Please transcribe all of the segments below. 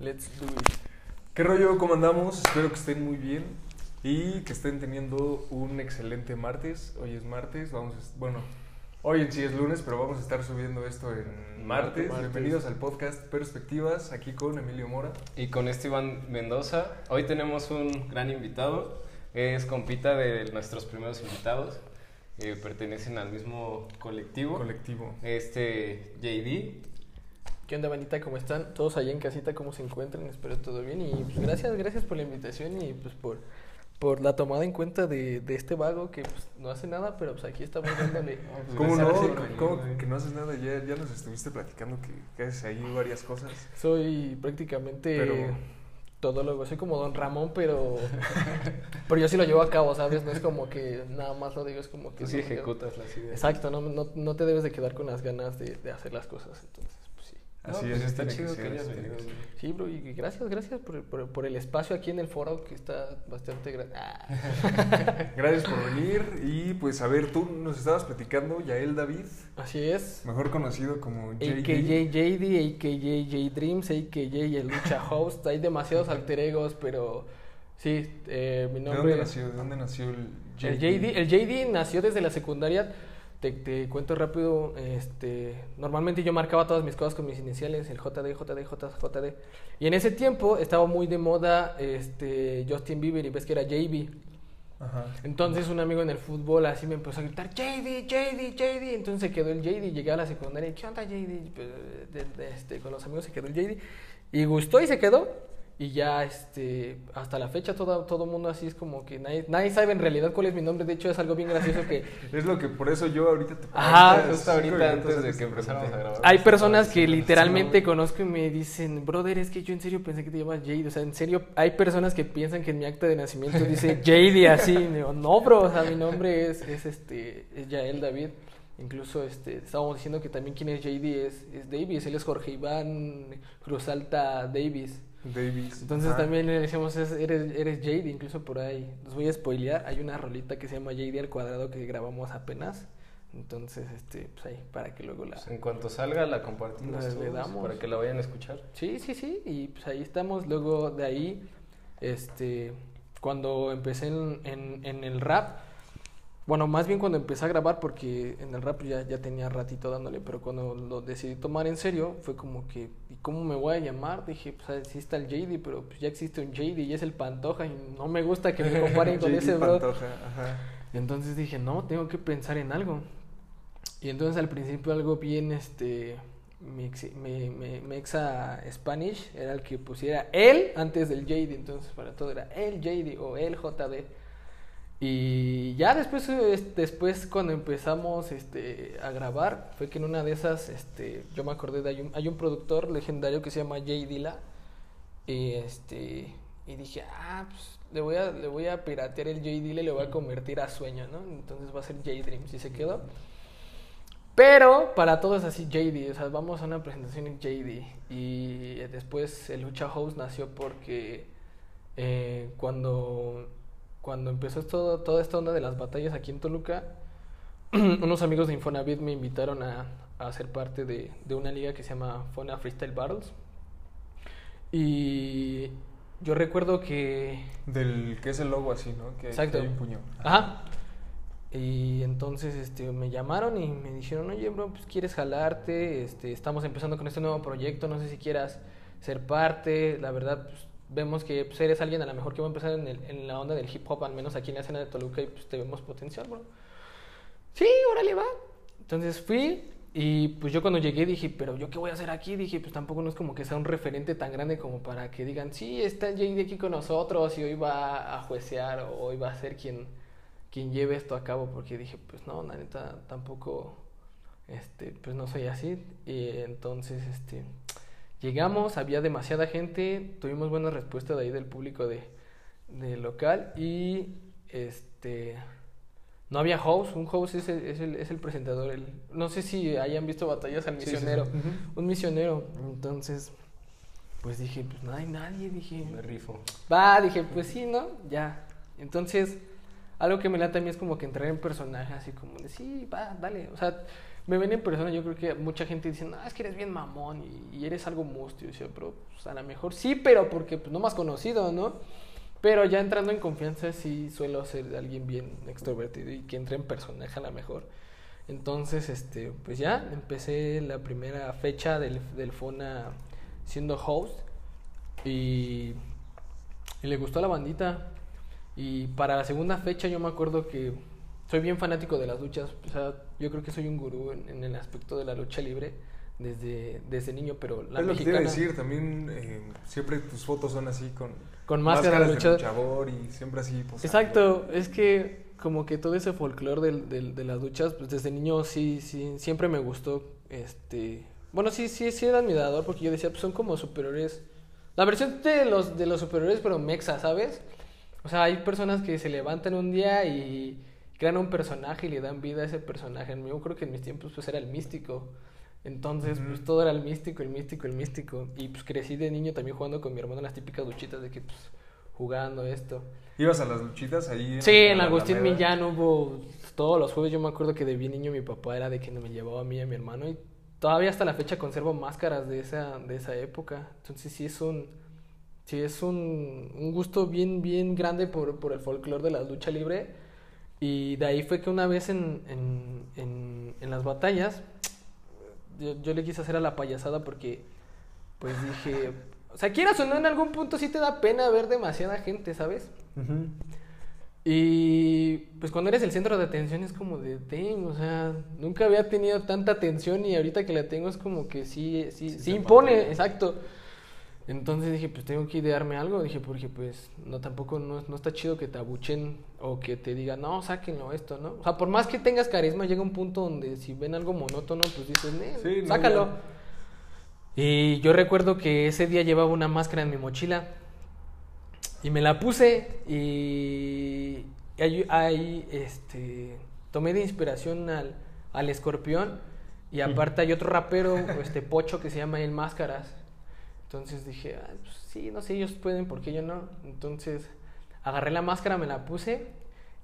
Let's do it. ¿Qué rollo? ¿Cómo andamos? Espero que estén muy bien y que estén teniendo un excelente martes. Hoy es martes, vamos, a- bueno, hoy en sí es lunes, pero vamos a estar subiendo esto en martes. Martes. Bienvenidos al podcast Perspectivas, aquí con Emilio Mora. Y con este Iván Mendoza, hoy tenemos un gran invitado, es compita de nuestros primeros invitados, eh, pertenecen al mismo colectivo, Colectivo. este JD. ¿Qué onda, bandita? ¿Cómo están? Todos allá en casita, ¿cómo se encuentran? Espero todo bien. Y pues gracias, gracias por la invitación y pues por, por la tomada en cuenta de, de este vago que pues no hace nada, pero pues aquí estamos dándole. ¿Cómo Gracias no? ¿Cómo que no haces nada? Ya, ya nos estuviste platicando que, que haces ahí varias cosas. Soy prácticamente Pero- todólogo, soy como Don Ramón, pero pero yo sí lo llevo a cabo, ¿sabes? No es como que nada más lo digo, es como que... Tú sí no ejecutas las ideas. Exacto, no, no, no te debes de quedar con las ganas de, de hacer las cosas, entonces, No, Así pues es, está chido que hayas venido. que. Sí, bro, y gracias, gracias por, por, por el espacio aquí en el foro que está bastante grande. Gracias por venir y pues a ver, tú nos estabas platicando, Yael David, Así es. mejor conocido como JD. AKJ JD, AKJ J Dreams, AKJ el Lucha Host. Hay demasiados alter egos, pero sí, eh, mi ¿De nombre. dónde nació? ¿De dónde nació el JD? El JD, el JD nació desde la secundaria. Te, te cuento rápido, este, normalmente yo marcaba todas mis cosas con mis iniciales, el JD, JD, JD. Y en ese tiempo estaba muy de moda este, Justin Bieber y ves que era JB. Ajá. Entonces un amigo en el fútbol así me empezó a gritar, JD, JD, JD. Entonces se quedó el JD, llegué a la secundaria y ¿qué onda JD? Pues, este, con los amigos se quedó el JD. Y gustó y se quedó. Y ya este, hasta la fecha todo todo mundo así es como que nadie, nadie sabe en realidad cuál es mi nombre. De hecho es algo bien gracioso que Es lo que por eso yo ahorita te Ajá, Justo ahorita antes de que empezáramos a grabar. hay personas que literalmente conozco y me dicen, brother, es que yo en serio pensé que te llamas JD. O sea, en serio, hay personas que piensan que en mi acta de nacimiento dice JD así. Y digo, no, bro, o sea, mi nombre es, es este, es Yael David. Incluso este, estábamos diciendo que también quien es JD es, es Davis. Él es Jorge Iván Cruzalta Davis. Davis. Entonces Ajá. también le decíamos, es- eres, eres JD, incluso por ahí. Los voy a spoilear. Hay una rolita que se llama JD al cuadrado que grabamos apenas. Entonces, este, pues ahí, para que luego la... Pues en cuanto salga la compartimos Le damos. para que la vayan a escuchar. Sí, sí, sí, y pues ahí estamos. Luego de ahí, este, cuando empecé en, en, en el rap, bueno, más bien cuando empecé a grabar, porque en el rap ya, ya tenía ratito dándole, pero cuando lo decidí tomar en serio, fue como que, ¿y cómo me voy a llamar? Dije, pues sí está el JD, pero pues ya existe un JD y es el Pantoja, y no me gusta que me comparen con JD ese bro. Pantoja, ajá. Entonces dije, no, tengo que pensar en algo. Y entonces al principio algo bien, este, mi, mi, mi- mi exa Spanish era el que pusiera él antes del JD, entonces para todo era el JD o el JD. Y ya después, es- después cuando empezamos este, a grabar, fue que en una de esas, este, yo me acordé de, hay un, hay un productor legendario que se llama Jay Dilla, y este y dije, ah, pues le voy a, le voy a piratear el J Dilla y le voy a convertir a sueño, ¿no? Entonces va a ser J Dreams y se quedó. Pero para todos así JD, o sea, vamos a una presentación en JD. Y después el Lucha House nació porque eh, cuando, cuando empezó todo, toda esta onda de las batallas aquí en Toluca, unos amigos de Infonavit me invitaron a, a ser parte de, de una liga que se llama Fona Freestyle Battles. Y yo recuerdo que Del que es el logo así, ¿no? Que, Exacto. que hay un puño. Ajá. Y entonces este, me llamaron y me dijeron, oye, bro, pues quieres jalarte, este, estamos empezando con este nuevo proyecto, no sé si quieras ser parte. La verdad, pues, vemos que pues, eres alguien a lo mejor que va a empezar en, el- en la onda del hip hop, al menos aquí en la escena de Toluca, y pues te vemos potencial, bro. Sí, órale, va. Entonces fui y pues yo cuando llegué dije, pero yo qué voy a hacer aquí, dije, pues tampoco no es como que sea un referente tan grande como para que digan, sí, está el JD aquí con nosotros y hoy va a juecear o hoy va a ser quien, quien lleve esto a cabo, porque dije, pues no, la neta tampoco, este, pues no soy así. Y entonces, este, llegamos, había demasiada gente, tuvimos buena respuesta de ahí del público de, del local y este no había host, un host es el, es el, es el presentador, el, no sé si hayan visto batallas al Sí, sí, sí. misionero, un misionero, entonces pues dije, pues no hay nadie, dije, Me rifo. va, dije, pues sí, ¿no? Ya, entonces algo que me late a mí es como que entrar en personaje, así como de, sí, va, dale, o sea, me ven en persona, yo creo que mucha gente dice, ah, es que eres bien mamón y, y eres algo mustio. Y yo, pero pues, a lo mejor sí, pero porque pues, no más conocido, ¿no? Pero ya entrando en confianza, sí suelo ser alguien bien extrovertido y que entre en personaje a lo mejor. Entonces, este, pues ya empecé la primera fecha del, del FONA siendo host y, y le gustó a la bandita. Y para la segunda fecha yo me acuerdo que soy bien fanático de las luchas. O sea, yo creo que soy un gurú en, en el aspecto de la lucha libre desde, desde niño, pero la es lo que te iba a mexicana... decir, también eh, siempre tus fotos son así con, Con máscara de de luchador. y siempre así. posando. Exacto, es que como que todo ese folclore del, del- de las luchas, pues desde niño sí, sí, siempre me gustó, este, bueno, sí, sí, sí era admirador porque yo decía, pues son como superiores, la versión de los, de los superiores pero mexa, ¿sabes? O sea, hay personas que se levantan un día y crean un personaje y le dan vida a ese personaje. Yo creo que en mis tiempos pues era el místico. Entonces, Ujú. pues todo era el místico, el místico, el místico. Y pues crecí de niño también jugando con mi hermano en las típicas luchitas de que pues jugando esto. ¿Ibas a las luchitas ahí? Sí, en la Agustín Alameda? Millán hubo todos los jueves. Yo me acuerdo que de bien niño mi papá era de que me llevaba a mí y a mi hermano. Y todavía hasta la fecha conservo máscaras de esa, de esa época. Entonces sí es un, sí es un, un gusto bien, bien grande por, por el folclore de la lucha libre. Y de ahí fue que una vez en, en, en, en las batallas, yo, yo le quise hacer a la payasada porque, pues dije, o sea, quieras o no, en algún punto sí te da pena ver demasiada gente, ¿sabes? Y pues cuando eres el centro de atención es como de, "Damn", o sea, nunca había tenido tanta atención y ahorita que la tengo es como que sí, sí, Sí impone, exacto. Entonces dije, pues tengo que idearme algo, dije, porque pues no, tampoco no, no está chido que te abuchen o que te digan, no, sáquenlo esto, ¿no? O sea, por más que tengas carisma, llega un punto donde si ven algo monótono, pues dices, "Nee, Sí, no, sácalo. Y yo recuerdo que ese día llevaba una máscara en mi mochila. Y me la puse y ahí, ahí, este, tomé de inspiración al, al escorpión. Y aparte hay otro rapero, este pocho, que se llama El Máscaras. Entonces dije, "Ah, pues sí, no sé, ellos pueden, ¿por qué yo no? Entonces agarré la máscara, me la puse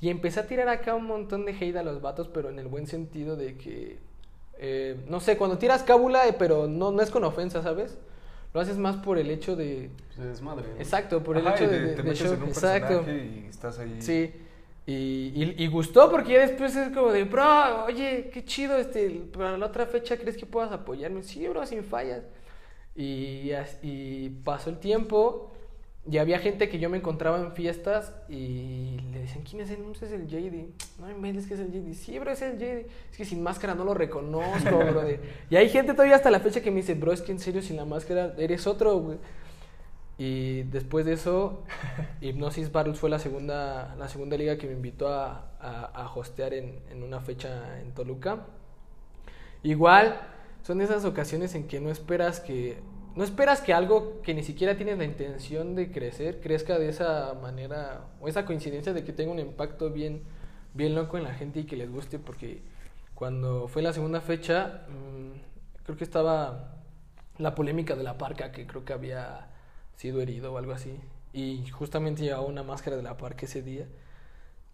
y empecé a tirar acá un montón de hate a los vatos, pero en el buen sentido de que, eh, no sé, cuando tiras cábula, eh, pero no, no es con ofensa, ¿sabes? Lo haces más por el hecho de... Pues es desmadre. ¿no? Exacto, por el hecho de, de- te de metes show. en un Exacto. y estás ahí. Sí. Y, y, y gustó porque ya después es como de, bro, oye, qué chido, este, para la otra fecha, ¿crees que puedas apoyarme? Sí, bro, sin fallas. Y, as- y pasó el tiempo y había gente que yo me encontraba en fiestas y le decían, ¿quién es él? No, es el JD. No inventes que es el JD. Sí, bro, es el JD. Es que sin máscara no lo reconozco, bro. Y hay gente todavía hasta la fecha que me dice, bro, es que en serio sin la máscara eres otro, güey. Y después de eso, Hypnosis Battles fue la segunda, la segunda liga que me invitó a, a, a hostear en, en una fecha en Toluca. Igual, son esas ocasiones en que no esperas que no esperas que algo que ni siquiera tienes la intención de crecer crezca de esa manera o esa coincidencia de que tenga un impacto bien bien loco en la gente y que les guste porque cuando fue la segunda fecha mm, creo que estaba la polémica de la parca que creo que había sido herido o algo así y justamente llevaba una máscara de la parca ese día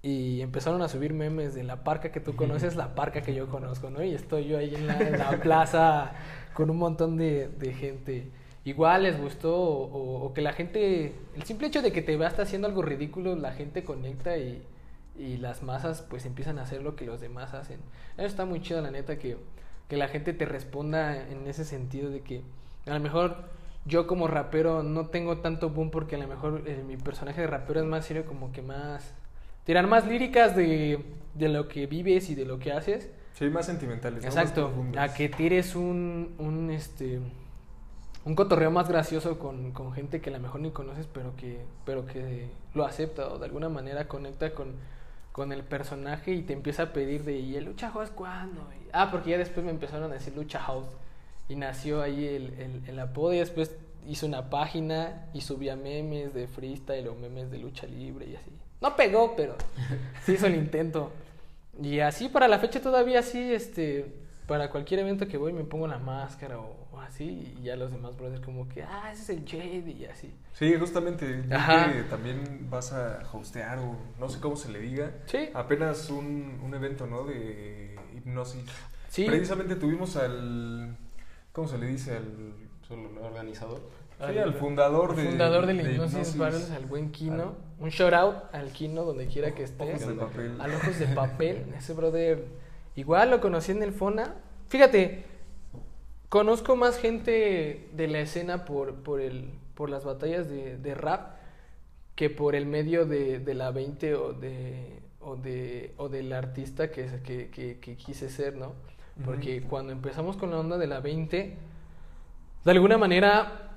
y empezaron a subir memes de la parca que tú conoces, la parca que yo conozco, ¿no? Y estoy yo ahí en la, en la plaza con un montón de, de gente. Igual les gustó o, o- o que la gente, el simple hecho de que te veas haciendo algo ridículo, la gente conecta y, y las masas pues empiezan a hacer lo que los demás hacen. Eso está muy chido, la neta, que, que la gente te responda en ese sentido de que a lo mejor yo como rapero no tengo tanto boom porque a lo mejor eh, mi personaje de rapero es más serio, como que más... Tirar más líricas de, de lo que vives y de lo que haces. Sí, más sentimentales. ¿no? Más Exacto, profundas. a que tires un, un, este, un cotorreo más gracioso con, con gente que a lo mejor ni conoces, pero que, pero que lo acepta o de alguna manera conecta con, con el personaje y te empieza a pedir de, ¿y el Lucha House cuándo? Y- ah, porque ya después me empezaron a decir Lucha House y nació ahí el, el, el apodo y después hice una página y subía memes de freestyle o memes de lucha libre y así. No pegó, pero sí hizo el intento. Y así para la fecha todavía sí, este, para cualquier evento que voy me pongo la máscara o, o así y ya los demás brothers como que, ah, ese es el Jade y así. Sí, justamente. Ajá. que también vas a hostear o no sé cómo se le diga. Sí. Apenas un, un evento, ¿no? De hipnosis. Sí. Precisamente tuvimos al. ¿Cómo se le dice? Al. Organizador. Sí, al fundador de. fundador del de Hipnosis Hipnosis. Battles, al buen Kino. Un shout out al Kino donde quiera que esté. Ojos de papel. Al ojos de papel. Ese brother. Igual lo conocí en el Fona. Fíjate, conozco más gente de la escena por, por, el, por las batallas de, de rap que por el medio de, de la 20 o de o de o del artista que, que, que, que quise ser, ¿no? Porque cuando empezamos con la onda de la 20, de alguna manera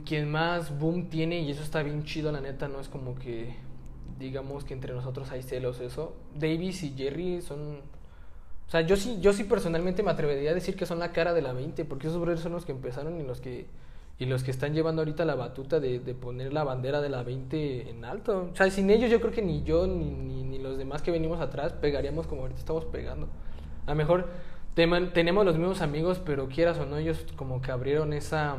quien más boom tiene y eso está bien chido, la neta, no es como que digamos que entre nosotros hay celos eso. Davis y Jerry son o sea, yo sí yo sí personalmente me atrevería a decir que son la cara de la 20, porque esos brothers son los que empezaron y los que y los que están llevando ahorita la batuta de, de poner la bandera de la 20 en alto. O sea, sin ellos yo creo que ni yo ni, ni, ni los demás que venimos atrás pegaríamos como ahorita estamos pegando. A lo mejor tenemos los mismos amigos, pero quieras o no, ellos como que abrieron esa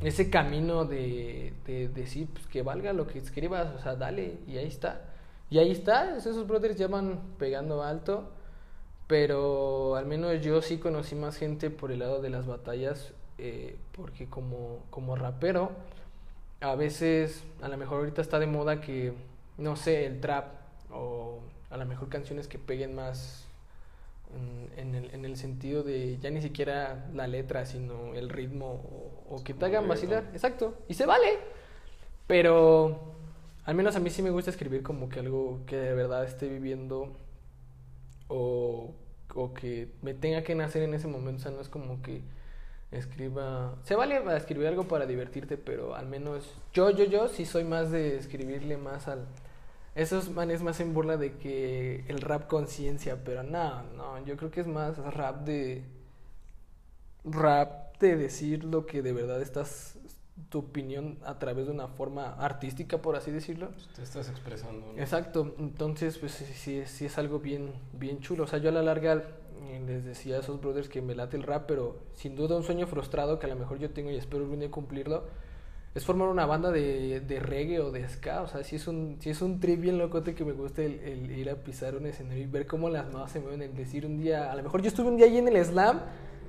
ese camino de, de decir pues, que valga lo que escribas, o sea, dale, y ahí está. Y ahí está, esos brothers ya van pegando alto, pero al menos yo sí conocí más gente por el lado de las batallas, eh, porque como, como rapero, a veces, a lo mejor ahorita está de moda que, no sé, el trap, o a lo mejor canciones que peguen más en, el, en el sentido de ya ni siquiera la letra, sino el ritmo o, o que te hagan vacilar. Exacto, y se vale. Pero al menos a mí sí me gusta escribir como que algo que de verdad esté viviendo o, o que me tenga que nacer en ese momento. O sea, no es como que escriba. Se vale escribir algo para divertirte, pero al menos yo, yo, yo sí soy más de escribirle más al. Esos manes más en burla de que el rap conciencia, pero no, no, yo creo que es más rap de. Rap de decir lo que de verdad estás. Tu opinión a través de una forma artística, por así decirlo. Te estás expresando. ¿no? Exacto, entonces pues sí, sí, es- sí es algo bien, bien chulo. O sea, yo a la larga eh, les decía a esos brothers que me late el rap, pero sin duda un sueño frustrado que a lo mejor yo tengo y espero algún día cumplirlo, es formar una banda de, de reggae o de ska. O sea, si es un, si es un trip bien locote que me gusta el, el ir a pisar un escenario y ver cómo las mamás se mueven, el decir un día, a lo mejor yo estuve un día ahí en el slam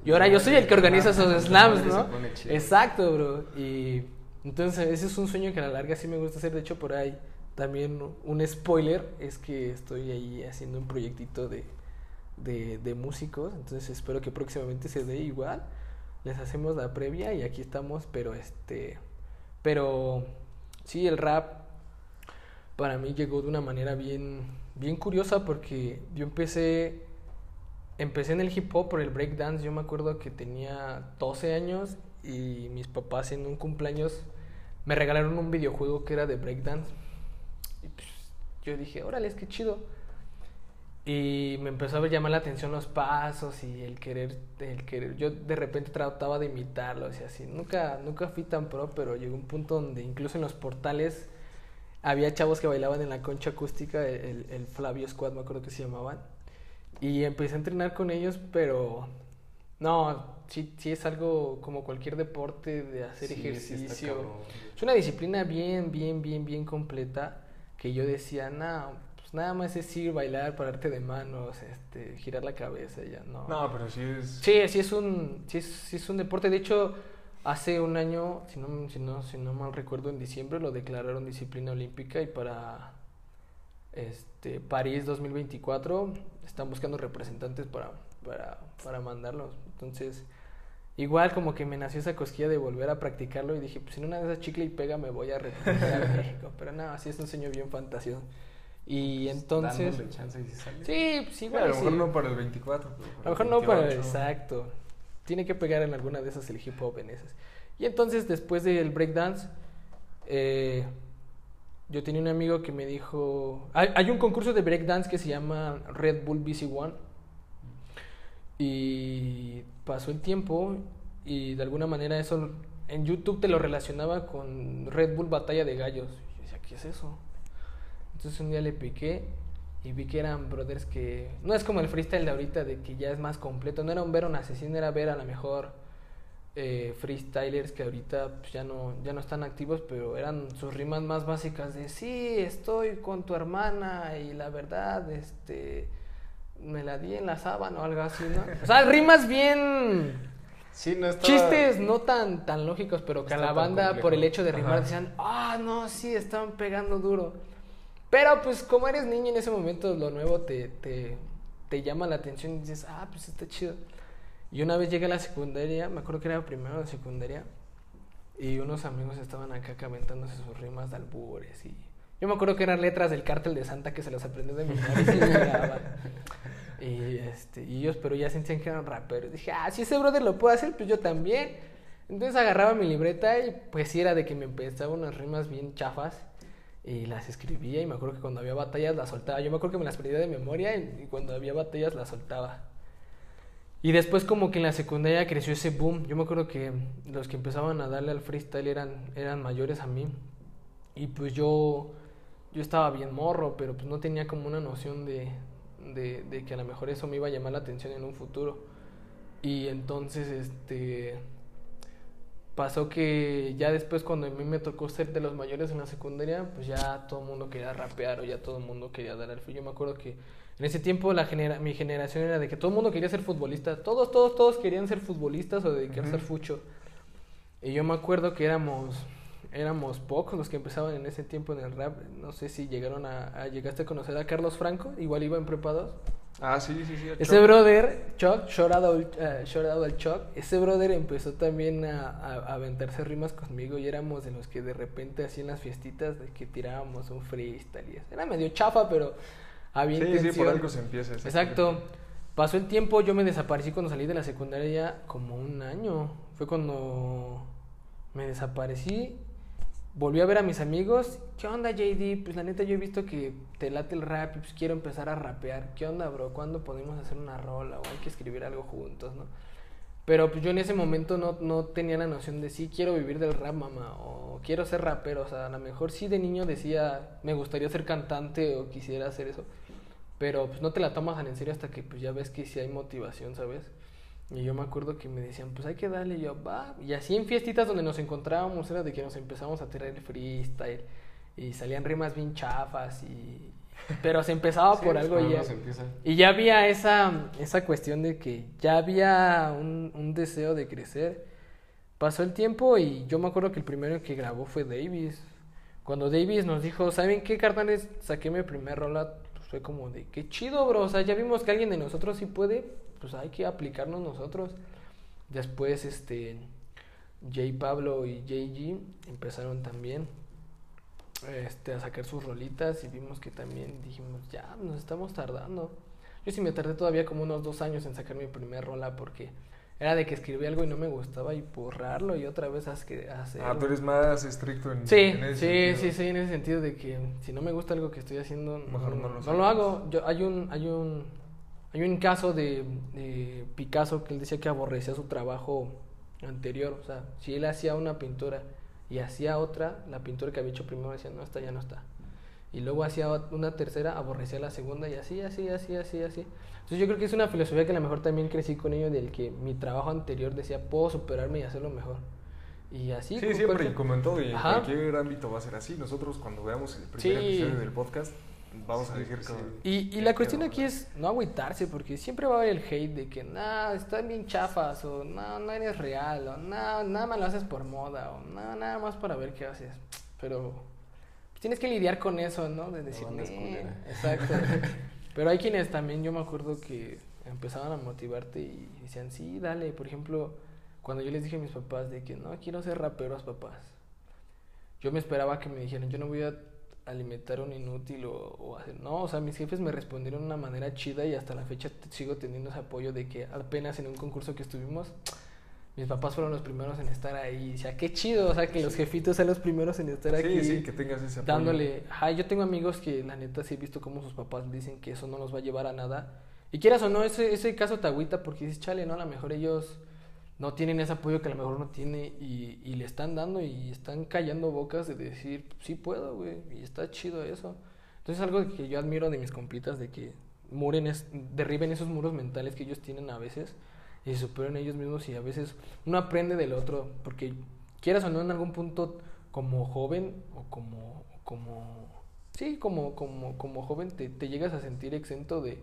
y ahora yo soy el que organiza esos slams, ¿no? Exacto, bro. Y entonces ese es un sueño que a la larga sí me gusta hacer. De hecho, por ahí también un spoiler es que estoy ahí haciendo un proyectito de, de, de músicos. Entonces espero que próximamente se dé igual. Les hacemos la previa y aquí estamos, pero este... Pero sí, el rap para mí llegó de una manera bien, bien curiosa porque yo empecé, empecé en el hip hop por el breakdance. Yo me acuerdo que tenía 12 años y mis papás en un cumpleaños me regalaron un videojuego que era de breakdance. Y pues, yo dije, órale, es que chido. Y me empezó a llamar la atención los pasos y el querer, el querer. Yo de repente trataba de imitarlos y así. Nunca, nunca fui tan pro, pero llegó un punto donde incluso en los portales había chavos que bailaban en la concha acústica, el, el Flavio Squad, me acuerdo que se llamaban. Y empecé a entrenar con ellos, pero no, sí, sí es algo como cualquier deporte de hacer Sí, ejercicio. Es una disciplina bien, bien, bien, bien completa que yo decía, no, pues nada más es ir, bailar, pararte de manos, este, girar la cabeza, ya no. No, pero sí es. Sí, sí es un, sí es, sí es un deporte. De hecho, hace un año, si no, si no, si no mal recuerdo, en diciembre lo declararon disciplina olímpica y para este París 2024 están buscando representantes para, para, para mandarlos. Entonces, igual como que me nació esa cosquilla de volver a practicarlo y dije, pues en una de esas chicle y pega me voy a representar a México. Pero no, así es un sueño bien fantasioso. Y entonces... Dándole chance y sale. Sí, pues Sí, igual. a lo sí. mejor no para el 24. pero A lo mejor el no para... 28. Exacto. Tiene que pegar en alguna de esas el hip hop en esas. Y entonces después del breakdance, eh, yo tenía un amigo que me dijo... Hay, un concurso de breakdance que se llama Red Bull BC One. Y pasó el tiempo y de alguna manera eso en YouTube te lo relacionaba con Red Bull Batalla de Gallos. Y yo decía, ¿qué es eso? Entonces un día le piqué y vi que eran brothers que... No es como el freestyle de ahorita de que ya es más completo. No era un ver a un asesino, era ver a lo mejor eh, freestylers que ahorita pues, ya, no, ya no están activos, pero eran sus rimas más básicas de sí, estoy con tu hermana y la verdad, este... me la di en la sábana o algo así, ¿no? O sea, rimas bien Sí, no estaba... chistes no tan, tan lógicos, pero que a la banda, por el hecho de rimar, Ajá. decían, ah, no, sí, estaban pegando duro. Pero pues como eres niño en ese momento, lo nuevo te, te, te llama la atención y dices, ah, pues está chido. Y una vez llegué a la secundaria, me acuerdo que era primero de secundaria, y unos amigos estaban acá aventándose sus rimas de albures. Y yo me acuerdo que eran letras del cártel de Santa que se las aprendí de memoria y se llegaban. Y, este, y ellos, pero ya sentían que eran raperos. Dije, ah, si ese brother lo puede hacer, pues yo también. Entonces agarraba mi libreta y pues sí era de que me empezaba unas rimas bien chafas y las escribía y me acuerdo que cuando había batallas las soltaba. Yo me acuerdo que me las perdía de memoria y, y cuando había batallas las soltaba. Y después como que en la secundaria creció ese boom. Yo me acuerdo que los que empezaban a darle al freestyle eran, eran mayores a mí. Y pues yo, yo estaba bien morro, pero pues no tenía como una noción de, de, que a lo mejor eso me iba a llamar la atención en un futuro. Y entonces, este, pasó que ya después cuando a mí me tocó ser de los mayores en la secundaria, pues ya todo el mundo quería rapear o ya todo el mundo quería dar al free. Yo me acuerdo que en ese tiempo la genera mi generación era de que todo el mundo quería ser futbolista. Todos, todos, todos querían ser futbolistas o dedicarse al fucho. Y yo me acuerdo que éramos éramos pocos los que empezaban en ese tiempo en el rap. No sé si llegaron a, a- llegaste a conocer a Carlos Franco, igual iba en prepa 2. Ah, sí, sí, sí. Ese brother, Chuck, shout out, eh, shout out al Chuck, ese brother empezó también a, a- a aventarse rimas conmigo y éramos de los que de repente así en las fiestitas de que tirábamos un freestyle y eso. Era medio chafa, pero había Sí, sí, por algo se empieza. Exacto. Pasó el tiempo, yo me desaparecí cuando salí de la secundaria como un año. Fue cuando me desaparecí. Volví a ver a mis amigos. ¿Qué onda, JD? Pues la neta yo he visto que te late el rap y pues quiero empezar a rapear. ¿Qué onda, bro? ¿Cuándo podemos hacer una rola o hay que escribir algo juntos, no? Pero pues yo en ese momento no, no tenía la noción de sí quiero vivir del rap, mamá, o quiero ser rapero. O sea, a lo mejor sí de niño decía me gustaría ser cantante o quisiera hacer eso. Pero pues no te la tomas tan en serio hasta que pues ya ves que sí hay motivación, ¿sabes? Y yo me acuerdo que me decían, pues hay que darle, y yo, va. Y así en fiestitas donde nos encontrábamos era de que nos empezamos a tirar el freestyle y salían rimas bien chafas y... Pero se empezaba Sí, por algo y ya... Y ya había esa, esa cuestión de que ya había un, un deseo de crecer. Pasó el tiempo y yo me acuerdo que el primero que grabó fue Davis. Cuando Davis nos dijo, ¿saben qué, carnales? Saqué mi primer rola, fue como de, qué chido, bro. O sea, ya vimos que alguien de nosotros sí puede, pues hay que aplicarnos nosotros. Después, este, J Pablo y JG empezaron también este, a sacar sus rolitas y vimos que también dijimos, ya, nos estamos tardando. Yo sí me tardé todavía como unos dos años en sacar mi primer rola porque era de que escribí algo y no me gustaba y borrarlo y otra vez hacerlo. Ah, tú eres más estricto en, Sí, en ese sí, sentido. sí, sí, en ese sentido de que si no me gusta algo que estoy haciendo, Mejor no lo no lo hago. Yo, hay un, hay un, hay un caso de, de Picasso que él decía que aborrecía su trabajo anterior. O sea, si él hacía una pintura y hacía otra, la pintura que había hecho primero decía, no, esta ya no está. Y luego hacía una tercera, aborrecía la segunda y así, así, así, así, así. Entonces yo creo que es una filosofía que a lo mejor también crecí con ello del que mi trabajo anterior decía, puedo superarme y hacerlo mejor. Y así. Sí, siempre, cualquier- y como en todo, y en Ajá. cualquier ámbito va a ser así. Nosotros cuando veamos el primer Sí. episodio del podcast, vamos a Sí, decir sí. como... Y, y ¿qué- la cuestión aquí es no agüitarse, porque siempre va a haber el hate de que, nah, están bien chafas, o no, no eres real, o no, nada más lo haces por moda, o no, nada más para ver qué haces. Pero tienes que lidiar con eso, ¿no? De decir, "Nee". culera. exacto. Pero hay quienes también, yo me acuerdo que empezaban a motivarte y decían, sí, dale. Por ejemplo, cuando yo les dije a mis papás de que no, quiero ser raperos, papás. Yo me esperaba que me dijeran, yo no voy a alimentar un inútil o, o hacer... No, o sea, mis jefes me respondieron de una manera chida y hasta la fecha sigo teniendo ese apoyo de que apenas en un concurso que estuvimos, mis papás fueron los primeros en estar ahí. O sea, qué chido, o sea, que los jefitos sean los primeros en estar aquí. Sí, sí, que tengas ese apoyo. dándole... Ajá, yo tengo amigos que la neta sí he visto cómo sus papás dicen que eso no los va a llevar a nada. Y quieras o no, ese, ese caso te agüita porque dices, chale, ¿no? A lo mejor ellos no tienen ese apoyo que a lo mejor no tiene y, y le están dando y están callando bocas de decir, sí puedo, güey, y está chido eso. Entonces algo que yo admiro de mis compitas, de que muren es, derriben esos muros mentales que ellos tienen a veces y se superan ellos mismos y a veces uno aprende del otro, porque quieras o no en algún punto como joven o como, como sí, como, como, como joven te, te llegas a sentir exento de,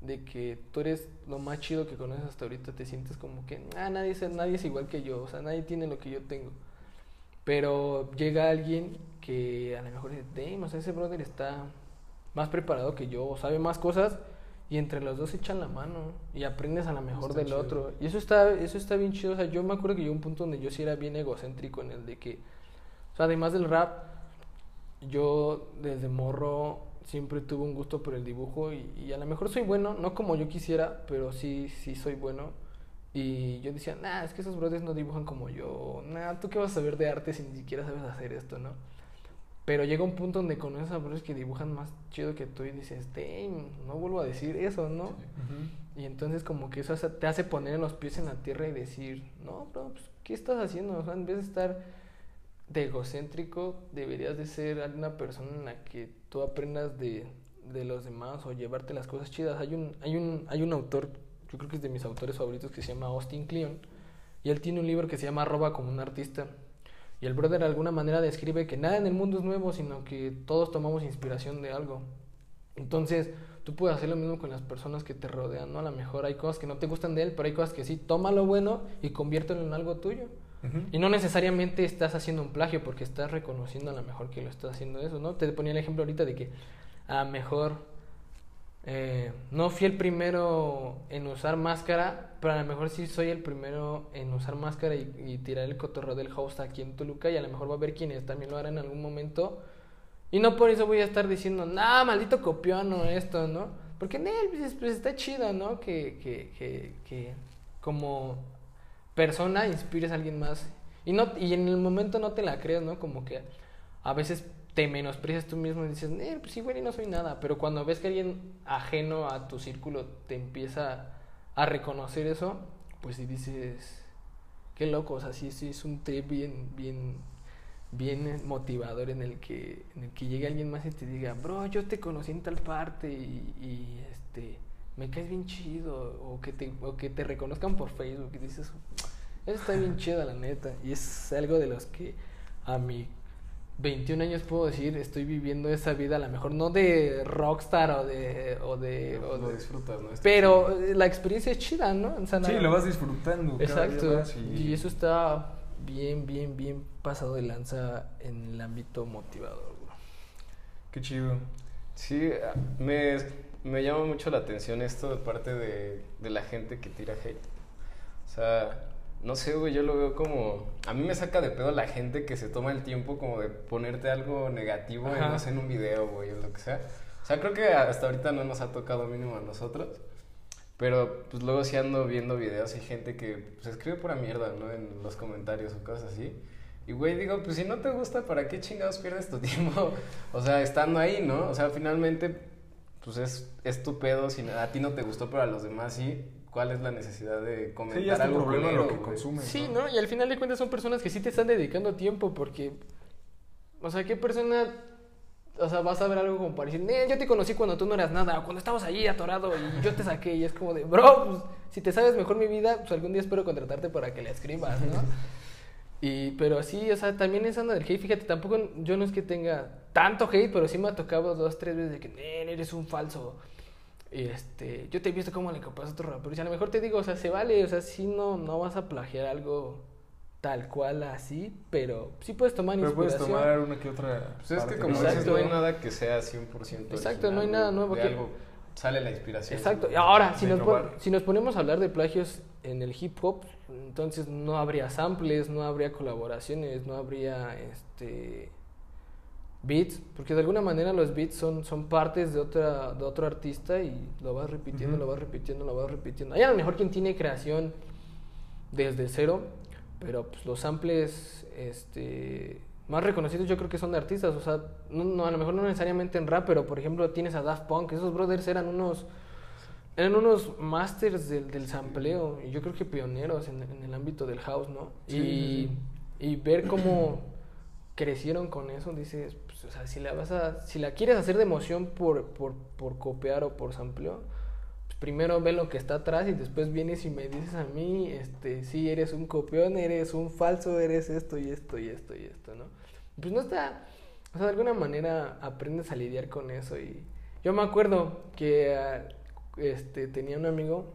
de que tú eres lo más chido que conoces hasta ahorita, te sientes como que ah, nadie, es, nadie es igual que yo, o sea, nadie tiene lo que yo tengo. Pero llega alguien que a lo mejor dice, damn, ese brother está más preparado que yo, o sabe más cosas, y entre los dos se echan la mano y aprendes a lo mejor Está del chido. otro. Y eso está, eso está bien chido, o sea, yo me acuerdo que yo un punto donde yo sí era bien egocéntrico en el de que, o sea, además del rap, yo desde morro siempre tuve un gusto por el dibujo y, y a lo mejor soy bueno, no como yo quisiera, pero sí, sí soy bueno. Y yo decía, nah, es que esos brothers no dibujan como yo. Nah, ¿tú qué vas a saber de arte si ni siquiera sabes hacer esto, no? Pero llega un punto donde conoces a brothers que dibujan más chido que tú y dices, damn, no vuelvo a decir eso, ¿no? Y entonces como que eso te hace poner los pies en la tierra y decir, no, bro, pues, ¿qué estás haciendo? O sea, en vez de estar de egocéntrico, deberías de ser una persona en la que tú aprendas de, de los demás o llevarte las cosas chidas. Hay un, hay un, hay un autor, yo creo que es de mis autores favoritos, que se llama Austin Kleon, y él tiene un libro que se llama Arroba como un artista. Y el brother de alguna manera describe que nada en el mundo es nuevo, sino que todos tomamos inspiración de algo. Entonces, tú puedes hacer lo mismo con las personas que te rodean, ¿no? A lo mejor hay cosas que no te gustan de él, pero hay cosas que sí. Toma lo bueno y conviértelo en algo tuyo. Y no necesariamente estás haciendo un plagio porque estás reconociendo a lo mejor que lo estás haciendo eso, ¿no? Te ponía el ejemplo ahorita de que a lo mejor eh, no fui el primero en usar máscara, pero a lo mejor sí soy el primero en usar máscara y, tirar el cotorreo del host aquí en Toluca y a lo mejor va a haber quienes también lo harán en algún momento. Y no por eso voy a estar diciendo, nah, maldito copión o esto, ¿no? Porque nel, pues, pues, está chido, ¿no? Que, que, que, que como persona inspires a alguien más. Y, no, y en el momento no te la crees, ¿no? Como que a veces te menosprecias tú mismo y dices, eh, pues sí, güey, no soy nada. Pero cuando ves que alguien ajeno a tu círculo te empieza a reconocer eso, pues sí dices, qué loco, o sea, sí, sí es un trip bien, bien, bien motivador en el que, en el que llegue alguien más y te diga, bro, yo te conocí en tal parte y, y, este, me caes bien chido, o que te, o que te reconozcan por Facebook y dices, eso está bien chido, la neta. Y es algo de los que a mi 21 años puedo decir, estoy viviendo esa vida, a lo mejor no de rockstar o de... O de, o lo de- disfrutas, ¿no? Está pero la experiencia es chida, ¿no? O sea, Sí, lo vas disfrutando. cada día Exacto. Y eso está bien, bien, bien pasado de lanza en el ámbito motivador, bro. Qué chido. Sí, me, me llama mucho la atención esto de parte de, de la gente que tira hate. O sea, no sé, güey, yo lo veo como... A mí me saca de pedo la gente que se toma el tiempo como de ponerte algo negativo en, no sé, en un video, güey, o lo que sea. O sea, creo que hasta ahorita no nos ha tocado mínimo a nosotros. Pero pues luego sí ando viendo videos y gente que pues, escribe pura mierda, ¿no? En los comentarios o cosas así. Y güey, digo, pues si no te gusta, ¿para qué chingados pierdes tu tiempo? O sea, estando ahí, ¿no? O sea, finalmente, pues es, es tu pedo. Si a ti no te gustó, pero a los demás sí. ¿Cuál es la necesidad de comentar Sí, ya es algo problema culero, lo que güey? consumes. Sí, ¿no? Y al final de cuentas son personas que sí te están dedicando tiempo porque... O sea, ¿qué persona... O sea, vas a ver algo como para decir, "Eh, yo te conocí cuando tú no eras nada, o cuando estabas allí atorado y yo te saqué. Y es como de, bro, pues, si te sabes mejor mi vida, pues algún día espero contratarte para que la escribas, ¿no? Y, pero sí, o sea, también esa onda del hate, fíjate, tampoco yo no es que tenga tanto hate, pero sí me ha tocado dos, tres veces de que, "Nen, eres un falso. Y este, yo te he visto cómo le copas a otro rapero. Y a lo mejor te digo, o sea, se vale, o sea, sí no, no vas a plagiar algo tal cual así, pero sí puedes tomar Pero puedes inspiración. tomar una que otra. Pues es que como ¿no? dices, Exacto. no hay nada que sea 100% Exacto, no hay nada nuevo De que- algo sale la inspiración. Exacto. ahora, si nos, si nos ponemos a hablar de plagios en el hip hop, entonces no habría samples, no habría colaboraciones, no habría este beats, porque de alguna manera los beats son, son partes de otra de otro artista y lo vas repitiendo, Ujú. lo vas repitiendo, lo vas repitiendo. Hay a lo mejor quien tiene creación desde cero, pero pues, los samples este más reconocidos yo creo que son de artistas, o sea, no, no, a lo mejor no necesariamente en rap, pero por ejemplo tienes a Daft Punk, esos brothers eran unos eran unos masters del, del sampleo y yo creo que pioneros en, en el ámbito del house, ¿no? Sí, y, sí, y ver cómo crecieron con eso, dices, o sea, si la vas a, si la quieres hacer de emoción por, por, por copiar o por sampleo, pues primero ve lo que está atrás y después vienes y me dices a mí, este, sí, eres un copión, eres un falso, eres esto y esto y esto y esto, ¿no? Pues no está, o sea, de alguna manera aprendes a lidiar con eso y yo me acuerdo que ah, este, tenía un amigo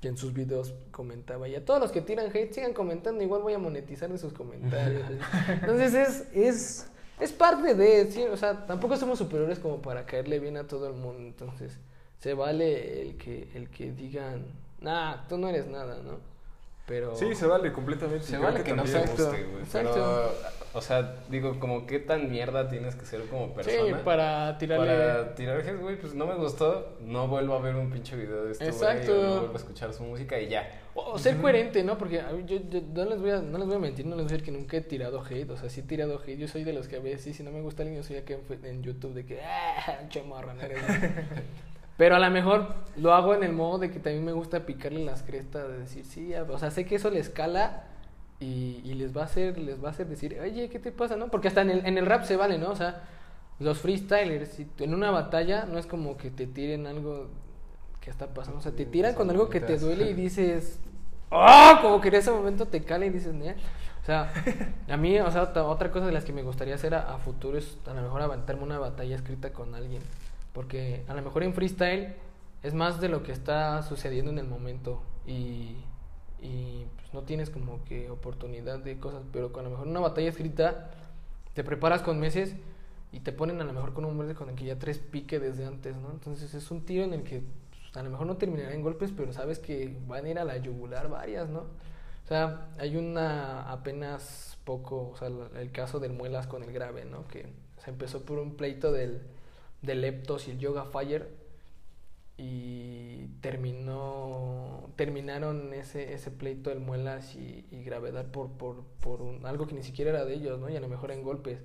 que en sus videos comentaba, y a todos los que tiran hate sigan comentando, igual voy a monetizar de sus comentarios. Entonces es, es, es parte de, sí, o sea, tampoco somos superiores como para caerle bien a todo el mundo, entonces se vale el que, el que digan, nah, tú no eres nada, ¿no? Pero... Sí, se vale completamente. Se vale que, no también- guste, güey. exacto. Pero, o sea, digo, como qué tan mierda tienes que ser como persona. Sí, para tirarle... Para tirar hate, güey, pues no me gustó. No vuelvo a ver un pinche video de este. Exacto. o No vuelvo a escuchar su música y ya. O ser coherente, ¿no? Porque a mí, yo, yo no, les voy a, no les voy a mentir, no les voy a decir que nunca he tirado hate. O sea, sí he tirado hate. Yo soy de los que a veces, sí, si no me gusta alguien, yo soy acá en, YouTube de que, ah, che morra, no eres nada". Pero a lo mejor lo hago en el modo de que también me gusta picarle las crestas, de decir, sí, ya", o sea, sé que eso les cala y, y les va a hacer, les va a hacer decir, oye, ¿qué te pasa, no? Porque hasta en el, en el rap se vale, ¿no? O sea, los freestylers, si en una batalla no es como que te tiren algo que está pasando, o sea, te tiran con algo que te duele y dices, ¡ah! Como que en ese momento te cala y dices, "Nea". O sea, a mí, o sea, otra, otra cosa de las que me gustaría hacer a, a futuro es a lo mejor aventarme una batalla escrita con alguien. Porque a lo mejor en freestyle es más de lo que está sucediendo en el momento y, y pues, no tienes como que oportunidad de cosas. Pero con a lo mejor una batalla escrita te preparas con meses y te ponen a lo mejor con un hombre con el que ya tres pique desde antes, ¿no? Entonces es un tiro en el que pues, a lo mejor no terminará en golpes, pero sabes que van a ir a la yugular varias, ¿no? O sea, hay una apenas poco, o sea, el caso del Muelas con el grave, ¿no? Que se empezó por un pleito del, del Leptos y el Yoga Fire y terminó terminaron ese, ese pleito del Muelas y, y Gravedad por, por, por un- algo que ni siquiera era de ellos, ¿no? Y a lo mejor en golpes.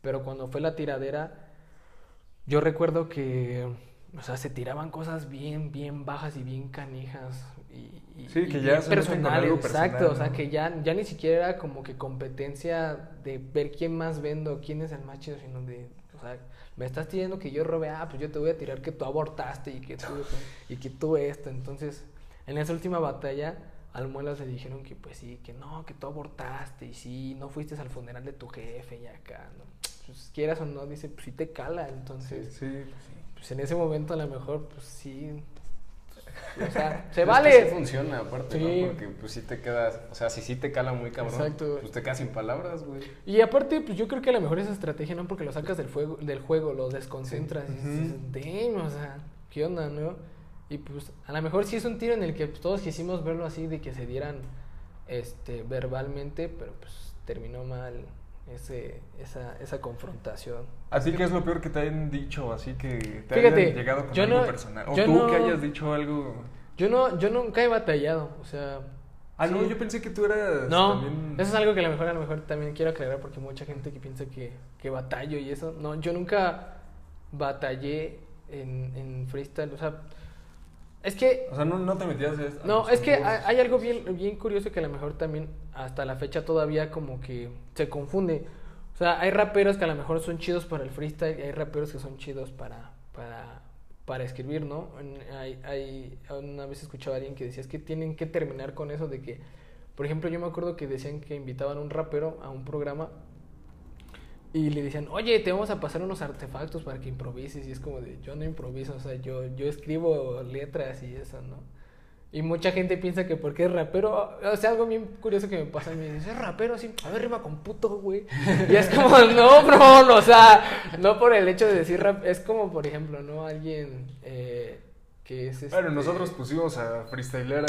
Pero cuando fue la tiradera, yo recuerdo que, o sea, se tiraban cosas bien, bien bajas y bien canijas. Y, y- Sí, que y ya bien algo exacto. personal, O sea, que ya, ya ni siquiera era como que competencia de ver quién más vendo, quién es el más chido, sino de, o sea, me estás tirando que yo robé, ah, pues yo te voy a tirar que tú abortaste y que tú, y que tú esto. Entonces, en esa última batalla, al Muelas le dijeron que pues sí, que no, que tú abortaste y sí, no fuiste al funeral de tu jefe y acá, ¿no? Pues quieras o no, dice, pues sí te cala, entonces, Sí, sí. pues en ese momento a lo mejor, pues sí, o sea, se Es vale. que sí funciona, aparte, Sí. ¿no? Porque pues sí te quedas, o sea, si sí te cala muy cabrón, Exacto. pues te quedas sin palabras, güey. Y aparte, pues yo creo que a lo mejor esa estrategia, ¿no? Porque lo sacas del, fuego, del juego, lo desconcentras y dices, damn, o sea, ¿qué onda, no? Y pues a lo mejor sí es un tiro en el que pues, todos quisimos verlo así, de que se dieran este, verbalmente, pero pues terminó mal ese, esa, esa confrontación. Así que es lo peor que te hayan dicho, así que te Fíjate, hayan llegado con yo algo no- personal. O yo tú no- que hayas dicho algo. Yo no, yo nunca he batallado, o sea... Ah, no, yo pensé que tú eras No, también. eso es algo que a lo mejor, a lo mejor también quiero aclarar porque mucha gente que piensa que, que batallo y eso. No, yo nunca batallé en, en freestyle, o sea, es que O sea, no, no te metías a. No, es que hay, hay algo bien, bien curioso que a lo mejor también hasta la fecha todavía como que se confunde. O sea, hay raperos que a lo mejor son chidos para el freestyle y hay raperos que son chidos para, para, para escribir, ¿no? Hay, hay, una vez escuchaba a alguien que decía, es que tienen que terminar con eso de que, por ejemplo, yo me acuerdo que decían que invitaban a un rapero a un programa y le decían, oye, te vamos a pasar unos artefactos para que improvises. Y es como de, yo no improviso, o sea, yo, yo escribo letras y eso, ¿no? Y mucha gente piensa que porque es rapero, o sea, algo bien curioso que me pasa a mí, es rapero, sí, a ver, rima con puto, güey. Y es como, no, bro, no, o sea, no por el hecho de decir rap, es como, por ejemplo, ¿no? Alguien eh, que es... Bueno, este, nosotros pusimos a freestyler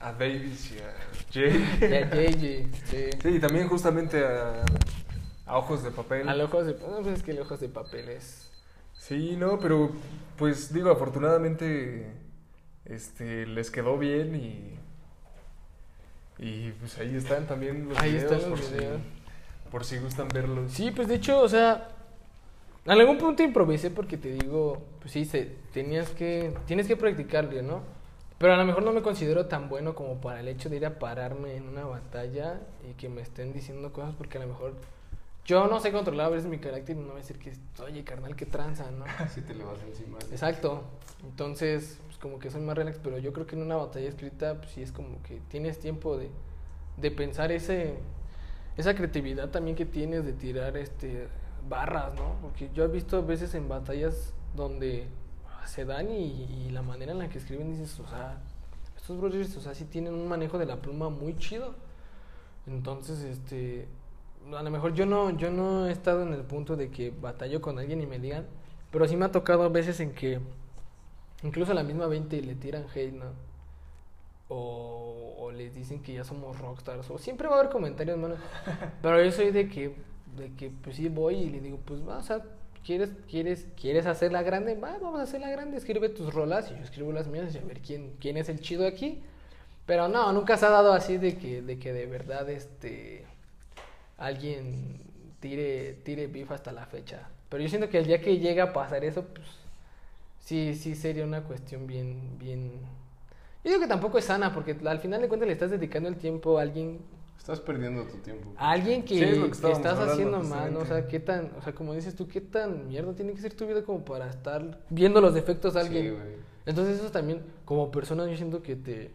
a, a Davis y a Jay. y a JJ, sí. Sí, y también justamente a, a Ojos de Papel. Al ojos de... No, pues es que el ojos de papel es... Sí, no, pero pues digo, afortunadamente este les quedó bien y y pues ahí están también los Ahí videos, están los por, videos. Si, por si gustan verlos. Sí, pues de hecho, o sea, en algún punto improvisé porque te digo, pues sí, se, tenías que, tienes que practicarle, ¿no? Pero a lo mejor no me considero tan bueno como para el hecho de ir a pararme en una batalla y que me estén diciendo cosas porque a lo mejor yo no sé controlar a veces mi carácter y no voy a decir que, oye, carnal, qué tranza, ¿no? Así te le vas encima. Exacto. Entonces, pues como que soy más relax, pero yo creo que en una batalla escrita, pues sí es como que tienes tiempo de, de pensar ese, esa creatividad también que tienes de tirar este barras, ¿no? Porque yo he visto veces en batallas donde se dan y, y la manera en la que escriben dices, o sea, estos brothers, o sea, sí tienen un manejo de la pluma muy chido. Entonces, este, a lo mejor yo no, yo no he estado en el punto de que batallo con alguien y me digan, pero sí me ha tocado a veces en que incluso a la misma 20 le tiran hate, ¿no? O, o les dicen que ya somos rockstars, o siempre va a haber comentarios, mano. Pero yo soy de que, de que pues sí voy y le digo, pues va, o sea, ¿quieres, quieres, quieres hacerla grande? Va, vamos a hacerla grande, escribe tus rolas y yo escribo las mías y a ver quién, quién es el chido aquí. Pero no, nunca se ha dado así de que, de que de verdad este alguien tire, tire beef hasta la fecha. Pero yo siento que el día que llega a pasar eso, pues sí, sí sería una cuestión bien, bien. Yo digo que tampoco es sana, porque al final de cuentas le estás dedicando el tiempo a alguien. Estás perdiendo tu tiempo. A alguien que, Sí, es que estás haciendo mal, ¿no? O sea, qué tan, o sea, como dices tú, qué tan mierda tiene que ser tu vida como para estar viendo los defectos de alguien. Sí. Entonces eso también, como persona, yo siento que te,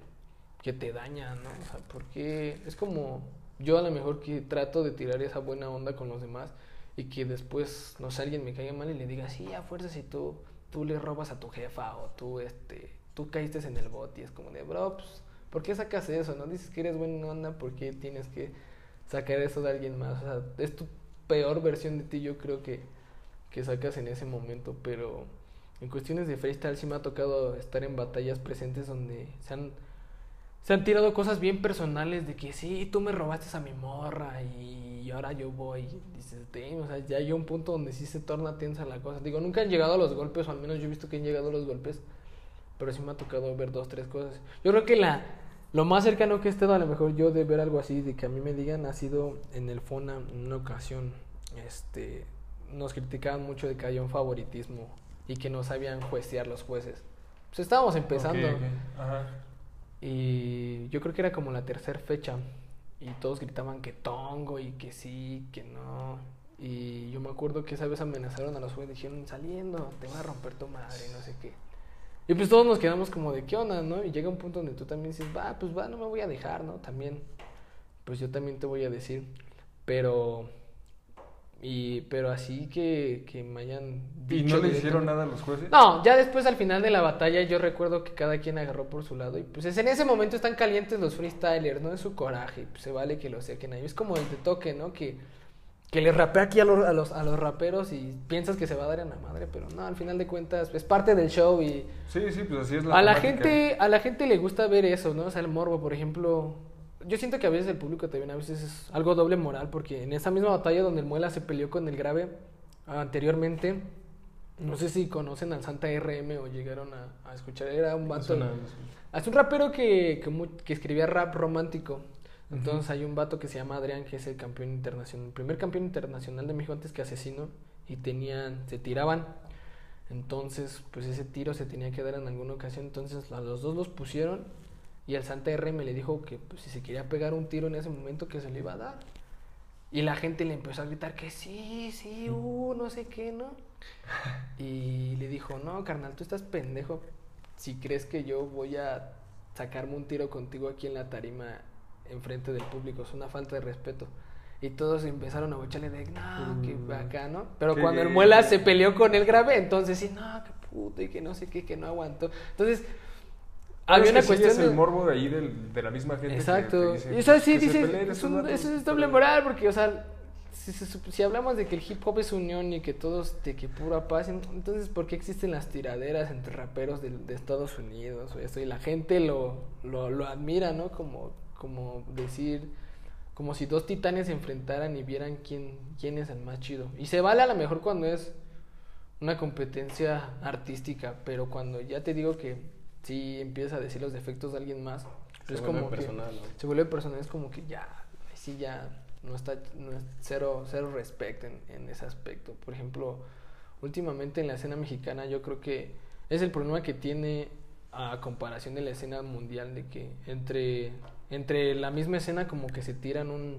que te daña, ¿no? O sea, porque es como yo a lo mejor que trato de tirar esa buena onda con los demás y que después, no sé, alguien me caiga mal y le diga, sí, a fuerza si tú, tú le robas a tu jefa o tú, este, tú caíste en el bot y es como de, bro, pues, ¿por qué sacas eso? ¿No dices que eres buena onda? ¿Por qué tienes que sacar eso de alguien más? O sea, es tu peor versión de ti, yo creo que, que sacas en ese momento, pero en cuestiones de freestyle sí me ha tocado estar en batallas presentes donde se han, se han tirado cosas bien personales de que sí, tú me robaste a mi morra y ahora yo voy. Dices, o sea, ya hay un punto donde sí se torna tensa la cosa. Digo, nunca han llegado a los golpes, o al menos yo he visto que han llegado a los golpes, pero sí me ha tocado ver dos, tres cosas. Yo creo que la, lo más cercano que he estado a lo mejor yo de ver algo así, de que a mí me digan, ha sido en el FONA en una ocasión. Este, nos criticaban mucho de que había un favoritismo y que no sabían juecear los jueces. Pues estábamos empezando. Ok, ok. Ajá. Y yo creo que era como la tercera fecha. Y todos gritaban que tongo y que sí, que no. Y yo me acuerdo que esa vez amenazaron a los jueces. Dijeron, saliendo, te voy a romper tu madre, no sé qué. Y pues todos nos quedamos como de qué onda, ¿no? Y llega un punto donde tú también dices, va, pues va, no me voy a dejar, ¿no? También, pues yo también te voy a decir. Pero, y, pero así que, que me hayan ¿Y dicho no le hicieron nada a los jueces? no, ya después al final de la batalla yo recuerdo que cada quien agarró por su lado y pues es- en ese momento están calientes los freestylers, ¿no? Es su coraje, pues se vale que lo saquen ahí. Es como el de toque, ¿no? Que, que le rapea aquí a los, a, los, a los raperos y piensas que se va a dar en la madre, pero no, al final de cuentas es parte del show y Sí, sí, pues así es la a la gente a la gente le gusta ver eso, ¿no? O sea, el morbo, por ejemplo, yo siento que a veces el público también a veces es algo doble moral porque en esa misma batalla donde el Muela se peleó con el Grave anteriormente, no sé si conocen al Santa RM o llegaron a, a escuchar, era un vato, es un rapero que, que, escribía rap romántico. Entonces hay un vato que se llama Adrián, que es el campeón internacional, el primer campeón internacional de México antes que asesino, y tenían, se tiraban. Entonces, pues ese tiro se tenía que dar en alguna ocasión. Entonces a los dos los pusieron y el Santa RM le dijo que pues, si se quería pegar un tiro en ese momento que se le iba a dar. Y la gente le empezó a gritar que sí, sí, uh, no sé qué, ¿no? Y le dijo, no, carnal, tú estás pendejo si crees que yo voy a sacarme un tiro contigo aquí en la tarima enfrente del público. Es una falta de respeto. Y todos empezaron a echarle de, no, que Mm. acá, ¿no? Pero cuando el Muela se peleó con el grave, entonces sí, no, que puto, y que no sé qué, que no aguantó. Entonces, había una sí cuestión es el morbo de ahí del- de la misma gente. que Exacto. te dice y eso sí dices, es un- eso es doble moral, porque, o sea, si, hablamos de que el hip hop es unión y que todos, de que pura paz, en- entonces, ¿por qué existen las tiraderas entre raperos de, de Estados Unidos o eso? Y la gente lo, lo, lo admira, ¿no? Como, como decir, como si dos titanes se enfrentaran y vieran quién, quién es el más chido. Y se vale a lo mejor cuando es una competencia artística, pero cuando ya te digo que sí empiezas a decir los defectos de alguien más, Se es vuelve como que- personal, ¿no? se vuelve personal, es como que ya, sí ya no está, no es cero, cero respect en, en ese aspecto. Por ejemplo, últimamente en la escena mexicana yo creo que es el problema que tiene a comparación de la escena mundial, de que entre, entre la misma escena como que se tiran un,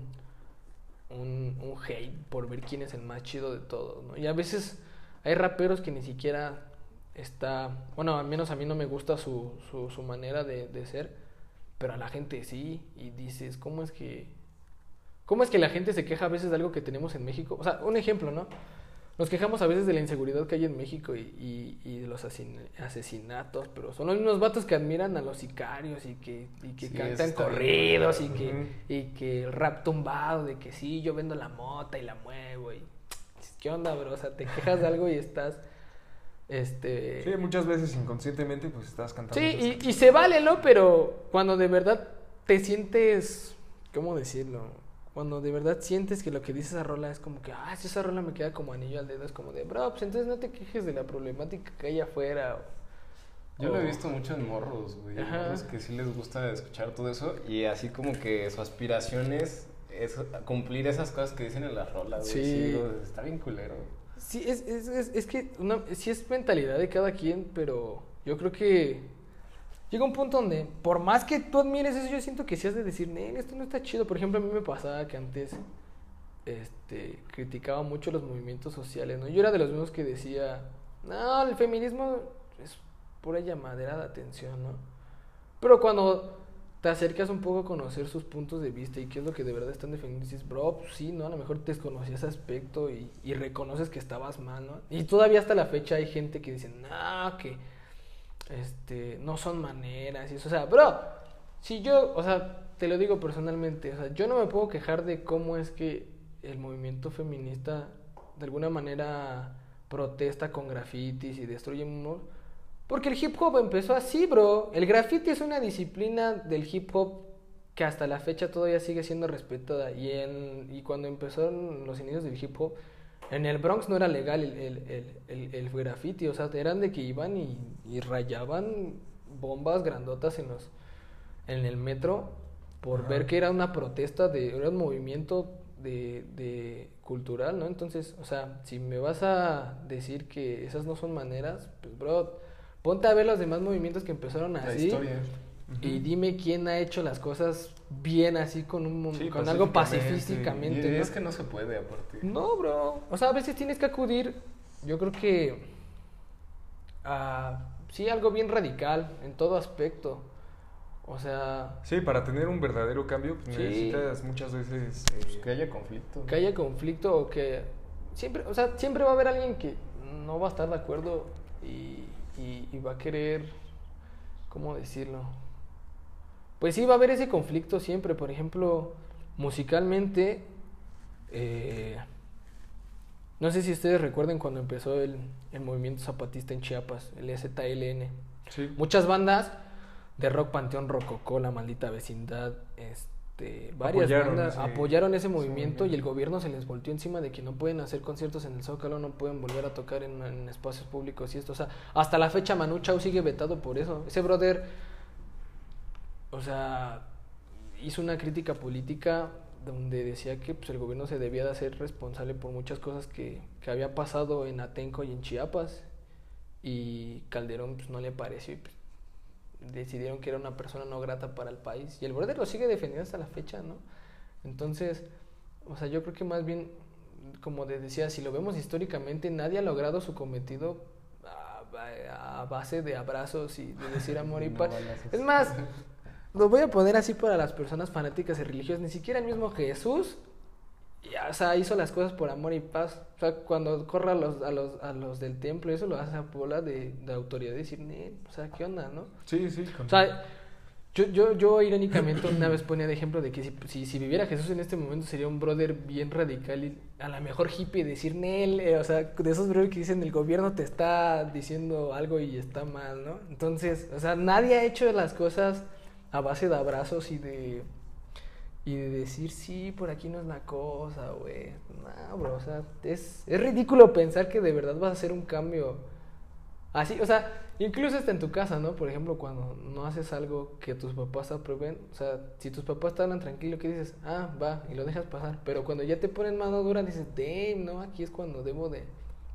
un, un hate por ver quién es el más chido de todos, ¿no? Y a veces hay raperos que ni siquiera está, bueno, al menos a mí no me gusta su, su, su manera de, de ser, pero a la gente sí, y dices, ¿cómo es que, cómo es que la gente se queja a veces de algo que tenemos en México? O sea, un ejemplo, ¿no? nos quejamos a veces de la inseguridad que hay en México y, y, y de los asesinatos, pero son los mismos vatos que admiran a los sicarios y que, y que Sí, cantan bien corridos y que, y que el rap tumbado de que sí, yo vendo la mota y la muevo y ¿qué onda, bro? O sea, te quejas de algo y estás este Sí, muchas veces inconscientemente pues estás cantando. Sí, y, se vale, ¿no? Pero cuando de verdad te sientes, ¿cómo decirlo? Cuando de verdad sientes que lo que dice esa rola es como que, ah, si esa rola me queda como anillo al dedo, es como de, bro, pues entonces no te quejes de la problemática que hay afuera. o- Yo lo he visto mucho en morros, güey. Morros que sí les gusta escuchar todo eso. Y así como que su aspiración es, es cumplir esas cosas que dicen en las rolas, güey. Sí. está bien culero. Sí, es, es, es, es que una, sí es mentalidad de cada quien, pero yo creo que llega un punto donde, por más que tú admires eso, yo siento que sí has de decir, Nen, esto no está chido. Por ejemplo, a mí me pasaba que antes este, criticaba mucho los movimientos sociales, ¿no? Yo era de los mismos que decía, no, el feminismo es pura llamadera de atención, ¿no? Pero cuando te acercas un poco a conocer sus puntos de vista y qué es lo que de verdad están defendiendo, dices, bro, pues sí, ¿no? A lo mejor desconocías ese aspecto y, y reconoces que estabas mal, ¿no? Y todavía hasta la fecha hay gente que dice, no, que este, no son maneras y eso. O sea, bro, si yo, o sea, te lo digo personalmente, o sea, yo no me puedo quejar de cómo es que el movimiento feminista de alguna manera protesta con grafitis y destruye muros. Porque el hip hop empezó así, bro. El graffiti es una disciplina del hip hop que hasta la fecha todavía sigue siendo respetada. Y, en, y cuando empezaron los inicios del hip hop, en el Bronx no era legal el, el, el, el, el graffiti. O sea, eran de que iban y, y rayaban bombas grandotas en, los, en el metro por Ajá. ver que era una protesta, de, era un movimiento de, de cultural, ¿no? Entonces, o sea, si me vas a decir que esas no son maneras, pues, bro, ponte a ver los demás movimientos que empezaron La así. historia. Y dime quién ha hecho las cosas bien así con un Sí, con algo Y pacíficamente. ¿no? es que no se puede, aparte. No, bro. O sea, a veces tienes que acudir, yo creo que a sí algo bien radical en todo aspecto. O sea, Sí, para tener un verdadero cambio pues, Sí. necesitas muchas veces... eh, Pues que haya conflicto. que haya conflicto o que siempre, o sea, siempre va a haber alguien que no va a estar de acuerdo y, y- y va a querer, ¿cómo decirlo? Pues sí, va a haber ese conflicto siempre. Por ejemplo, musicalmente, eh, no sé si ustedes recuerden cuando empezó el, el movimiento zapatista en Chiapas, el ZLN. sí. Muchas bandas de rock Panteón Rococó, La Maldita Vecindad, este, varias Apoyaron bandas ese- apoyaron ese movimiento y el gobierno se les volteó encima de que no pueden hacer conciertos en el Zócalo, no pueden volver a tocar en, en espacios públicos y esto. O sea, hasta la fecha Manu Chao sigue vetado por eso. Ese brother, o sea, hizo una crítica política donde decía que pues, el gobierno se debía de hacer responsable por muchas cosas que, que había pasado en Atenco y en Chiapas y Calderón pues no le pareció y pues, decidieron que era una persona no grata para el país y el brother lo sigue defendiendo hasta la fecha, ¿no? Entonces, o sea, yo creo que más bien, como te decía, si lo vemos históricamente, nadie ha logrado su cometido a, base de abrazos y de decir amor y No paz. Es más, lo voy a poner así para las personas fanáticas y religiosas, ni siquiera el mismo Jesús ya, o sea, hizo las cosas por amor y paz. O sea, cuando corre a los, a los, a los del templo, eso lo hace a bola de, de autoridad decir, "Nel, o sea, ¿qué onda, no? Sí, sí. con- O sea, yo, yo, yo irónicamente una vez ponía de ejemplo de que si, si, si viviera Jesús en este momento sería un brother bien radical y a lo mejor hippie decir, Nel, eh", o sea, de esos brothers que dicen el gobierno te está diciendo algo y está mal, ¿no? Entonces, o sea, nadie ha hecho las cosas a base de abrazos y de y de decir, sí, por aquí no es la cosa, güey. No, bro, o sea, es, es ridículo pensar que de verdad vas a hacer un cambio así, o sea, incluso hasta en tu casa, ¿no? Por ejemplo, cuando no haces algo que tus papás aprueben, o sea, si tus papás te hablan tranquilo, ¿qué dices? Ah, va, y lo dejas pasar. Pero cuando ya te ponen mano dura, dices, damn, no, aquí es cuando debo de,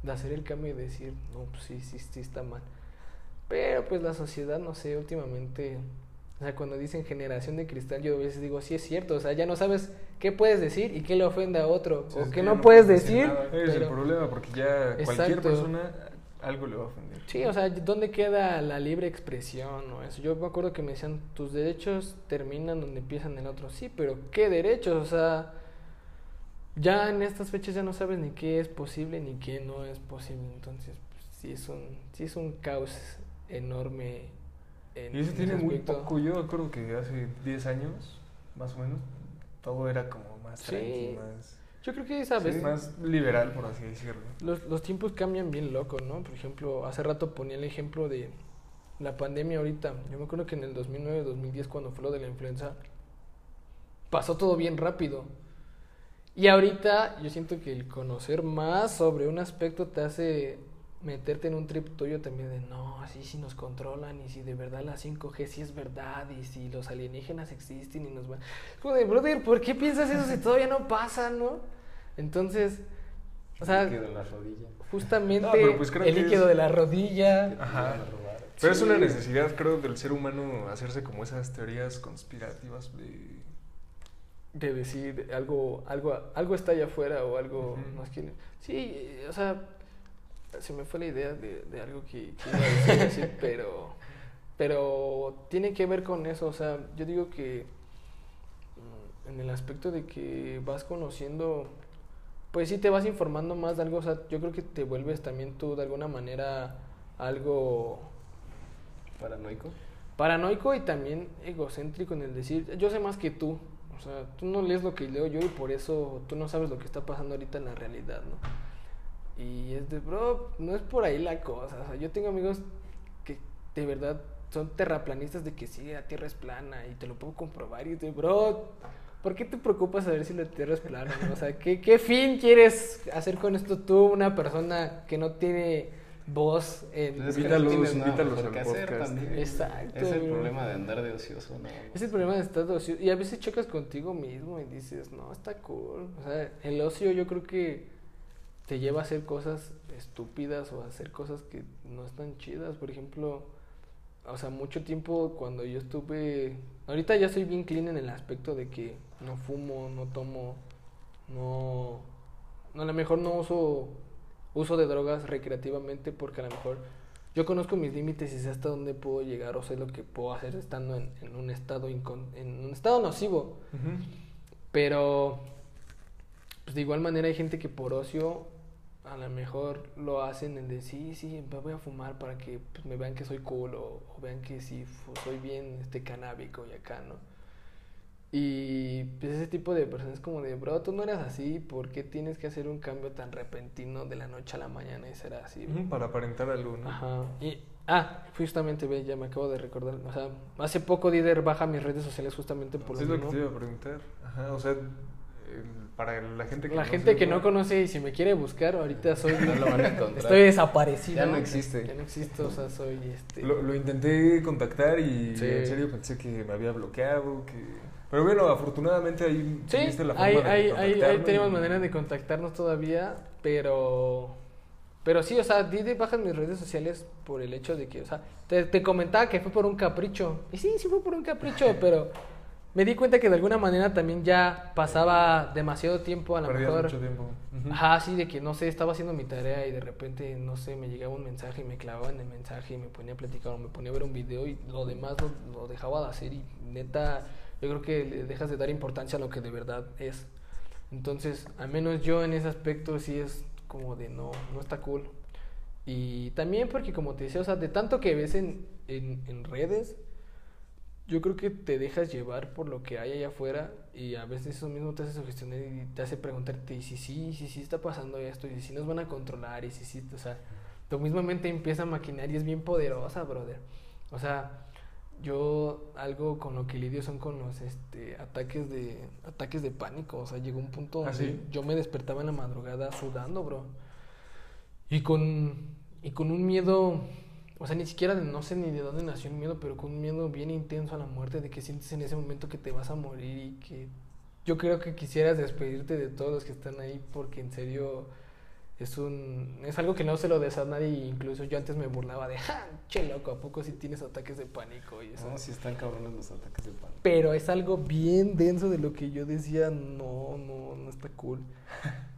de hacer el cambio y decir, no, pues sí, sí, sí está mal. Pero pues la sociedad, no sé, últimamente, o sea, cuando dicen generación de cristal, yo a veces digo, sí es cierto, o sea, ya no sabes qué puedes decir y qué le ofende a otro, Sí, o qué no no puedes decir nada. Es el pero- problema porque ya cualquier persona algo le va a ofender. Sí, o sea, ¿dónde queda la libre expresión o eso? Yo me acuerdo que me decían, tus derechos terminan donde empiezan el otro. Sí, pero ¿qué derechos? O sea, ya en estas fechas ya no sabes ni qué es posible ni qué no es posible. Entonces, pues, sí es un, sí es un caos enorme. En, Y eso en tiene muy poco. Yo acuerdo que hace 10 años, más o menos, todo era como más Sí. tranqui, más, Yo creo que, ¿sabes? sí, más liberal, por así decirlo. Los, los tiempos cambian bien loco, ¿no? Por ejemplo, hace rato ponía el ejemplo de la pandemia ahorita. Yo me acuerdo que en el 2009, 2010, cuando fue lo de la influenza, pasó todo bien rápido. Y ahorita yo siento que el conocer más sobre un aspecto te hace meterte en un trip tuyo también de no, así si nos controlan y si de verdad la 5G sí es verdad y si los alienígenas existen y nos van... Joder, brother, ¿por qué piensas eso si todavía no pasa, no? Entonces, o sea, Líquido en la rodilla. justamente No, pues el líquido es- de la rodilla. Ajá. Pero es una necesidad, creo, del ser humano hacerse como esas teorías conspirativas de... de decir algo algo algo está allá afuera o algo más que sí o sea se me fue la idea de, de algo que, que iba a decir, así, pero pero tiene que ver con eso o sea yo digo que mm, en el aspecto de que vas conociendo pues sí te vas informando más de algo o sea yo creo que te vuelves también tú de alguna manera algo Paranoico. paranoico y también egocéntrico en el decir, yo sé más que tú. O sea, tú no lees lo que leo yo y por eso tú no sabes lo que está pasando ahorita en la realidad, ¿no? Y es de, bro, no es por ahí la cosa. O sea, yo tengo amigos que de verdad son terraplanistas de que sí, la Tierra es plana y te lo puedo comprobar. Y de, bro, ¿por qué te preocupas saber si la Tierra es plana? no? O sea, ¿qué, ¿qué fin quieres hacer con esto tú, una persona que no tiene voz en... Es Invítalos, invítalos al podcast. Exacto, Es el güey. problema de andar de ocioso, ¿no? Es el problema de estar de ocio. Y a veces chocas contigo mismo y dices, no, está cool. O sea, el ocio yo creo que te lleva a hacer cosas estúpidas o a hacer cosas que no están chidas. Por ejemplo, o sea, mucho tiempo cuando yo estuve... Ahorita ya soy bien clean en el aspecto de que no fumo, no tomo, no... no a lo mejor no uso uso de drogas recreativamente porque a lo mejor yo conozco mis límites y sé hasta dónde puedo llegar o sé lo que puedo hacer estando en, en un estado incon- en un estado nocivo pero pues de igual manera hay gente que por ocio a lo mejor lo hacen en de sí, sí, me voy a fumar para que pues, me vean que soy cool o, o vean que sí, soy bien este canábico y acá, ¿no? Y pues ese tipo de personas como de, bro, tú no eras así, ¿por qué tienes que hacer un cambio tan repentino de la noche a la mañana y ser así? bro?" Ujú, Para aparentar algo, ¿no? Ajá. Y, ah, justamente, ve, ya me acabo de recordar. O sea, hace poco Dider baja mis redes sociales justamente por Eso es lo lo que te iba a preguntar. Ajá, o sea, el- para la gente que La no gente que no conoce y si me quiere buscar, ahorita soy. No lo van a encontrar. Estoy desaparecido. Ya no existe. Ya no existo, o sea, soy este. Lo, lo intenté contactar y Sí. en serio pensé que me había bloqueado, que... Pero bueno, afortunadamente ahí Sí, tuviste la forma ahí, de ahí, ahí, ahí tenemos y- manera de contactarnos todavía, pero. Pero sí, o sea, Didi baja mis redes sociales por el hecho de que, o sea, te, te comentaba que fue por un capricho. Y sí, sí fue por un capricho, pero me di cuenta que de alguna manera también ya pasaba demasiado tiempo, a lo Perdías mejor. mucho tiempo. Ujú. Ajá, sí, de que no sé, estaba haciendo mi tarea y de repente, no sé, me llegaba un mensaje y me clavaba en el mensaje y me ponía a platicar o me ponía a ver un video y lo demás lo, lo dejaba de hacer y neta, yo creo que le dejas de dar importancia a lo que de verdad es. Entonces, al menos yo en ese aspecto sí es como de no, no está cool. Y también porque como te decía, o sea, de tanto que ves en, en, en redes, yo creo que te dejas llevar por lo que hay allá afuera y a veces eso mismo te hace sugestionar y te hace preguntarte y si sí, si sí está pasando esto y si nos van a controlar y si sí, o sea, tu misma mente empieza a maquinar y es bien poderosa, brother. O sea, yo algo con lo que lidio son con los este ataques de ataques de pánico, o sea, llegó un punto ¿Ah, donde yo me despertaba en la madrugada sudando, bro. Y con y con un miedo o sea, ni siquiera de, no sé ni de dónde nació el miedo, pero con un miedo bien intenso a la muerte, de que sientes en ese momento que te vas a morir y que yo creo que quisieras despedirte de todos los que están ahí, porque en serio es un es algo que no se lo des a nadie, incluso yo antes me burlaba de, ja, che loco, ¿a poco si tienes ataques de pánico y eso? No, sí están cabrones los ataques de pánico. Pero es algo bien denso de lo que yo decía, no, no, no está cool.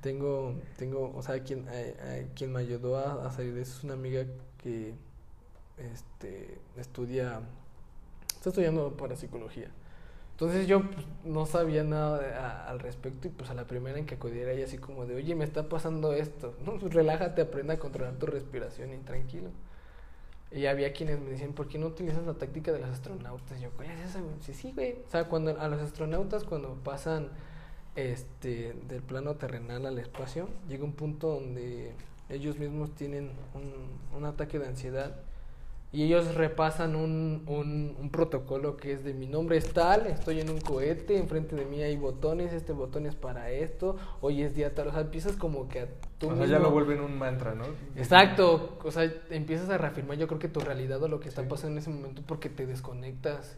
tengo, tengo, o sea, quien, eh, eh, quien me ayudó a, a salir de eso es una amiga que este, estudia, está estudiando para psicología. Entonces yo pues, no sabía nada al respecto y pues a la primera en que acudiera ella así como de, oye, me está pasando esto, no, pues relájate, aprende a controlar tu respiración y tranquilo. Y había quienes me decían, ¿por qué no utilizas la táctica de los astronautas? Yo, ¿cuál es esa? Sí, sí, güey. O sea, cuando a los astronautas cuando pasan este del plano terrenal al espacio, llega un punto donde ellos mismos tienen un ataque de ansiedad y ellos repasan un, un, un protocolo que es de mi nombre es tal, estoy en un cohete, enfrente de mí hay botones, este botón es para esto, hoy es día tal, o sea, empiezas como que a tú o sea, ya lo vuelven un mantra, ¿no? Exacto, o sea, empiezas a reafirmar yo creo que tu realidad o lo que está Sí. pasando en ese momento porque te desconectas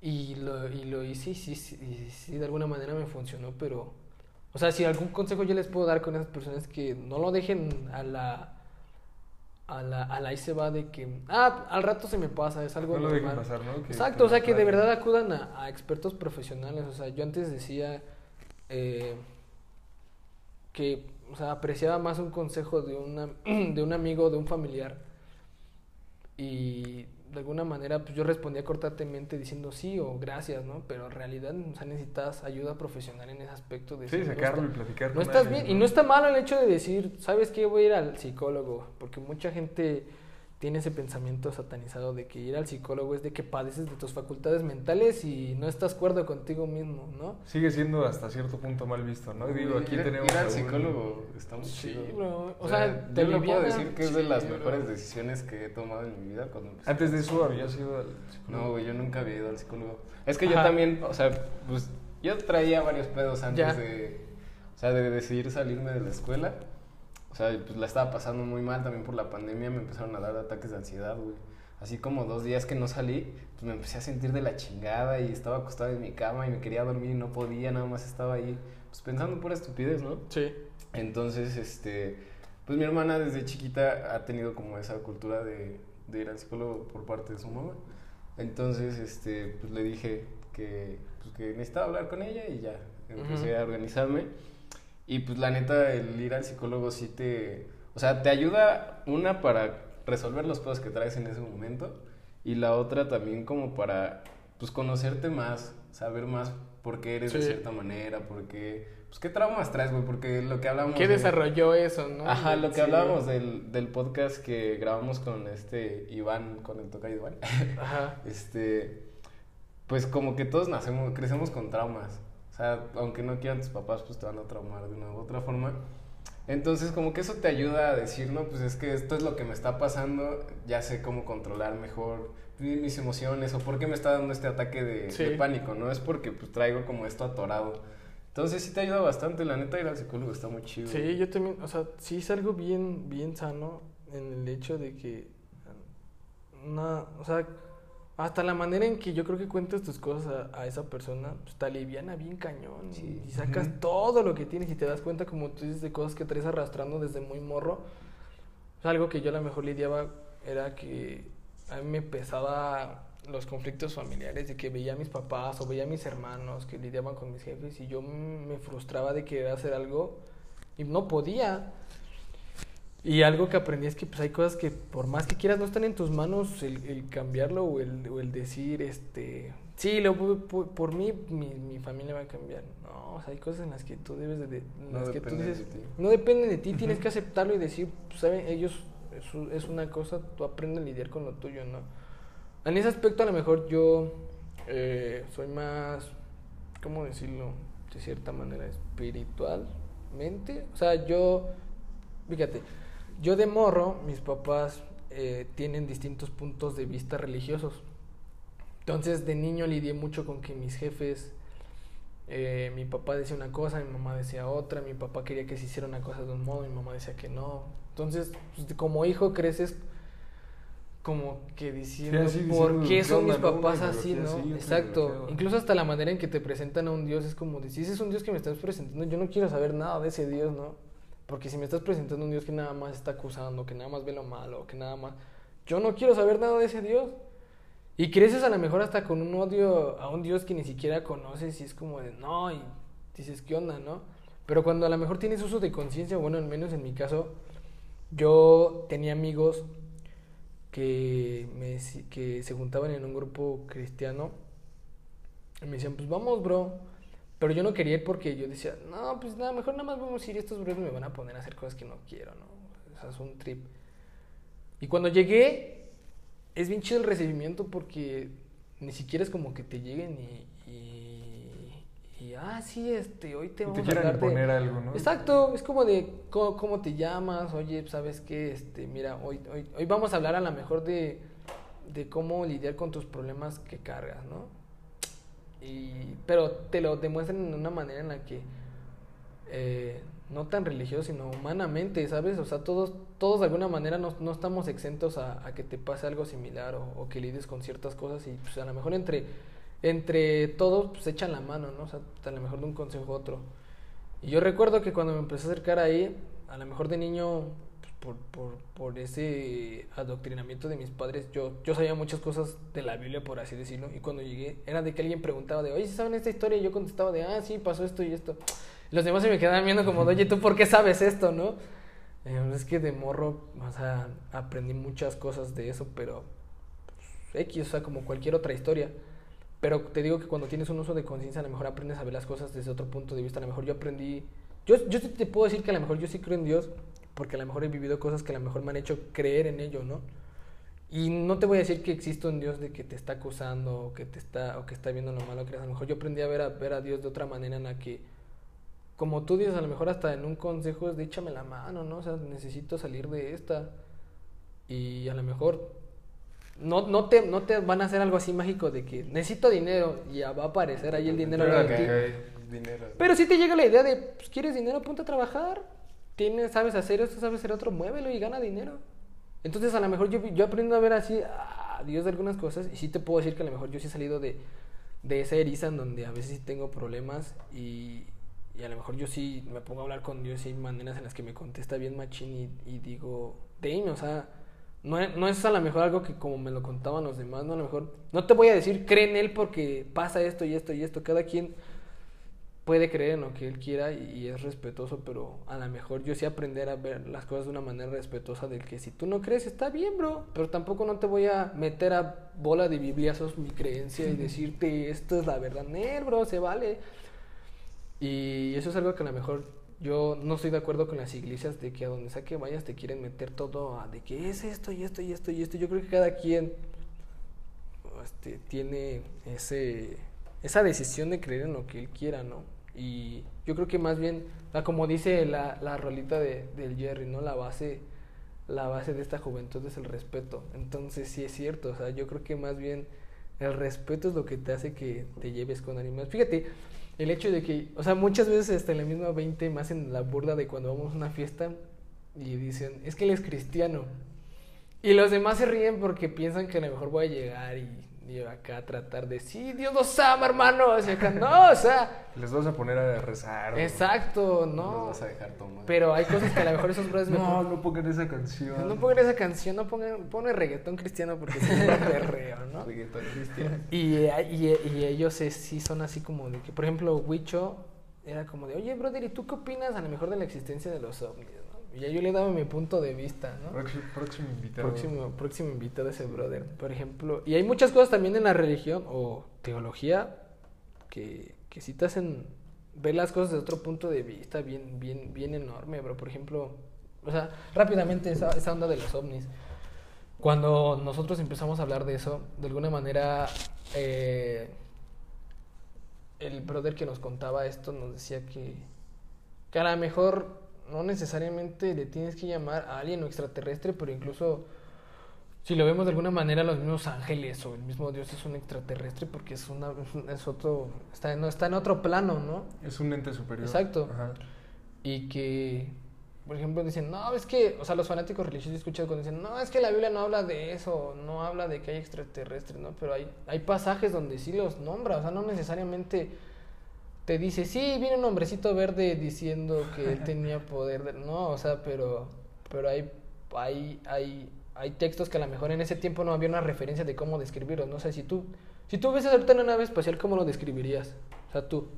y lo, y lo hice y sí, sí, y sí, de alguna manera me funcionó, pero, o sea, si algún consejo yo les puedo dar con esas personas que no lo dejen a la, a la, a la ahí se va de que, ah, al rato se me pasa, es algo No normal. pasar, ¿no? Que- Exacto, o sea, que de verdad acudan a, a expertos profesionales. O sea, yo antes decía eh, que, o sea, apreciaba más un consejo de, una, de un amigo, de un familiar. Y de alguna manera, pues yo respondía cortantemente diciendo sí o gracias, ¿no? Pero en realidad, o sea, necesitas ayuda profesional en ese aspecto. De Sí, decir, no sacarlo está- y platicar no con estás alguien, bien. Y no está malo el hecho de decir, ¿sabes qué? Voy a ir al psicólogo. Porque mucha gente tiene ese pensamiento satanizado de que ir al psicólogo es de que padeces de tus facultades mentales y no estás cuerdo contigo mismo, ¿no? Sigue siendo hasta cierto punto mal visto, ¿no? Digo, aquí ir, tenemos ir al psicólogo está muy Sí, chido. bro. O O sea, sea, te yo lo puedo decir que es de Sí, las bro. mejores decisiones que he tomado en mi vida cuando empecé Antes de eso psicólogo. había sido al psicólogo. No, güey, yo nunca había ido al psicólogo. Es que yo también, o sea, pues yo traía varios pedos antes Ya. de, o sea, de decidir salirme de la escuela. O sea, pues la estaba pasando muy mal también por la pandemia, me empezaron a dar ataques de ansiedad, güey. Así como dos días que no salí, pues me empecé a sentir de la chingada y estaba acostado en mi cama y me quería dormir y no podía, nada más estaba ahí, pues pensando pura estupidez, ¿no? Sí. Entonces, este, pues mi hermana desde chiquita ha tenido como esa cultura de, de ir al psicólogo por parte de su mamá. Entonces, este, pues le dije que, pues, que necesitaba hablar con ella y ya empecé Ujú. a organizarme. Y pues la neta, el ir al psicólogo sí te, o sea, te ayuda una para resolver los pedos que traes en ese momento y la otra también como para, pues conocerte más, saber más por qué eres de cierta manera, por qué, pues qué traumas traes, güey, porque lo que hablamos... ¿Qué de- desarrolló eso, no? Ajá, lo que Sí. hablábamos del, del podcast que grabamos con este Iván, con el toca Iván, Ajá. este, pues como que todos nacemos, crecemos con traumas. O sea, aunque no quieran tus papás, pues te van a traumar de una u otra forma. Entonces, como que eso te ayuda a decir, no, pues es que esto es lo que me está pasando, ya sé cómo controlar mejor mi- mis emociones o por qué me está dando este ataque de, Sí. de pánico, ¿no? Es porque pues traigo como esto atorado. Entonces sí te ayuda bastante, la neta ir al psicólogo está muy chido. Sí, yo también, o sea, sí es algo bien, bien sano en el hecho de que, una, o sea, hasta la manera en que yo creo que cuentas tus cosas a, a esa persona, pues te aliviana bien cañón Sí. y sacas todo lo que tienes y te das cuenta, como tú dices, de cosas que traes arrastrando desde muy morro. Algo que yo a lo mejor lidiaba era que a mí me pesaba los conflictos familiares, de que veía a mis papás o veía a mis hermanos que lidiaban con mis jefes y yo me frustraba de querer hacer algo y no podía. Y algo que aprendí es que pues hay cosas que por más que quieras no están en tus manos el, el cambiarlo o el, o el decir, este, sí, lo, por, por mí mi, mi familia va a cambiar. No, o sea, hay cosas en las que tú debes de... de- No las que tú de dices, ti. no depende de ti, tienes que aceptarlo y decir, pues, ¿saben? Ellos, es, un- es una cosa, tú aprendes a lidiar con lo tuyo, ¿no? En ese aspecto a lo mejor yo eh, soy más, ¿cómo decirlo? De cierta manera, espiritualmente. O sea, yo, fíjate, yo de morro, mis papás eh, tienen distintos puntos de vista religiosos. Entonces de niño lidié mucho con que mis jefes, eh, mi papá decía una cosa, mi mamá decía otra, mi papá quería que se hiciera una cosa de un modo, mi mamá decía que no. Entonces, pues, como hijo creces como que diciendo, ¿por diciendo, qué ¿qué son mis papás Una así, no? así, Exacto. Incluso hasta la manera en que te presentan a un Dios es como decir, ese es un Dios que me estás presentando, yo no quiero saber nada de ese Dios, ¿no? Porque si me estás presentando un Dios que nada más está acusando, que nada más ve lo malo, que nada más... Yo no quiero saber nada de ese Dios. Y creces a lo mejor hasta con un odio a un Dios que ni siquiera conoces y es como de no, y dices, ¿qué onda, no? Pero cuando a lo mejor tienes uso de conciencia, bueno, al menos en mi caso, yo tenía amigos que, que se juntaban en un grupo cristiano Y me decían, pues vamos, bro. Pero yo no quería ir porque yo decía, no, pues nada, mejor nada más vamos a ir. Estos bros me van a poner a hacer cosas que no quiero, ¿no? O sea, es un trip. Y cuando llegué, es bien chido el recibimiento porque ni siquiera es como que te lleguen y. y, y, ah, sí, este, hoy te vamos te a hablar de. imponer algo, ¿no? Exacto, es como de ¿cómo, cómo te llamas, oye, ¿sabes qué? Este, mira, hoy, hoy, hoy vamos a hablar a lo mejor de, de cómo lidiar con tus problemas que cargas, ¿no? Pero te lo demuestran en una manera en la que eh, no tan religioso, sino humanamente, ¿sabes? O sea, todos, todos de alguna manera no, no estamos exentos a, que te pase algo similar o, que lidies con ciertas cosas y pues a lo mejor entre, entre todos pues echan la mano, ¿no? O sea, a lo mejor de un consejo a otro. Y yo recuerdo que cuando me empecé a acercar ahí, a lo mejor de niño, por, por, por ese adoctrinamiento de mis padres, yo, yo sabía muchas cosas de la Biblia, por así decirlo. Y cuando llegué, era de que alguien preguntaba de, oye, ¿sí saben esta historia? Y yo contestaba de, ah, sí, pasó esto y esto. Y los demás se me quedaban viendo como, oye, ¿tú por qué sabes esto, no? Eh, es que de morro, o sea, aprendí muchas cosas de eso, pero pues, X, o sea, como cualquier otra historia. Pero te digo que cuando tienes un uso de conciencia, a lo mejor aprendes a ver las cosas desde otro punto de vista. A lo mejor yo aprendí. Yo, yo te puedo decir que a lo mejor yo sí creo en Dios, porque a lo mejor he vivido cosas que a lo mejor me han hecho creer en ello, ¿no? Y no te voy a decir que existe un Dios de que te está acusando o que te está o que está viendo lo malo que eres. A lo mejor yo aprendí a ver a ver a Dios de otra manera en la que como tú dices, a lo mejor hasta en un consejo es de échame la mano, ¿no? O sea, necesito salir de esta. Y a lo mejor no, no, te, no te van a hacer algo así mágico de que necesito dinero y ya va a aparecer ahí el dinero. Pero de ti. dinero. Pero si te llega la idea de, pues, ¿quieres dinero? Ponte a trabajar. Tienes, sabes hacer esto, sabes hacer otro, muévelo y gana dinero. Entonces, a lo mejor yo, yo aprendo a ver así, a Dios de algunas cosas. Y sí te puedo decir que a lo mejor yo sí he salido de, de esa eriza en donde a veces sí tengo problemas. Y, y a lo mejor yo sí me pongo a hablar con Dios y hay maneras en las que me contesta bien machín y, digo, dame, o sea, no, no es a lo mejor algo que como me lo contaban los demás, ¿no? A lo mejor, no te voy a decir, cree en Él porque pasa esto y esto y esto. Cada quien puede creer en lo que él quiera y, es respetuoso, pero a lo mejor yo sí aprender a ver las cosas de una manera respetuosa del que si tú no crees está bien, bro, pero tampoco no te voy a meter a bola de bibliazos mi creencia y decirte esto es la verdad, Nel, bro, se vale. Y eso es algo que a lo mejor yo no estoy de acuerdo con las iglesias de que a donde sea que vayas te quieren meter todo a de que es esto y esto y esto y esto. Yo creo que cada quien este, tiene ese, esa decisión de creer en lo que él quiera, ¿no? Y yo creo que más bien, ah, como dice la, la rolita de, del Jerry, ¿no? La base, la base de esta juventud es el respeto. Entonces sí es cierto, o sea, yo creo que más bien el respeto es lo que te hace que te lleves con más. Fíjate, el hecho de que, o sea, muchas veces hasta en la misma 20 me hacen la burla de cuando vamos a una fiesta y dicen, es que él es cristiano. Y los demás se ríen porque piensan que a lo mejor voy a llegar y, y acá a tratar de, sí, Dios nos ama, hermano. Y acá, no, o sea, Les vas a poner a rezar. exacto, No los vas a dejar tomar. Pero hay cosas que a lo mejor esos brothers me No, no pongan esa canción. no pongan esa canción, no pongan, pongan reggaetón cristiano porque si no perreo, ¿no? Reggaetón cristiano. Y, y, y ellos sí son así como de que, por ejemplo, Wicho era como de, oye, brother, ¿y tú qué opinas a lo mejor de la existencia de los ovnis? Y ya yo le daba mi punto de vista, ¿no? Próximo, próximo invitado. Próximo, próximo invitado ese brother, por ejemplo. Y hay muchas cosas también en la religión o teología que, que sí te hacen ver las cosas de otro punto de vista bien, bien, bien enorme, bro. Por ejemplo, o sea, rápidamente esa, esa onda de los ovnis. Cuando nosotros empezamos a hablar de eso, de alguna manera, eh, el brother que nos contaba esto nos decía que, que a lo mejor no necesariamente le tienes que llamar a alguien o extraterrestre, pero incluso si lo vemos de alguna manera, los mismos ángeles o el mismo Dios es un extraterrestre porque es, una, es otro, está, no, está en otro plano, ¿no? Es un ente superior. Exacto. Ajá. Y que, por ejemplo, dicen, no, es que, o sea, los fanáticos religiosos he escuchado cuando dicen, no, es que la Biblia no habla de eso, no habla de que hay extraterrestres, ¿no? Pero hay, hay pasajes donde sí los nombra, o sea, no necesariamente te dice, sí, viene un hombrecito verde diciendo que él tenía poder, de-". no, o sea, pero, pero hay, hay, hay, hay textos que a lo mejor en ese tiempo no había una referencia de cómo describirlos, no sé, si tú, si tú ves ahorita una nave espacial, ¿cómo lo describirías? O sea, tú.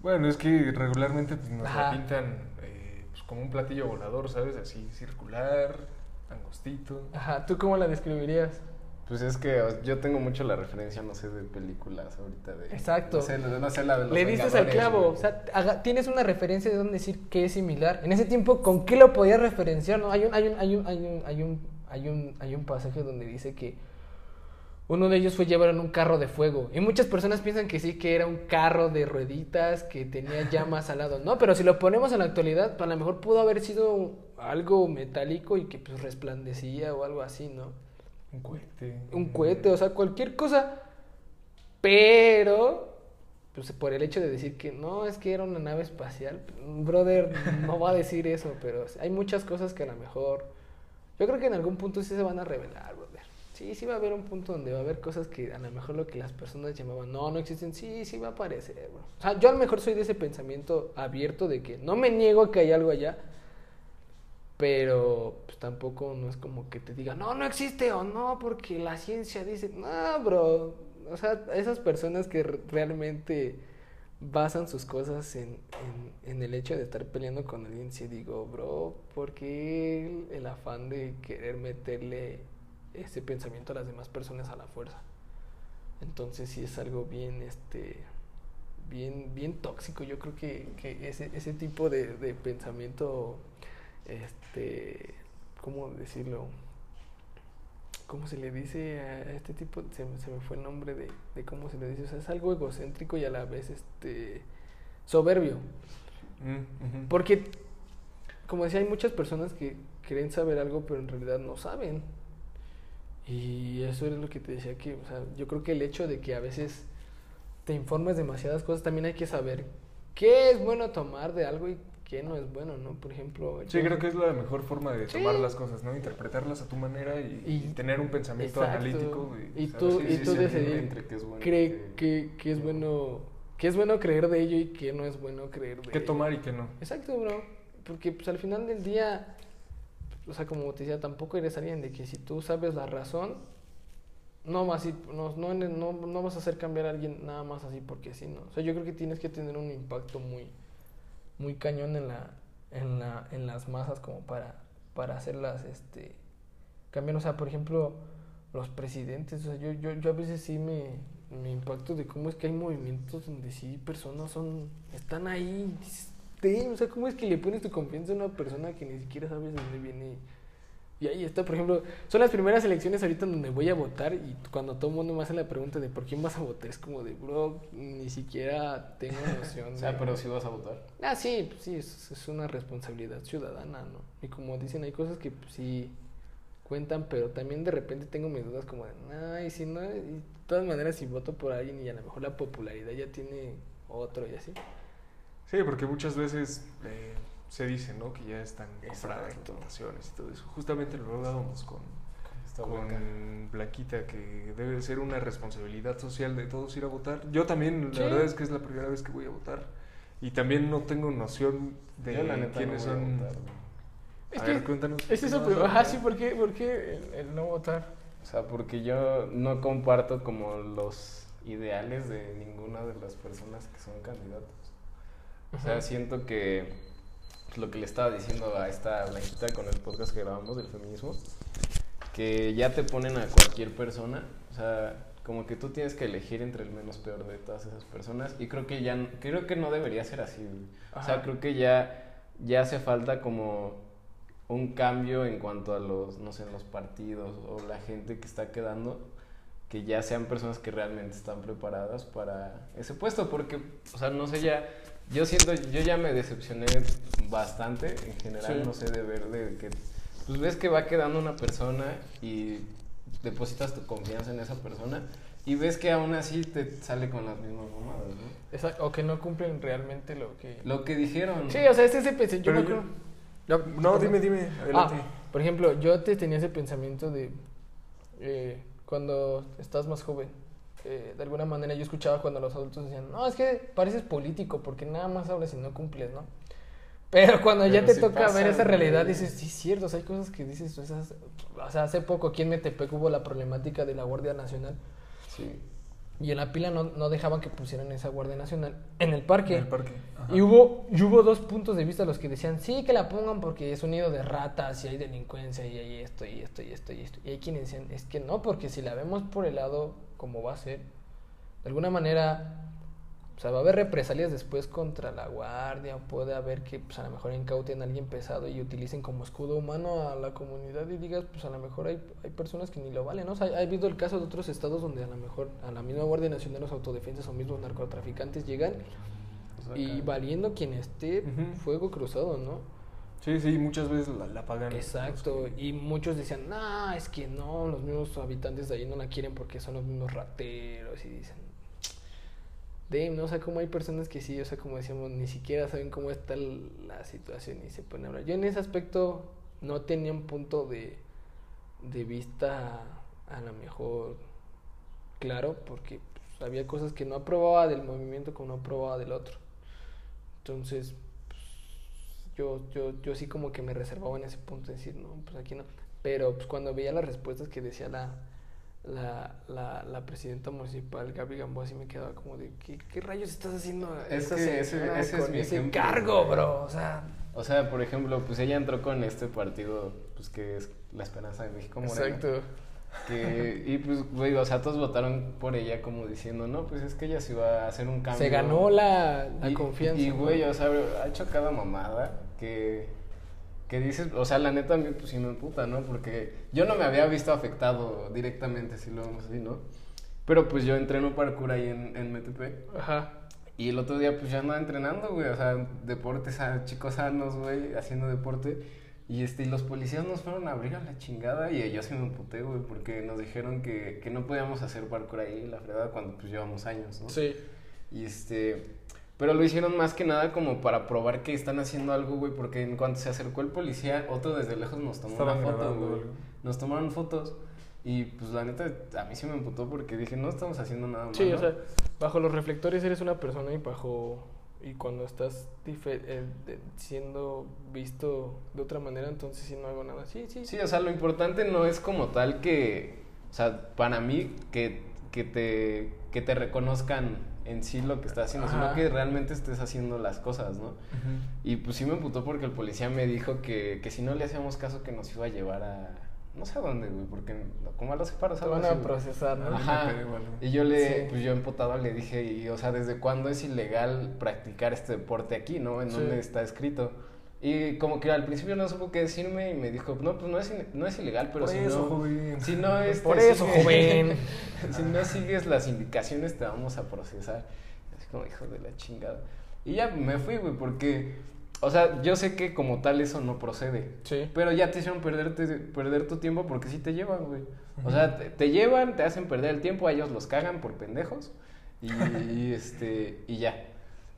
Bueno, es que regularmente nos la pintan eh, pues, como un platillo volador, ¿sabes? Así, circular, angostito. Ajá, ¿tú cómo la describirías? Pues es que yo tengo mucho la referencia, no sé, de películas ahorita. De, Exacto. No sé, no sé la de los Le diste al clavo. O sea, haga- tienes una referencia de donde decir que es similar. En ese tiempo, ¿con qué lo podías referenciar? No, hay un, hay un, hay un, hay un, hay un, hay un, hay un pasaje donde dice que uno de ellos fue llevar en un carro de fuego. Y muchas personas piensan que sí, que era un carro de rueditas, que tenía llamas al lado. No, pero si lo ponemos en la actualidad, a lo mejor pudo haber sido algo metálico y que pues resplandecía o algo así, ¿no? Un cohete. un cohete, o sea, cualquier cosa. Pero, pues por el hecho de decir que no, es que era una nave espacial, brother, no va a decir eso, pero hay muchas cosas que a lo mejor, yo creo que en algún punto sí se van a revelar, brother. Sí, sí va a haber un punto donde va a haber cosas que a lo mejor lo que las personas llamaban, no, no existen, sí, sí va a aparecer, bro. O sea, yo a lo mejor soy de ese pensamiento abierto de que no me niego a que hay algo allá, pero pues, tampoco no es como que te diga, no, no existe o no, porque la ciencia dice, no, bro. O sea, esas personas que re- realmente basan sus cosas en, en, el hecho de estar peleando con alguien, sí digo, bro, ¿por qué el, el afán de querer meterle ese pensamiento a las demás personas a la fuerza? Entonces sí es algo bien, este, bien, bien tóxico. Yo creo que, que ese, ese tipo de, de pensamiento, este, ¿cómo decirlo? ¿Cómo se le dice a este tipo? Se, me- se me fue el nombre de, de cómo se le dice. O sea, es algo egocéntrico y a la vez, este, soberbio. Mm. Porque, como decía, hay muchas personas que creen saber algo, pero en realidad no saben. Y eso es lo que te decía que, o sea, yo creo que el hecho de que a veces te informes demasiadas cosas, también hay que saber qué es bueno tomar de algo y no es bueno, ¿no? Por ejemplo... Sí, yo- creo que es la mejor forma de Sí. tomar las cosas, ¿no? Interpretarlas a tu manera y, Y- y tener un pensamiento Exacto. analítico. Y tú- y tú se decidir entre qué es bueno cree que, que es no. bueno que es bueno creer de ello y que no es bueno creer de ¿Qué ello. tomar y qué no? Exacto, bro. Porque pues al final del día, o sea, como te decía, tampoco eres alguien de que si tú sabes la razón, no vas, no, no, no, no vas a hacer cambiar a alguien nada más así porque sí, ¿no? O sea, yo creo que tienes que tener un impacto muy, muy cañón en la, en la, en las masas como para, para hacerlas, este, cambiar. O sea, por ejemplo, los presidentes, o sea, yo, yo, yo a veces sí me, me impacto de cómo es que hay movimientos donde sí personas son, están ahí, o sea, cómo es que le pones tu confianza a una persona que ni siquiera sabes de dónde viene. Y ahí está, por ejemplo, son las primeras elecciones ahorita en donde voy a votar y cuando todo el mundo me hace la pregunta de por quién vas a votar, es como de, bro, ni siquiera tengo noción. O sea, de- pero si vas a votar. Ah, sí, pues sí, es, es una responsabilidad ciudadana, ¿no? Y como dicen, hay cosas que pues, sí cuentan, pero también de repente tengo mis dudas como de, ay, si no, y de todas maneras si voto por alguien y a lo mejor la popularidad ya tiene otro y así. Sí, porque muchas veces eh, se dice, ¿no? Que ya están compradas las votaciones y todo eso. Justamente lo hablábamos con, con blanca. Blanquita, que debe ser una responsabilidad social de todos ir a votar. Yo también, la Sí. verdad es que es la primera vez que voy a votar. Y también no tengo noción de la quiénes no son. Es a que ver, cuéntanos. Es ¿qué eso, pero, ajá, sí, ¿por qué, por qué el, el no votar? O sea, porque yo no comparto como los ideales de ninguna de las personas que son candidatos. O sea, Ajá. siento que pues, lo que le estaba diciendo a esta blanquita con el podcast que grabamos del feminismo, que ya te ponen a cualquier persona, o sea, como que tú tienes que elegir entre el menos peor de todas esas personas y creo que ya creo que no debería ser así. O sea, creo que ya ya hace falta como un cambio en cuanto a los no sé, los partidos o la gente que está quedando que ya sean personas que realmente están preparadas para ese puesto porque o sea, no sé ya yo siento yo ya me decepcioné bastante en general, Sí. no sé de ver de que pues ves que va quedando una persona y depositas tu confianza en esa persona y ves que aún así te sale con las mismas mamadas, ¿no? Esa- o que no cumplen realmente lo que... Lo que dijeron. Sí, o sea, es ese pensamiento. Yo Pero me yo- acuerdo- Yo- No, dime, dime, adelante. Ah, por ejemplo, yo te tenía ese pensamiento de eh, cuando estás más joven. eh, de alguna manera yo escuchaba cuando los adultos decían, no, es que pareces político porque nada más hablas y no cumples, ¿no? Pero cuando ya te toca pasa, ver esa realidad, dices, sí, es cierto, o sea, hay cosas que dices, o sea, o sea, hace poco aquí en Metepec hubo la problemática de la Guardia Nacional Sí. Y en la pila no, no dejaban que pusieran esa Guardia Nacional en el parque. En el parque. Ajá. Y hubo, y hubo dos puntos de vista los que decían, sí, que la pongan porque es un nido de ratas y hay delincuencia y hay esto y esto y esto y esto. Y hay quienes decían, es que no, porque si la vemos por el lado como va a ser, de alguna manera, o sea, va a haber represalias después contra la guardia, puede haber que pues, a lo mejor incauten a alguien pesado y utilicen como escudo humano a la comunidad y digas, pues a lo mejor hay, hay personas que ni lo valen, ¿no? O sea, ha habido el caso de otros estados donde a lo mejor a la misma Guardia Nacional, los autodefensas o mismos narcotraficantes llegan y valiendo quien esté, fuego cruzado, ¿no? Sí, sí, muchas veces la, la pagan. Exacto, y muchos decían, no, es que no, los mismos habitantes de ahí no la quieren porque son los mismos rateros y dicen, damn, ¿no? O sea, como hay personas que sí, o sea, como decíamos, ni siquiera saben cómo está la situación y se pueden hablar. Yo en ese aspecto no tenía un punto de, de vista a lo mejor claro porque pues, había cosas que no aprobaba del movimiento como no aprobaba del otro. Entonces, pues, yo, yo, yo sí como que me reservaba en ese punto de decir, no, pues aquí no. Pero pues cuando veía las respuestas que decía la, la, la, la presidenta municipal, Gaby Gamboa, sí me quedaba como de, ¿qué, qué rayos estás haciendo Es que ese- es mi ese ejemplo, cargo, güey. bro? O sea, O sea, por ejemplo, pues ella entró con este partido, pues que es la esperanza de México Morena. exacto. Que, y pues, güey, o sea, todos votaron por ella como diciendo, no, pues es que ella se iba a hacer un cambio. Se ganó la, la y, confianza. Y, güey, o sea, ha hecho cada mamada que, que dices, o sea, la neta a mí pues sí me emputa, ¿no? Porque yo no me había visto afectado directamente, si lo vemos así, ¿no? Pero pues yo entreno parkour ahí en, en MTP. Ajá. Y el otro día pues ya andaba entrenando, güey, o sea, deportes, a chicos sanos, güey, haciendo deporte. Y este, y los policías nos fueron a abrir a la chingada y yo sí me emputé, güey, porque nos dijeron que, que no podíamos hacer parkour ahí, la fregada, cuando pues llevamos años, ¿no? Sí. Y este, pero lo hicieron más que nada como para probar que están haciendo algo, güey, porque en cuanto se acercó el policía, otro desde lejos nos tomó Estaban una foto, grabando güey. Nos tomaron fotos y pues la neta a mí sí me emputó porque dije, no estamos haciendo nada malo. Sí, o sea, bajo los reflectores eres una persona y bajo y cuando estás eh, siendo visto de otra manera, entonces sí no hago nada. Sí, sí. Sí, o sea, lo importante no es como tal que, o sea, para mí, que, que, te, que te reconozcan en sí lo que estás haciendo, Ajá. sino que realmente estés haciendo las cosas, ¿no? Y pues sí me emputó porque el policía me dijo que, que si no le hacíamos caso que nos iba a llevar a... No sé a dónde, güey, porque como a los separos. Te van a procesar, ¿no? Ajá. Y yo le, Sí. pues yo emputado le dije, y, o sea, ¿desde cuándo es ilegal practicar este deporte aquí, no? ¿En Sí. dónde está escrito? Y como que al principio no supo qué decirme y me dijo, no, pues no es, no es ilegal, pero Por si eso, no... joven. Si no, este, Por eso, sigue- joven. si no sigues las indicaciones te vamos a procesar. Así como, hijo de la chingada. Y ya me fui, güey, porque... O sea, yo sé que como tal eso no procede. Sí. Pero ya te hicieron perderte, perder tu tiempo porque sí te llevan, güey. O sea, te, te llevan, te hacen perder el tiempo, a ellos los cagan por pendejos. Y, y, este, y ya.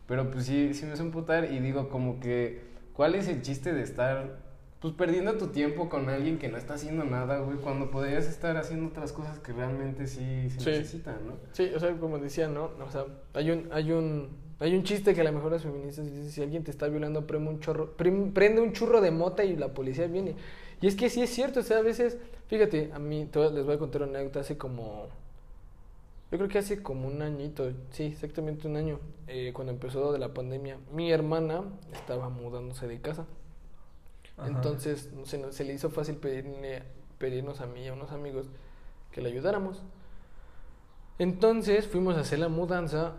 Pero pues sí, sí me hace emputar y digo como que, ¿cuál es el chiste de estar pues perdiendo tu tiempo con alguien que no está haciendo nada, güey? Cuando podrías estar haciendo otras cosas que realmente sí, Sí. necesitan, ¿no? Sí, o sea, como decía, ¿no? O sea, hay un, hay un, hay un chiste que a lo mejor las feministas dicen, si alguien te está violando, prende un chorro, prende un churro de mota y la policía viene. Y es que sí es cierto, o sea, a veces, fíjate, a mí, les voy a contar una anécdota hace como, yo creo que hace como un añito, sí, exactamente un año, eh, cuando empezó de la pandemia, mi hermana estaba mudándose de casa. Ajá. Entonces se, se le hizo fácil pedirle, pedirnos a mí y a unos amigos que le ayudáramos. Entonces fuimos a hacer la mudanza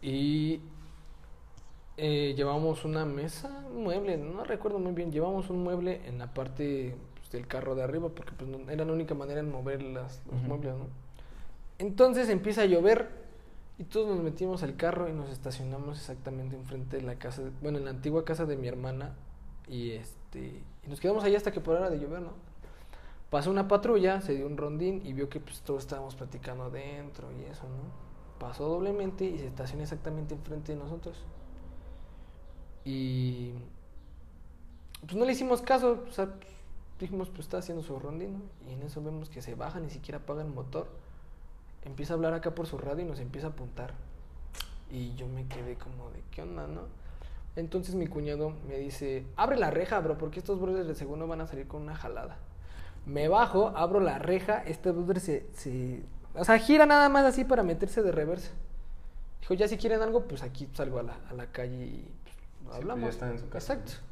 y eh, llevamos una mesa, un mueble, no recuerdo muy bien, llevamos un mueble en la parte pues, del carro de arriba porque pues, no- era la única manera de mover las, los muebles, ¿no? Entonces empieza a llover y todos nos metimos al carro y nos estacionamos exactamente enfrente de la casa, bueno, en la antigua casa de mi hermana y este y nos quedamos ahí hasta que parara de llover, ¿no? Pasó una patrulla, se dio un rondín y vio que pues todos estábamos platicando adentro y eso, ¿no? Pasó doblemente y se estacionó exactamente enfrente de nosotros. Y pues no le hicimos caso, o sea, dijimos pues está haciendo su rondín, ¿no? Y en eso vemos que se baja, ni siquiera apaga el motor. Empieza a hablar acá por su radio y nos empieza a apuntar. Y yo me quedé como de, ¿qué onda, no? Entonces mi cuñado me dice, abre la reja, bro, porque estos brothers de seguro van a salir con una jalada. Me bajo, abro la reja, este brother se, se, O sea, gira nada más así para meterse de reversa. Dijo, ya si quieren algo, pues aquí salgo a la, a la calle y pues, pues hablamos. ya están en su casa. Exacto.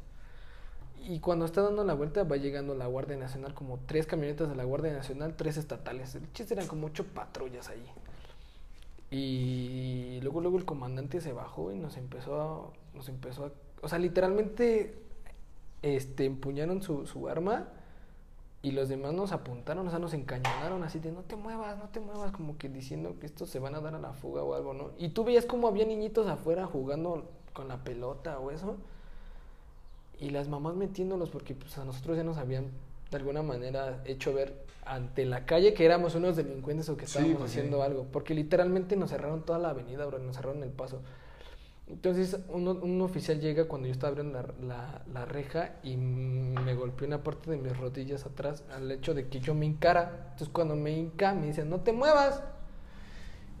Y cuando está dando la vuelta va llegando la Guardia Nacional, como tres camionetas de la Guardia Nacional, tres estatales. El chiste eran como ocho patrullas ahí. Y luego, luego el comandante se bajó y nos empezó a, nos empezó o sea, literalmente, este, empuñaron su, su arma y los demás nos apuntaron, o sea, nos encañonaron así de no te muevas, no te muevas, como que diciendo que estos se van a dar a la fuga o algo, ¿no? Y tú veías como había niñitos afuera jugando con la pelota o eso, y las mamás metiéndolos porque pues a nosotros ya nos habían de alguna manera hecho ver ante la calle que éramos unos delincuentes o que Sí, estábamos pues, haciendo sí. algo, porque literalmente nos cerraron toda la avenida, bro, nos cerraron el paso. Entonces un, un oficial llega cuando yo estaba abriendo la, la- la reja y me golpeó una parte de mis rodillas atrás al hecho de que yo me hincara. Entonces cuando me hinca me dice, no te muevas.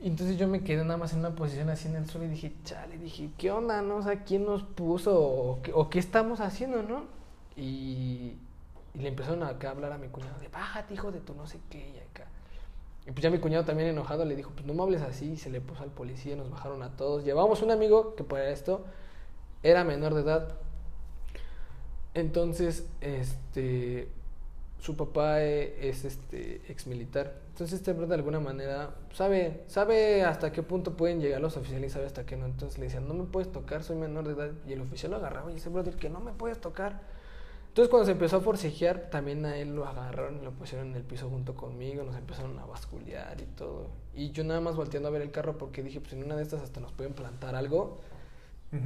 Entonces yo me quedé nada más en una posición así en el suelo y dije, chale, dije, ¿qué onda, no? O sea, ¿quién nos puso o qué, estamos haciendo, no? Y, y le empezaron a hablar a mi cuñado de, bájate, hijo de tu no sé qué, y acá. Y pues ya mi cuñado también enojado le dijo, pues no me hables así, y se le puso al policía, nos bajaron a todos. Llevábamos un amigo que para esto era menor de edad. Entonces, este, su papá eh, es este ex militar. Entonces este de alguna manera sabe, sabe hasta qué punto pueden llegar los oficiales y sabe hasta qué no. Entonces le decían, no me puedes tocar, soy menor de edad. Y el oficial lo agarraba y dice, brother, que no me puedes tocar. Entonces cuando se empezó a forcejear, también a él lo agarraron y lo pusieron en el piso junto conmigo, nos empezaron a basculear y todo. Y yo nada más volteando a ver el carro porque dije, pues en una de estas hasta nos pueden plantar algo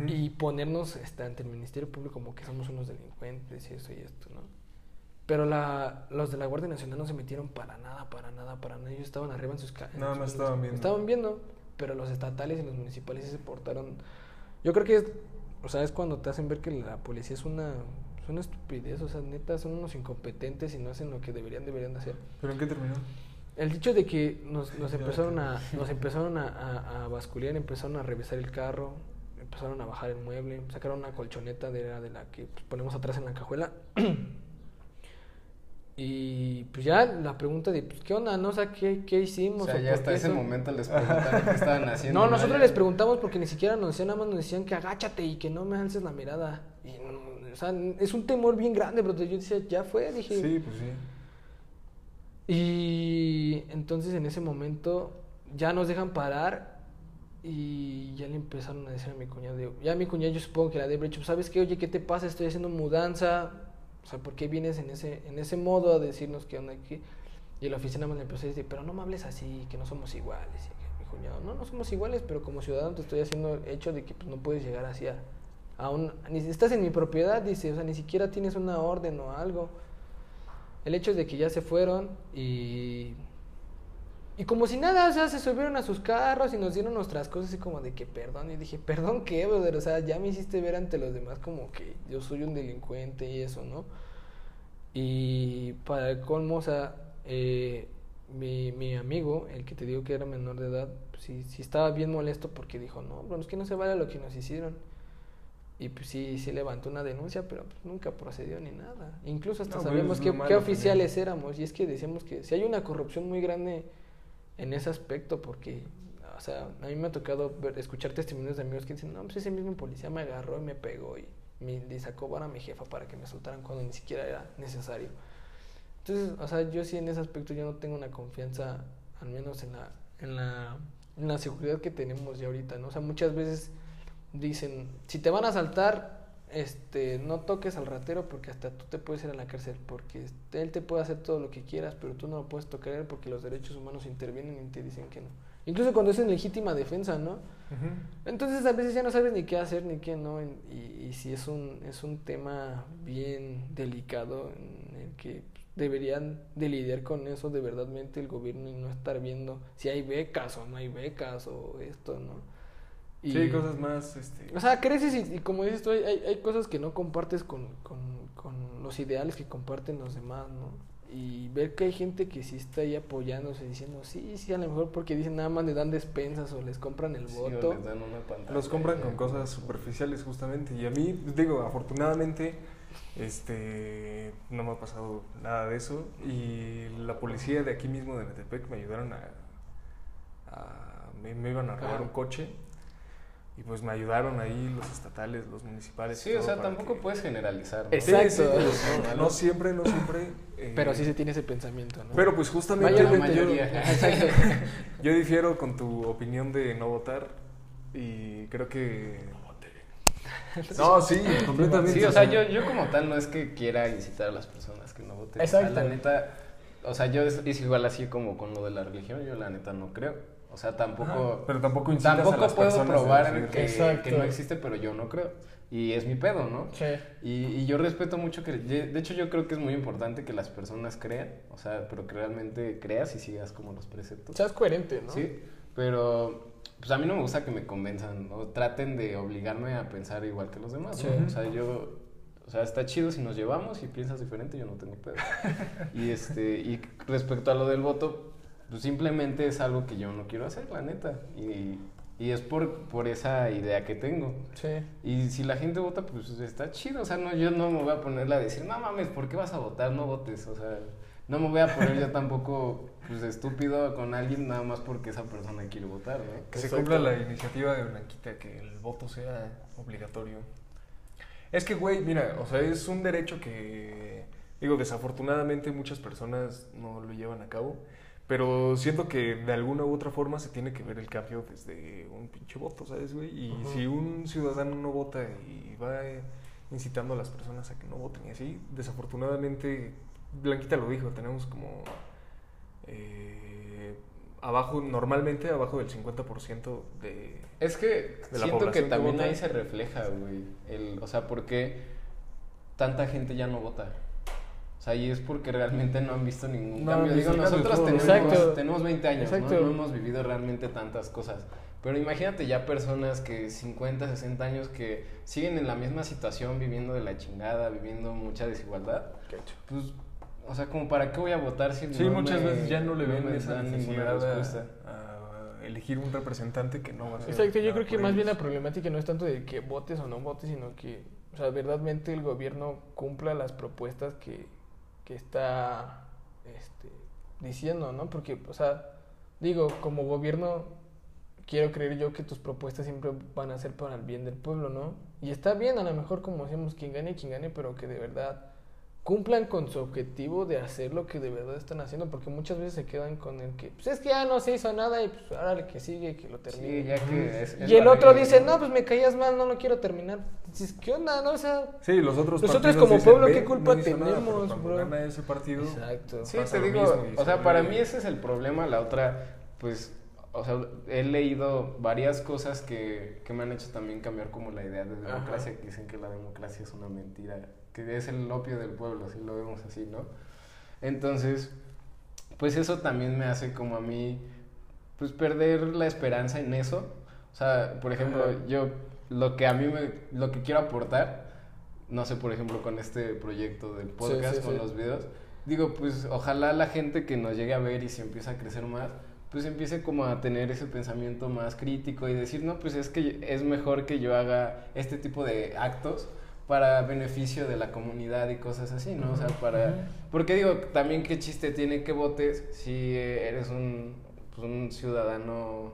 y ponernos este, ante el Ministerio Público como que somos unos delincuentes y eso y esto, ¿no? Pero la, los de la Guardia Nacional no se metieron para nada, para nada, para nada. Ellos estaban arriba en sus calles. Nada más estaban viendo. Estaban viendo, pero los estatales y los municipales se portaron. Yo creo que es, o sea, es cuando te hacen ver que la policía es una, es una estupidez, o sea, neta, son unos incompetentes y no hacen lo que deberían, deberían de hacer. ¿Pero en qué terminó? El dicho de que nos, nos empezaron a nos empezaron a, a, a basculear, empezaron a revisar el carro, empezaron a bajar el mueble, sacaron una colchoneta de, la- de la que pues, ponemos atrás en la cajuela. y pues ya la pregunta de pues, qué onda, no o sea, qué, qué hicimos O sea, o ya hasta ese eso? momento les preguntaron qué estaban haciendo. No, nosotros les preguntamos porque ni siquiera nos decían, nada más nos decían que agáchate y que no me alces la mirada. Y, no, o sea, es un temor bien grande, pero yo decía, ya fue, dije. Sí, pues sí. Y entonces en ese momento ya nos dejan parar y ya le empezaron a decir a mi cuñado, ya mi cuñado yo supongo que la de hecho, ¿sabes qué? Oye, ¿qué te pasa? Estoy haciendo mudanza, o sea, ¿por qué vienes en ese, en ese modo a decirnos qué onda aquí? Y nada más le empezó a decir, pero no me hables así, que no somos iguales. Y mi cuñado, no, no somos iguales, pero como ciudadano te estoy haciendo el hecho de que pues, no puedes llegar así a, a un... Ni, estás en mi propiedad, dice, o sea, ni siquiera tienes una orden o algo. El hecho es de que ya se fueron y... Y como si nada, o sea, se subieron a sus carros y nos dieron nuestras cosas y como de que perdón. Y dije, perdón qué, brother, o sea, ya me hiciste ver ante los demás como que yo soy un delincuente y eso, ¿no? Y para el colmo, o sea, eh, mi, mi amigo, el que te digo que era menor de edad, pues sí, sí estaba bien molesto porque dijo, no, bro, es que no se vale lo que nos hicieron. Y pues sí, sí levantó una denuncia, pero pues nunca procedió ni nada. Incluso hasta No, pues, sabíamos es qué, qué también. oficiales éramos. Y es que decíamos que si hay una corrupción muy grande en ese aspecto, porque, o sea, a mí me ha tocado escuchar testimonios de amigos que dicen, no, pues ese mismo policía me agarró y me pegó y me le sacó vara a mi jefa para que me soltaran cuando ni siquiera era necesario. Entonces, o sea, yo sí en ese aspecto yo no tengo una confianza, al menos en la, en la, en la seguridad que tenemos ya ahorita, ¿no? O sea, muchas veces dicen, si te van a asaltar, este, no toques al ratero porque hasta tú te puedes ir a la cárcel, porque él te puede hacer todo lo que quieras, pero tú no lo puedes tocar porque los derechos humanos intervienen y te dicen que no. Incluso cuando es en legítima defensa, ¿no? Entonces a veces ya no sabes ni qué hacer ni qué no y, y sí es un, es un tema bien delicado en el que deberían de lidiar con eso de verdadmente el gobierno y no estar viendo si hay becas o no hay becas o esto, ¿no? Y- Sí, cosas más, este... o sea, creces y, y como dices tú, hay, hay, cosas que no compartes con, con, con los ideales que comparten los demás, ¿no? Y ver que hay gente que sí está ahí apoyándose, diciendo, sí, sí, a lo mejor porque dicen nada más le dan despensas o les compran el Sí, o voto. les dan una pantalla. Los compran con cosas superficiales justamente y a mí, digo, afortunadamente, este, no me ha pasado nada de eso y la policía de aquí mismo de Metepec me ayudaron a, a- me, me iban a robar un coche y pues me ayudaron ahí los estatales, los municipales. Sí, o sea, tampoco que- puedes generalizar. ¿no? Es- Sí, sí, Exacto. no, no siempre, no siempre. eh, Pero sí se tiene ese pensamiento, ¿no? Pero pues justamente Vaya la yo- mayoría. Exacto. Yo difiero con tu opinión de no votar y creo que... No, sí, completamente. Sí, o sea, yo, yo como tal no es que quiera incitar a las personas que no voten. O sea, Exacto. la neta, o sea, yo es, es igual así como con lo de la religión, yo la neta no creo. O sea, tampoco... Ajá, pero tampoco a Tampoco las puedo probar que, Exacto. que no existe, pero yo no creo. Y es mi pedo, ¿no? Sí. Y, y yo respeto mucho que... De hecho, yo creo que es muy importante que las personas crean, o sea, pero que realmente creas y sigas como los preceptos. Seas coherente, ¿no? Sí, pero pues a mí no me gusta que me convenzan o traten de obligarme a pensar igual que los demás. ¿no? Sí. O sea, yo, o sea, está chido si nos llevamos y piensas diferente, yo no tengo pedo. y este, y respecto a lo del voto, pues simplemente es algo que yo no quiero hacer, la neta. Y, y es por, por esa idea que tengo. Sí. Y si la gente vota, pues está chido. O sea, no, yo no me voy a ponerle a decir, no mames, ¿por qué vas a votar? No votes. O sea, no me voy a poner yo tampoco pues, estúpido con alguien nada más porque esa persona quiere votar, ¿no? Que se cumpla la iniciativa de Blanquita, que el voto sea obligatorio. Es que, güey, mira, o sea, es un derecho que, digo, desafortunadamente muchas personas no lo llevan a cabo, pero siento que de alguna u otra forma se tiene que ver el cambio desde un pinche voto, ¿sabes, güey? Y si un ciudadano no vota y va eh, incitando a las personas a que no voten y así, desafortunadamente, Blanquita lo dijo, tenemos como eh, abajo, normalmente abajo del 50% de... Es que De la siento que también ahí se refleja, güey. El, o sea, ¿por qué tanta gente ya no vota? O sea, y es porque realmente no han visto ningún No, cambio. Digo, nosotros tenemos, Exacto. tenemos 20 años, ¿no? No hemos vivido realmente tantas cosas. Pero imagínate ya personas que 50, 60 años que siguen en la misma situación, viviendo de la chingada, viviendo mucha desigualdad. Pues, o sea, como para qué voy a votar si Sí, no muchas me- veces ya no le ven esa necesidad respuesta? a, a elegir un representante que no va a ser Exacto, yo creo que más bien ellos. la problemática no es tanto de que votes o no votes, sino que, o sea, verdaderamente el gobierno cumpla las propuestas que, que está este, diciendo, ¿no? Porque, o sea, digo, como gobierno, quiero creer yo que tus propuestas siempre van a ser para el bien del pueblo, ¿no? Y está bien, a lo mejor, como decíamos, quien gane, quien gane, pero que de verdad cumplan con su objetivo de hacer lo que de verdad están haciendo, porque muchas veces se quedan con el que, pues es que ya no se hizo nada y pues ahora el que sigue, que lo termine. Sí, ya que es- es Y el otro regla, dice, ¿no? no, pues me caías mal, no lo quiero terminar. Dices, ¿qué onda? No, o sea, Sí, los otros Nosotros como dicen, pueblo, "Ve, ¿qué culpa no nada", tenemos, cuando bro? gana ese partido... exacto. Sí, te digo, mismo o se sea, para mí ese es el problema. La otra, pues, o sea, he leído varias cosas que, que me han hecho también cambiar como la idea de Ajá. democracia, que dicen que la democracia es una mentira, que es el opio del pueblo, si lo vemos así, ¿no? Entonces, pues eso también me hace como a mí, pues, perder la esperanza en eso. O sea, por ejemplo, Ajá. yo, lo que a mí me, lo que quiero aportar, no sé, por ejemplo, con este proyecto del podcast, sí, con sí. los videos, digo, pues ojalá la gente que nos llegue a ver y se empiece a crecer más, pues empiece como a tener ese pensamiento más crítico y decir, no, pues es que es mejor que yo haga este tipo de actos para beneficio de la comunidad y cosas así, ¿no? O sea, para... Porque digo, también qué chiste tiene que votes si eres un, pues, un ciudadano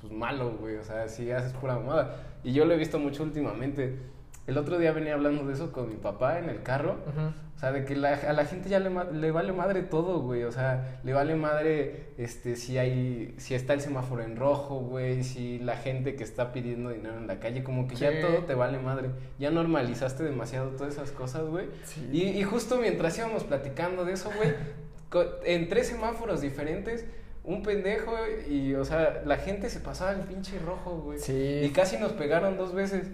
pues malo, güey, o sea, si haces pura mamada. Y yo lo he visto mucho últimamente. El otro día venía hablando de eso con mi papá en el carro. O sea, de que la- a la gente ya le, vale madre todo, güey. O sea, le vale madre este, si hay, si está el semáforo en rojo, güey. Si la gente que está pidiendo dinero en la calle, como que Sí. ya todo te vale madre. Ya normalizaste demasiado todas esas cosas, güey. Sí. Y, y justo mientras íbamos platicando de eso, güey, en tres semáforos diferentes, un pendejo y, o sea, la gente se pasaba el pinche rojo, güey. Sí. Y casi nos pegaron dos veces.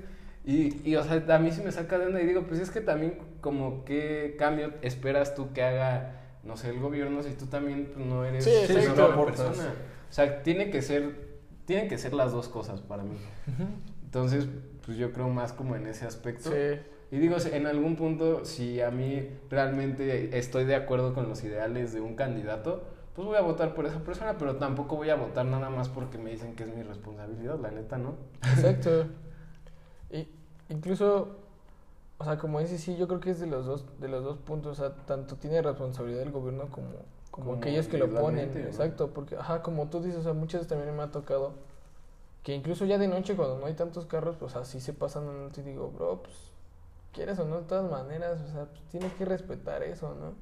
Y, y, o sea, a mí se me saca de onda y digo, pues es que también como qué cambio esperas tú que haga, no sé, el gobierno si tú también pues, no eres Sí, una buena aportas. persona. O sea, tiene que ser, tienen que ser las dos cosas para mí. Entonces, pues yo creo más como en ese aspecto. Sí. Y digo, en algún punto, si a mí realmente estoy de acuerdo con los ideales de un candidato, pues voy a votar por esa persona, pero tampoco voy a votar nada más porque me dicen que es mi responsabilidad, la neta, ¿no? Exacto. Y incluso, o sea, como dices, sí, yo creo que es de los dos, de los dos puntos, o sea, tanto tiene responsabilidad el gobierno como, como, Como aquellos que lo ponen, exacto, porque, ajá, como tú dices, o sea, muchas veces también me ha tocado que incluso ya de noche cuando no hay tantos carros, pues así se pasan alto y digo, bro, pues, quieres o no, de todas maneras, o sea, pues tienes que respetar eso, ¿no?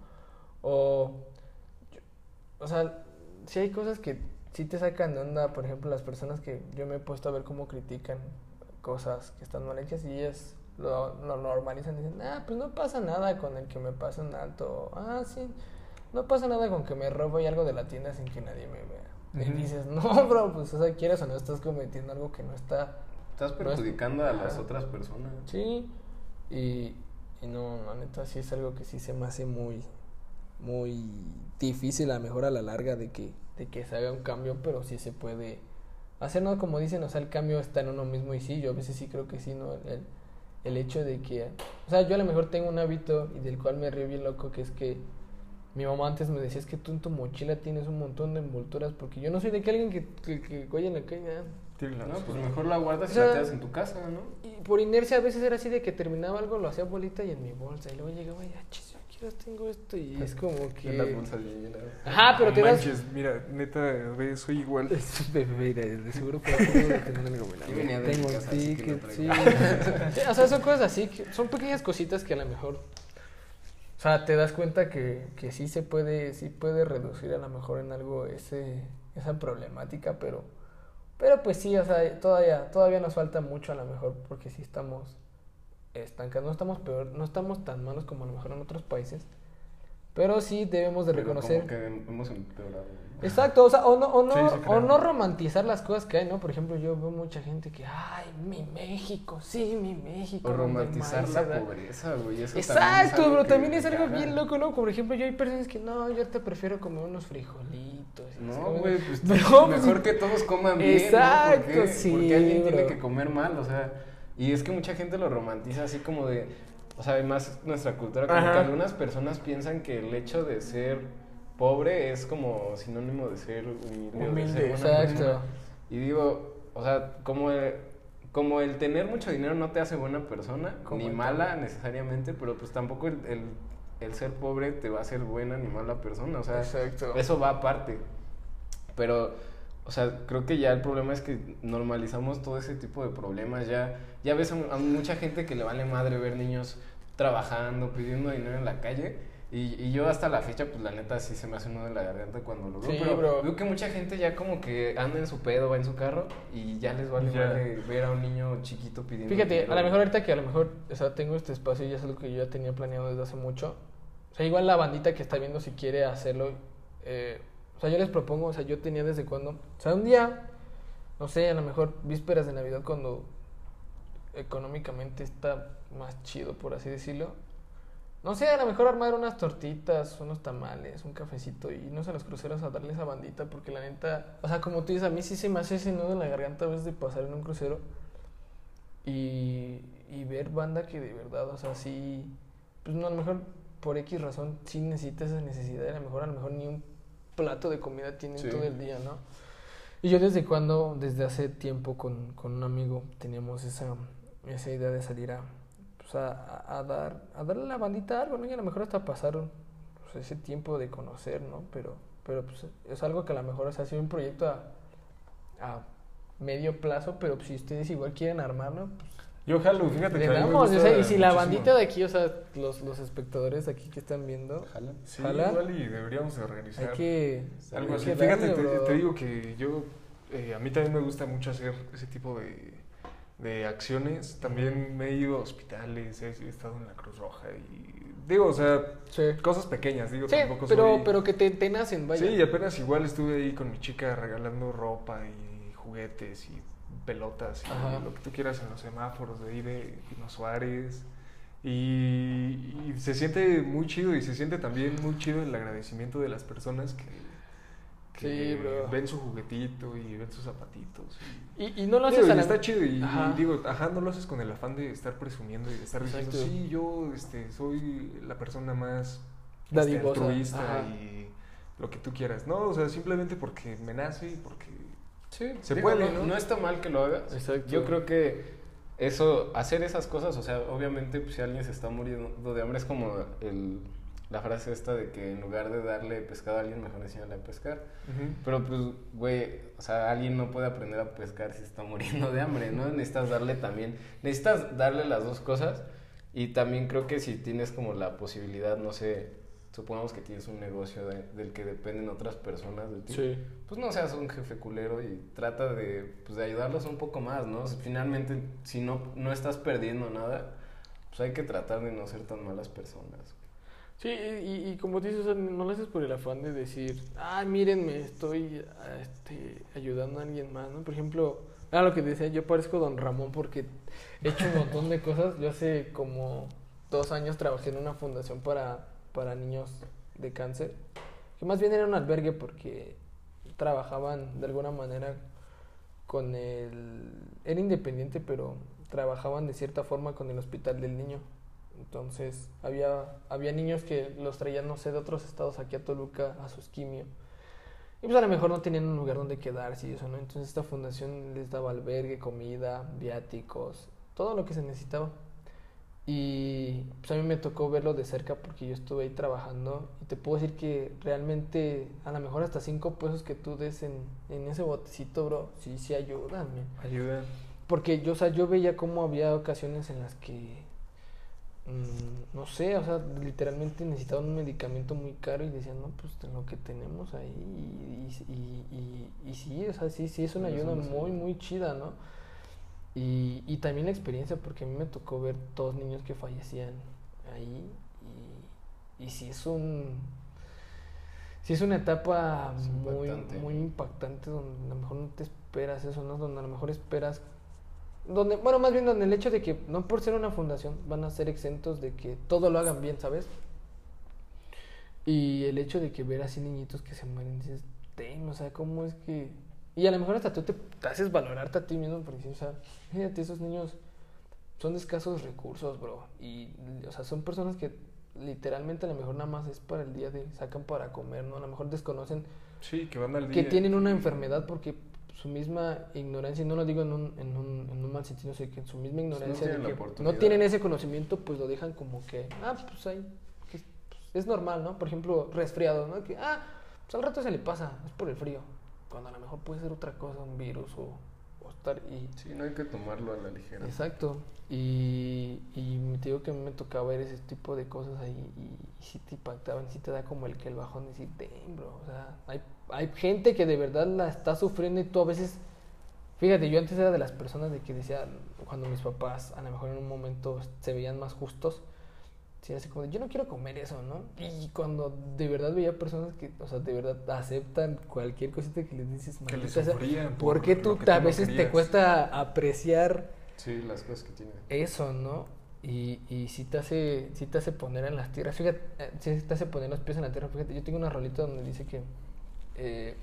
O, yo- o sea, si hay cosas que sí te sacan de onda, por ejemplo, las personas que yo me he puesto a ver cómo critican cosas que están mal hechas y ellas lo, lo normalizan, dicen, ah, pues no pasa nada con el que me pase un alto, ah, sí, no pasa nada con que me robe algo de la tienda sin que nadie me vea. Y dices, no, bro, pues, o sea, quieres o no, estás cometiendo algo que no está Estás No es- perjudicando a las otras personas. Sí, y, y no, la neta sí es algo que sí se me hace muy, muy difícil a lo mejor a la larga de que, de que se haga un cambio, pero sí se puede hacer, ¿no? Como dicen, o sea, el cambio está en uno mismo y sí, yo a veces sí creo que sí, ¿no? El, el hecho de que, o sea, yo a lo mejor tengo un hábito y del cual me río bien loco, que es que mi mamá antes me decía, es que tú en tu mochila tienes un montón de envolturas, porque yo no soy de que alguien que, que, que en la calle, No, razón. pues mejor la guardas y O sea, la quedas en tu casa, ¿no? Y por inercia a veces era así de que terminaba algo, lo hacía bolita y en mi bolsa. Y luego llegaba y, ah, chis, tengo esto. Y es como En las que. bolsas llenas. Ajá, pero No te das. manches, mira, neta, ve, soy igual. Mira, de seguro de tener venía de Tengo que sí. traigo. Sí, O sea, son cosas así, que son pequeñas cositas que a lo mejor. O sea, te das cuenta que, que sí se puede, sí puede reducir a lo mejor en algo ese, esa problemática, pero, pero pues sí, o sea, todavía, todavía nos falta mucho a lo mejor porque sí estamos estancados, no estamos peor, no estamos tan malos como a lo mejor en otros países, pero sí debemos de Pero reconocer. Como que hemos empeorado. ¿no? Exacto, o sea, o no, o no, Sí, sí, o no romantizar las cosas que hay, ¿no? Por ejemplo, yo veo mucha gente que, ay, mi México, sí, mi México. O romantizar la se da". pobreza, güey. eso también es Exacto, algo también es algo bien loco, ¿no? Por ejemplo, yo hay personas que, no, yo te prefiero comer unos frijolitos. No, güey, pues Pero, mejor que todos coman bien. ¿no? Exacto, ¿Por qué? sí, Porque alguien tiene bro. que comer mal, o sea. Y es que mucha gente lo romantiza así como de. O sea, además nuestra cultura, como Ajá. que algunas personas piensan que el hecho de ser pobre es como sinónimo de ser humilde. de Humilde, ser exacto. persona. Y digo, o sea, como el, como el tener mucho dinero no te hace buena persona, ni mala necesariamente, pero pues tampoco el, el, el ser pobre te va a hacer buena ni mala persona, o sea, Exacto. eso va aparte. Pero, o sea, creo que ya el problema es que normalizamos todo ese tipo de problemas. Ya, ya ves a, a mucha gente que le vale madre ver niños trabajando, pidiendo dinero en la calle. Y, y yo hasta la fecha, pues la neta sí se me hace uno de la garganta cuando lo veo. Sí, pero bro. veo que mucha gente ya como que anda en su pedo, va en su carro y ya les vale madre ver a un niño chiquito pidiendo Fíjate, dinero. a lo mejor ahorita que a lo mejor, o sea, tengo este espacio y es algo que yo ya tenía planeado desde hace mucho. O sea, igual la bandita que está viendo si quiere hacerlo, eh, sea, yo les propongo, o sea, yo tenía desde cuando, o sea, un día, no sé, a lo mejor vísperas de Navidad cuando económicamente está más chido, por así decirlo. No sé, a lo mejor armar unas tortitas, unos tamales, un cafecito y irnos a los cruceros a darle esa bandita, porque la neta, o sea, como tú dices, a mí sí se me hace ese nudo en la garganta a veces de pasar en un crucero y, y ver banda que de verdad, o sea, sí, pues no, a lo mejor por X razón sí necesita esa necesidad, a lo mejor, a lo mejor ni un plato de comida tienen Sí. todo el día, ¿no? Y yo desde cuando, desde hace tiempo con, con un amigo teníamos esa, esa idea de salir a, pues a, a- dar, a darle a la bandita algo, ¿no? Y a lo mejor hasta pasar pues, ese tiempo de conocer, ¿no? Pero, pero pues es algo que a lo mejor o sea, ha sido un proyecto a, a medio plazo, pero pues, si ustedes igual quieren armarlo, pues Yo jalo, fíjate que damos. o sea, y si la muchísimo. bandita de aquí, o sea, los, los espectadores aquí que están viendo, Ojalá. Sí, Jala. igual y deberíamos de organizar hay que... algo así. que Fíjate, darle, te, te digo que yo, eh, a mí también me gusta mucho hacer ese tipo de, de acciones. También me he ido a hospitales, he, he estado en la Cruz Roja y digo, o sea, Sí, cosas pequeñas, digo, Sí, tampoco pero, soy- pero que te, te nacen, vaya. Sí, y apenas igual estuve ahí con mi chica regalando ropa y juguetes y pelotas y lo que tú quieras en los semáforos de ahí de Pino Suárez. Y, y se siente muy chido y se siente también muy chido el agradecimiento de las personas que, que Sí, ven su juguetito y ven sus zapatitos. Y, Y, y no lo Digo, haces a la... está chido y, Ajá. digo, ajá, no lo haces con el afán de estar presumiendo y de estar diciendo, Exacto. sí, yo este, soy la persona más este, altruista ajá. y lo que tú quieras. No, o sea, simplemente porque me nace y porque... Sí, Se digo, puede, no, ¿no? está mal que lo hagas. Exacto. Yo creo que eso, hacer esas cosas, o sea, obviamente pues, si alguien se está muriendo de hambre es como el, la frase esta de que en lugar de darle pescado a alguien, mejor enseñarle a pescar. Pero pues, güey, o sea, alguien no puede aprender a pescar si está muriendo de hambre, ¿no? Necesitas darle también, necesitas darle las dos cosas y también creo que si tienes como la posibilidad, no sé, supongamos que tienes un negocio de- del que dependen otras personas de ti, Sí. pues no seas un jefe culero y trata de, pues, de ayudarlos un poco más, ¿no? Finalmente, si no, no estás perdiendo nada, pues hay que tratar de no ser tan malas personas. Sí, y, y como dices, o sea, no lo haces por el afán de decir, ah, mírenme, estoy ah, este, ayudando a alguien más, ¿no? Por ejemplo, ah, lo que decía, yo parezco Don Ramón porque he hecho un montón de cosas. Yo hace como dos años trabajé en una fundación para, para niños de cáncer, que más bien era un albergue porque trabajaban de alguna manera con el... Era independiente, pero trabajaban de cierta forma con el hospital del niño. Entonces, había, había niños que los traían, no sé, de otros estados aquí a Toluca a sus quimio. Y pues a lo mejor no tenían un lugar donde quedarse y eso, ¿no? Entonces esta fundación les daba albergue, comida, viáticos, todo lo que se necesitaba. Y pues a mí me tocó verlo de cerca porque yo estuve ahí trabajando y te puedo decir que realmente a lo mejor hasta cinco pesos que tú des en, en ese botecito, bro, sí, sí ayudan, man. Ayuda. Porque yo, o sea, yo veía cómo había ocasiones en las que, mm, no sé, o sea, literalmente necesitaban un medicamento muy caro y decían, no, pues lo que tenemos ahí. Y, y, y, y sí, o sea, sí, sí, es una ayuda muy, muy chida, ¿no? Y, y también la experiencia, porque a mí me tocó ver todos niños que fallecían ahí. Y, y sí es un... Sí es una etapa Es muy, impactante. muy impactante donde a lo mejor no te esperas eso, ¿no? Donde a lo mejor esperas donde, bueno, más bien donde el hecho de que no por ser una fundación van a ser exentos de que todo lo hagan bien, ¿sabes? Y el hecho de que ver así niñitos que se mueren, dices, "Damn, o sea, ¿cómo es que...? Y a lo mejor hasta tú te, te haces valorarte a ti mismo porque, o sea, fíjate, esos niños son de escasos recursos, bro. Y, o sea, son personas que literalmente a lo mejor nada más es para el día de, sacan para comer, ¿no? A lo mejor desconocen Sí, que van al que día. tienen una enfermedad porque su misma ignorancia, y no lo digo en un, en un, en un mal sentido, sino que en su misma ignorancia tienen de la que oportunidad. no tienen ese conocimiento, pues lo dejan como que, ah, pues ahí, que pues, es normal, ¿no? Por ejemplo, resfriado, ¿no? Que, ah, pues al rato se le pasa, es por el frío, cuando a lo mejor puede ser otra cosa, un virus o, o estar y... Sí, no hay que tomarlo a la ligera. Exacto. Y, y te digo que a mí me tocaba ver ese tipo de cosas ahí y, y sí te impactaban, sí te da como el que el bajón de decir, "Damn, bro, o sea, hay, hay gente que de verdad la está sufriendo y tú a veces, fíjate, yo antes era de las personas de que decía, cuando mis papás a lo mejor en un momento se veían más justos, sí, así como yo no quiero comer eso, ¿no? Y cuando de verdad veía personas que, o sea, de verdad aceptan cualquier cosita que les dices, ¿por por qué lo tú que tú a no veces te cuesta apreciar Sí, las cosas que tiene. eso, ¿no? Y, y sí te hace, sí te hace poner en las tierras, fíjate, eh, sí te hace poner los pies en la tierra, fíjate, yo tengo una rolita donde dice que, eh,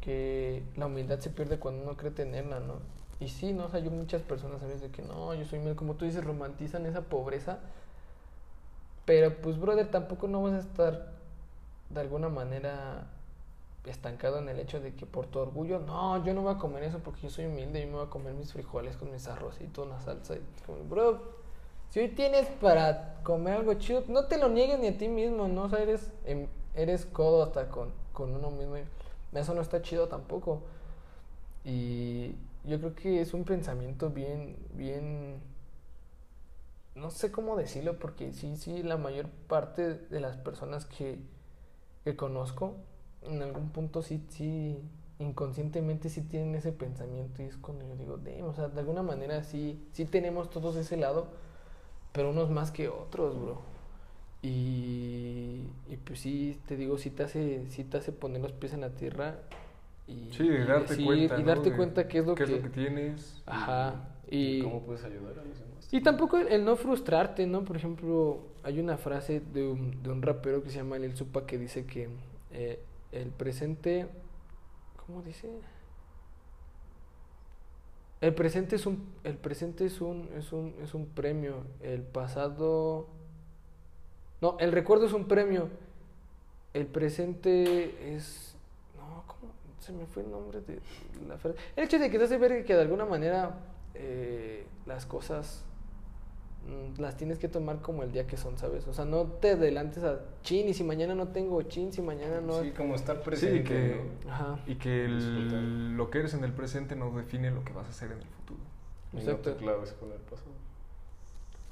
que la humildad se pierde cuando uno cree tenerla, ¿no? Y sí, ¿no? O sea, yo muchas personas a veces de que no, yo soy humilde, como tú dices, romantizan esa pobreza, pero pues, brother, tampoco no vas a estar de alguna manera estancado en el hecho de que por tu orgullo, no, yo no voy a comer eso porque yo soy humilde, yo me voy a comer mis frijoles con mis arrocitos, una salsa. Y como, bro, si hoy tienes para comer algo chido, no te lo niegues ni a ti mismo, ¿no? O sea, eres, em, eres codo hasta con, con uno mismo. Eso no está chido tampoco. Y yo creo que es un pensamiento bien, bien, no sé cómo decirlo, porque sí, sí, la mayor parte de las personas que, que conozco, en algún punto sí, sí, inconscientemente sí tienen ese pensamiento y es cuando yo digo, "Damn", o sea, de alguna manera sí, sí tenemos todos ese lado, pero unos más que otros, bro. Y, y pues sí, te digo, sí te hace, sí te hace poner los pies en la tierra y, Sí, y darte decir- cuenta. y qué es lo qué que, es lo que tienes. ajá, Y y, cómo puedes ayudar a los. Y tampoco el, no frustrarte, ¿no? Por ejemplo, hay una frase de un, de un rapero que se llama Lil Supa que dice que eh, el presente, ¿cómo dice? El presente es un, el presente es un, es un, es un premio. El pasado, no, el recuerdo es un premio. El presente es, no, ¿cómo? Se me fue el nombre de la frase. El hecho de que te hace ver que de alguna manera eh, las cosas las tienes que tomar como el día que son, ¿sabes? O sea, no te adelantes a chin y si mañana no tengo chin, si mañana no... Sí, como estar Sí, presente. y que, ¿no? Ajá. y que el- lo que eres en el presente no define lo que vas a hacer en el futuro. Y no Exacto. te claves con el pasado.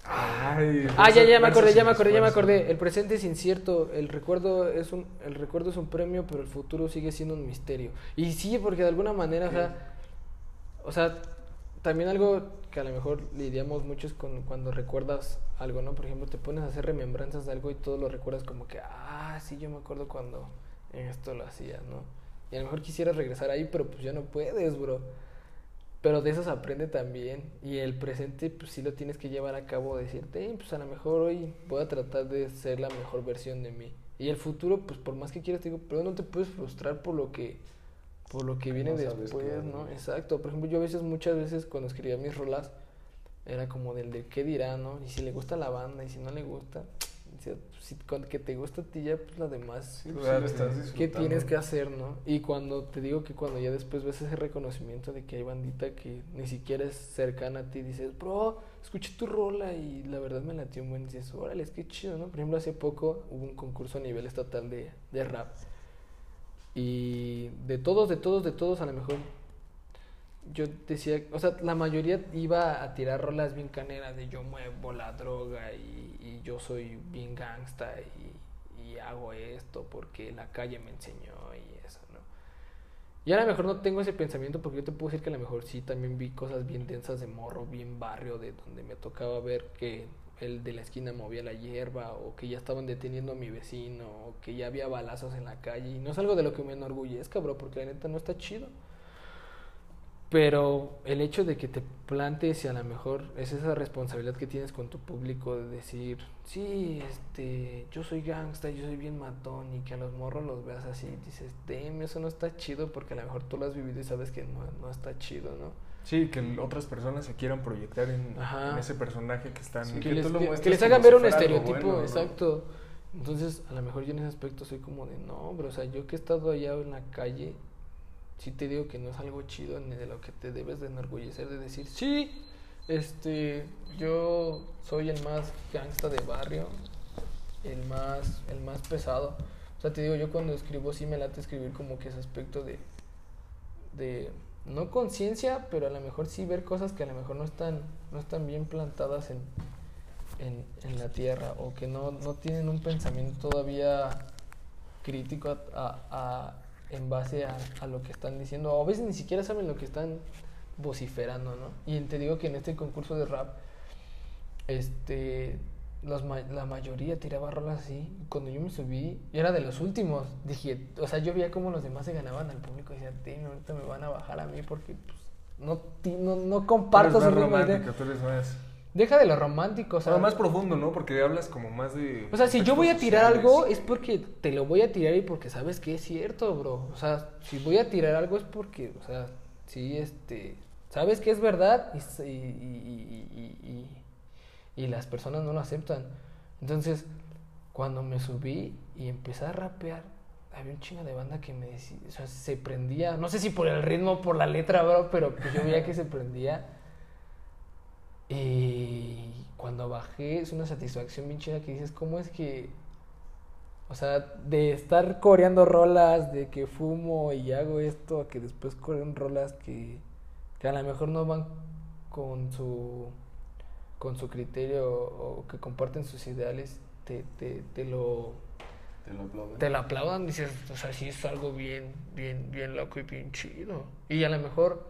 Ay, Ah, ya, ya me acordé, ya me acordé, ya me acordé. El presente es incierto, el recuerdo es un, el recuerdo es un premio, pero el futuro sigue siendo un misterio. Y sí, porque de alguna manera, o sea, o sea, también algo que a lo mejor lidiamos mucho es con cuando recuerdas algo, ¿no? Por ejemplo, te pones a hacer remembranzas de algo y todo lo recuerdas como que, ah, sí, yo me acuerdo cuando en esto lo hacías, ¿no? Y a lo mejor quisieras regresar ahí, pero pues ya no puedes, bro. Pero de eso se aprende también. Y el presente, pues sí lo tienes que llevar a cabo, decirte, "Eh, pues a lo mejor hoy voy a tratar de ser la mejor versión de mí. Y el futuro, pues por más que quieras, te digo, pero no te puedes frustrar por lo que por lo que viene no después, ¿no? Exacto. Por ejemplo, yo a veces, muchas veces, cuando escribía mis rolas, era como del de qué dirá, ¿no? Y si le gusta la banda, y si no le gusta, pues, si con que te gusta a ti ya, pues la demás, Sí, pues, Claro, sí lo estás ¿qué disfrutando. ¿Qué tienes que hacer, no? Y cuando te digo que cuando ya después ves ese reconocimiento de que hay bandita que ni siquiera es cercana a ti, dices, bro, escuché tu rola y la verdad me latió un buen. Dices, órale, es que chido, ¿no? Por ejemplo, hace poco hubo un concurso a nivel estatal de, de rap. Y de todos, de todos, de todos, a lo mejor yo decía, o sea, la mayoría iba a tirar rolas bien caneras de yo muevo la droga y, yo soy bien gangsta y, y hago esto porque la calle me enseñó y eso, ¿no? Y a lo mejor no tengo ese pensamiento porque yo te puedo decir que a lo mejor sí también vi cosas bien densas de morro, bien barrio, de donde me tocaba ver que el de la esquina movía la hierba o que ya estaban deteniendo a mi vecino o que ya había balazos en la calle y no es algo de lo que me enorgullezca, bro, porque la neta no está chido. Pero el hecho de que te plantes y a lo mejor es esa responsabilidad que tienes con tu público de decir, sí, este, yo soy gangsta, yo soy bien matón y que a los morros los veas así, dices, damn, eso no está chido porque a lo mejor tú lo has vivido y sabes que no, no está chido, ¿no? Sí, que otras personas se quieran proyectar en, ese personaje que están... Sí, que, que les, que- que les hagan ver un estereotipo, bueno, ¿no? exacto. Entonces, a lo mejor yo en ese aspecto soy como de, no, bro, o sea, yo que he estado allá en la calle, sí te digo que no es algo chido ni de lo que te debes de enorgullecer de decir, sí, este, yo soy el más gangsta de barrio, el más, el más pesado. O sea, te digo, yo cuando escribo sí me late escribir como que ese aspecto de, de no conciencia, pero a lo mejor sí ver cosas que a lo mejor no están, no están bien plantadas en, en, la tierra o que no, no tienen un pensamiento todavía crítico a, a- en base a, a lo que están diciendo. O a veces ni siquiera saben lo que están vociferando, ¿no? Y te digo que en este concurso de rap, este, los ma- la mayoría tiraba rolas así. Cuando yo me subí, yo era de los últimos. Dije, o sea, yo veía cómo los demás se ganaban al público y decía, "Damn, ahorita me van a bajar a mí porque pues, no, no, no Tú comparto eres más romántico, tú eres más... Deja de lo romántico, o sea, Bueno, más profundo, ¿no? Porque hablas como más de... o sea, si yo voy a tirar sociales. algo es porque te lo voy a tirar y porque sabes que es cierto, bro. O sea, si voy a tirar algo es porque, o sea, sí, este, sabes que es verdad y, s- y, y- y- y- las personas no lo aceptan. Entonces, cuando me subí y empecé a rapear, había un chingo de banda que me decía, o sea, se prendía, no sé si por el ritmo por la letra, bro, pero pues yo veía que se prendía. Y cuando bajé es una satisfacción bien chida que dices, ¿cómo es que, o sea, de estar coreando rolas, de que fumo y hago esto, que después corren rolas que, que a lo mejor no van con su, con su criterio o que comparten sus ideales, te, te, te lo, Te lo aplauden. te lo aplaudan, dices, o sea, sí es algo bien, bien, bien loco y bien chido. Y a lo mejor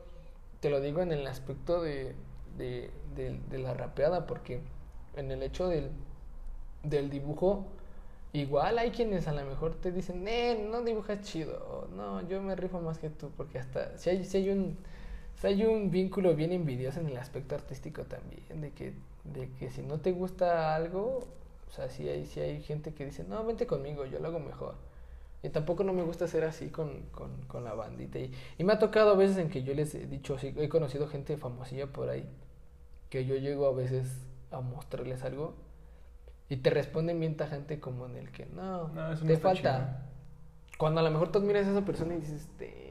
te lo digo en el aspecto de, de, de- de la rapeada, porque en el hecho del, del dibujo, igual hay quienes a lo mejor te dicen, eh, no dibujas chido, o no, yo me rifo más que tú, porque hasta si hay, si hay un... si hay un vínculo bien envidioso en el aspecto artístico también, de que, de que si no te gusta algo, o sea, si hay, si hay gente que dice, no, vente conmigo, yo lo hago mejor. Y tampoco no me gusta ser así con, con, con la bandita. Y, y me ha tocado a veces en que yo les he dicho, sí, he conocido gente famosilla por ahí, que yo llego a veces a mostrarles algo y te responden bien tajante como en el que, no, No, te falta. Cuando a lo mejor tú admiras a esa persona y dices, "Damn, no manches".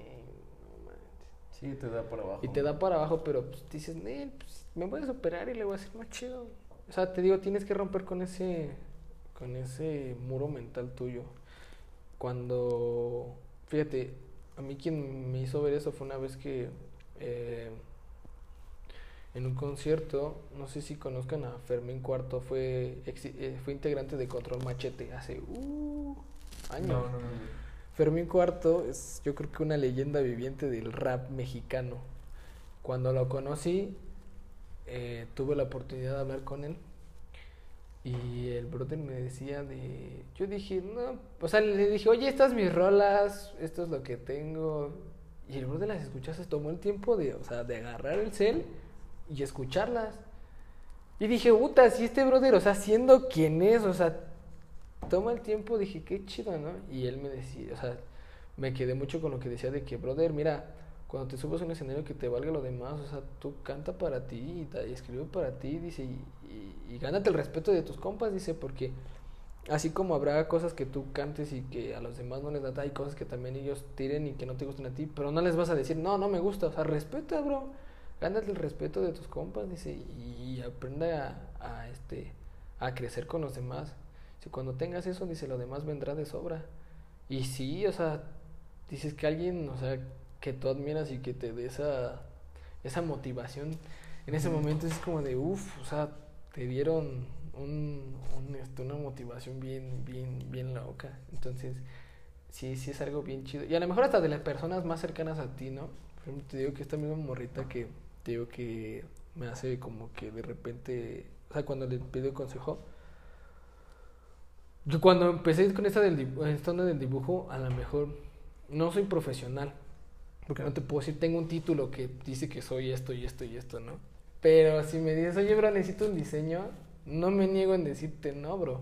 Sí, te da por abajo. Y te da para abajo, pero pues dices, "Nel, pues, me voy a superar y le voy a hacer más chido. O sea, te digo, tienes que romper con ese, con ese muro mental tuyo. Cuando, fíjate, a mí quien me hizo ver eso fue una vez que eh, en un concierto, no sé si conozcan a Fermín Cuarto, fue, exi- eh, fue integrante de Control Machete hace uh, años. No, no, no. Fermín Cuarto es yo creo que una leyenda viviente del rap mexicano. Cuando lo conocí, eh, tuve la oportunidad de hablar con él y el brother me decía de... Yo dije, no, o sea, le dije, oye, estas mis rolas, esto es lo que tengo. Y el brother las escuchó, se tomó el tiempo de, o sea, de agarrar el cel y escucharlas. Y dije, puta, si este brother, o sea, siendo quien es, o sea, toma el tiempo, dije, qué chido, ¿no? Y él me decía, o sea, me quedé mucho con lo que decía de que, brother, mira, cuando te subas a un escenario que te valga lo demás, o sea, tú canta para ti y, y escribe para ti, dice, y, y, y gánate el respeto de tus compas, dice, porque así como habrá cosas que tú cantes y que a los demás no les da, hay cosas que también ellos tiren y que no te gusten a ti, pero no les vas a decir, no, no me gusta, o sea, respeta, bro, gánate el respeto de tus compas, dice, y, aprenda a, este, a crecer con los demás. Si cuando tengas eso, dice, lo demás vendrá de sobra. Y sí, o sea, dices que alguien, o sea, que tú admiras y que te dé esa, esa motivación, en ese momento es como de, uff, o sea, te dieron un, un, este, una motivación bien, bien, bien loca. Entonces, sí, sí es algo bien chido. Y a lo mejor hasta de las personas más cercanas a ti, ¿no? Por ejemplo, te digo que esta misma morrita que te digo que me hace como que de repente, o sea, cuando le pido consejo, yo cuando empecé con esta, del, esta onda del dibujo, a lo mejor no soy profesional. Porque no te puedo decir, tengo un título que dice que soy esto y esto y esto, ¿no? Pero si me dices, oye, bro, necesito un diseño, no me niego en decirte no, bro.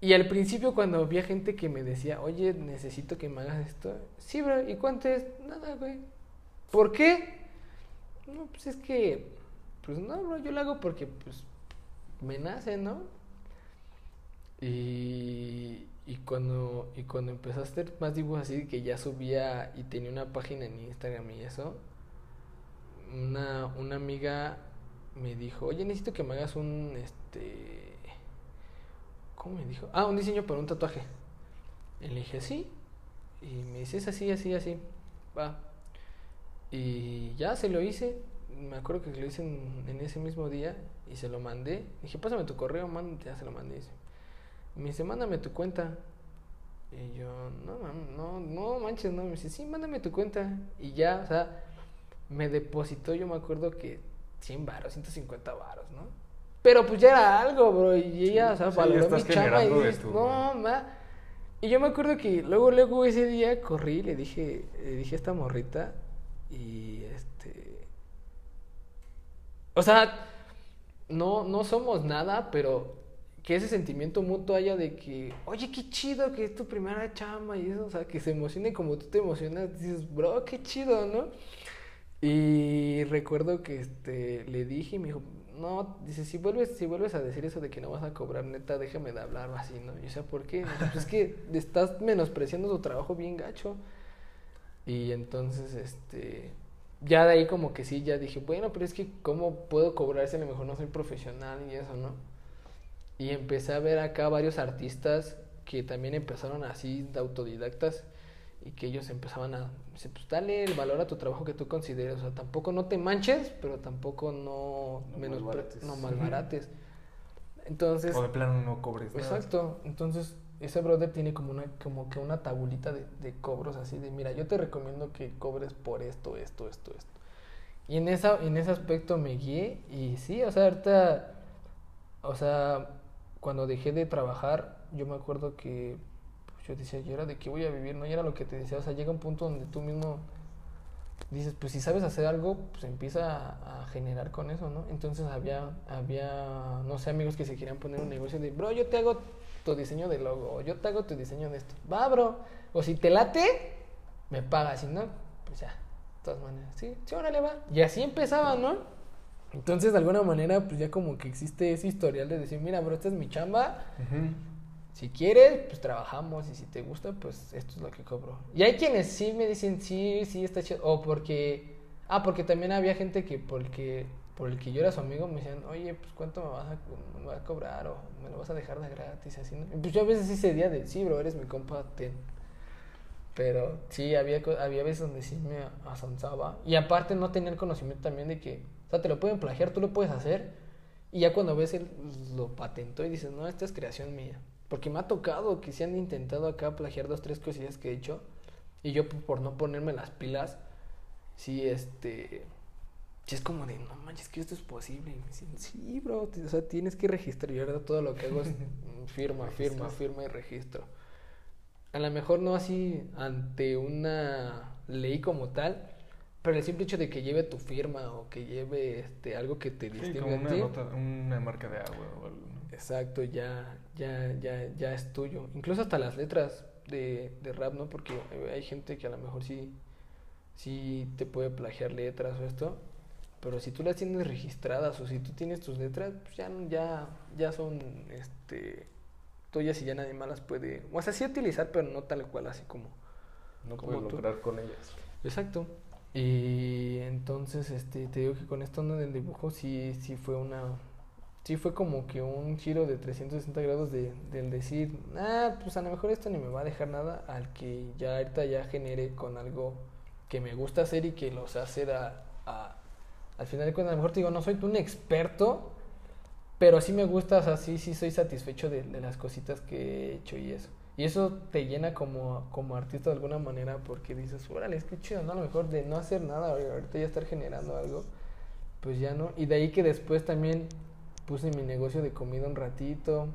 Y al principio cuando había gente que me decía, oye, necesito que me hagas esto. Sí, bro, ¿y cuánto es? Nada, güey. ¿Por qué? No, pues es que, pues no, bro, yo lo hago porque, pues, me nace, ¿no? Y, y cuando y cuando empecé a hacer más dibujos así que ya subía y tenía una página en Instagram y eso una, una amiga me dijo oye necesito que me hagas un este ¿cómo me dijo? ah un diseño para un tatuaje y le dije sí y me dice es así así así va y ya se lo hice me acuerdo que lo hice en, en ese mismo día y se lo mandé. Dije pásame tu correo man ya se lo mandé dice me dice, mándame tu cuenta. Y yo, no, no, no manches, no. Me dice, sí, mándame tu cuenta. Y ya, o sea, me depositó, yo me acuerdo que 100 varos, 150 varos, ¿no? Pero pues ya era algo, bro. Y ella, o sea, Sí, valoró mi chamba y dices, tu- no, ma. Y yo me acuerdo que luego, luego ese día corrí y le dije, le dije a esta morrita y este... O sea, no, no somos nada, pero que ese sentimiento mutuo haya de que, oye, qué chido que es tu primera chamba y eso, o sea, que se emocione como tú te emocionas, dices, bro, qué chido, ¿no? Y recuerdo que este, le dije y me dijo, no, dice, si vuelves, si vuelves a decir eso de que no vas a cobrar, neta, déjame de hablar así, ¿no? Y o sea, ¿por qué? Pues es que estás menospreciando tu trabajo bien gacho. Y entonces, este, ya de ahí como que sí, ya dije, bueno, pero es que ¿cómo puedo cobrar si a lo mejor no soy profesional y eso, no? Y empecé a ver acá varios artistas que también empezaron así de autodidactas y que ellos empezaban a, dice, pues dale el valor a tu trabajo que tú consideres, o sea, tampoco no te manches, pero tampoco no, No menos malbarates. no malbarates. Entonces, O de plano no cobres nada. Exacto. Entonces, ese brother tiene como una, como que una tabulita de, de cobros así de, mira, yo te recomiendo que cobres por esto, esto, esto, esto. Y en esa, en ese aspecto me guié y sí, o sea, ahorita, o sea, cuando dejé de trabajar, yo me acuerdo que pues, yo decía, yo era de qué voy a vivir, ¿no? Y era lo que te decía, o sea, llega un punto donde tú mismo dices, pues si sabes hacer algo, pues empieza a, generar con eso, ¿no? Entonces había, había, no sé, amigos que se querían poner un negocio de, bro, yo te hago tu diseño de logo, o yo te hago tu diseño de esto. Va, bro. O si te late, me pagas, si no, pues ya, de todas maneras, sí, sí, órale, va. Y así empezaba, ¿no? Entonces, de alguna manera, pues ya como que existe ese historial de decir, mira, bro, esta es mi chamba, Ujú. si quieres, pues trabajamos y si te gusta, pues esto es lo que cobro. Y hay quienes sí me dicen, sí, sí, está chido. O porque, ah, porque también había gente que porque por el que yo era su amigo, me decían, oye, pues cuánto me vas a, me vas a cobrar o me lo vas a dejar de gratis, así, ¿no? Y pues yo a veces ese día de, sí, bro, eres mi compa, ten. Pero sí, había, había veces donde sí me asonsaba. Y aparte no tenía el conocimiento también de que, o sea, te lo pueden plagiar, tú lo puedes hacer. Y ya cuando ves él lo patentó y dices, no, esta es creación mía. Porque me ha tocado que se han intentado acá plagiar dos, tres cosillas que he hecho. Y yo por- por no ponerme las pilas, sí, este... Sí es como de, no manches, que esto es posible. Y me dicen, sí, bro, o sea, tienes que registrar. Y ahora todo lo que hago es firma, firma, firma y registro. A lo mejor no así ante una ley como tal, pero el simple hecho de que lleve tu firma o que lleve este, algo que te Sí, distingue como a una ti, nota, una marca de agua o algo. ¿no? Exacto, ya, ya, ya, ya es tuyo. Incluso hasta las letras de, de rap, ¿no? Porque hay gente que a lo mejor sí, sí te puede plagiar letras o esto, pero si tú las tienes registradas o si tú tienes tus letras, pues ya, ya, ya son este, tuyas y ya nadie más las puede, o sea, sí utilizar, pero no tal cual, así como... No Como puedes tú. lograr con ellas. Exacto. Y entonces, este, te digo que con esto onda del dibujo sí, sí fue una, sí fue como que un giro de 360 grados de, del decir, ah, pues a lo mejor esto ni me va a dejar nada, al que ya ahorita ya genere con algo que me gusta hacer y que lo sé hacer a, al final de cuentas, a lo mejor te digo, no soy un experto, pero sí me gusta, o sea, sí, sí soy satisfecho de, de las cositas que he hecho y eso. Y eso te llena como, como artista de alguna manera porque dices, órale, es que chido, ¿no? A lo mejor de no hacer nada, ahorita ya estar generando algo, pues ya no. Y de ahí que después también puse mi negocio de comida un ratito.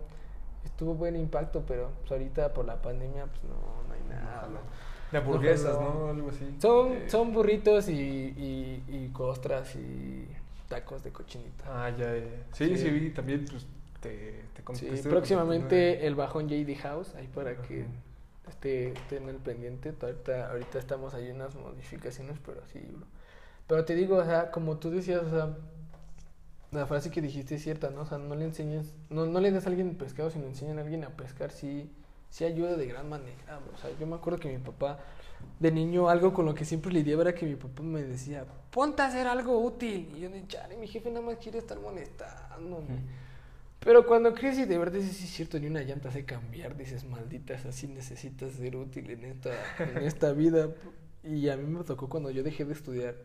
Estuvo buen impacto, pero pues ahorita por la pandemia, pues no, no hay nada. De hamburguesas, Ojalá. ¿no? Algo así. Son, Eh, son burritos y, y, y costras y tacos de cochinita. Ah, ya, ya. Sí, sí, Sí. vi también, pues te, te Sí, contesté próximamente el bajón JD House, ahí para Ajá. que esté, estén al pendiente. Ahorita, ahorita estamos ahí en unas modificaciones, pero sí, bro. Pero te digo, o sea, como tú decías, o sea, la frase que dijiste es cierta, ¿no? O sea, no le enseñes, no, no le des a alguien pescado, sino enseñan a alguien a pescar, sí, sí ayuda de gran manera, bro. O sea, yo me acuerdo que mi papá, de niño, algo con lo que siempre lidiaba era que mi papá me decía, ponte a hacer algo útil. Y yo de chale, mi jefe nada más quiere estar molestándome. Pero cuando crees y de verdad dices, sí es cierto, ni una llanta hace cambiar, dices, malditas, así necesitas ser útil en esta, en esta vida. Y a mí me tocó cuando yo dejé de estudiar,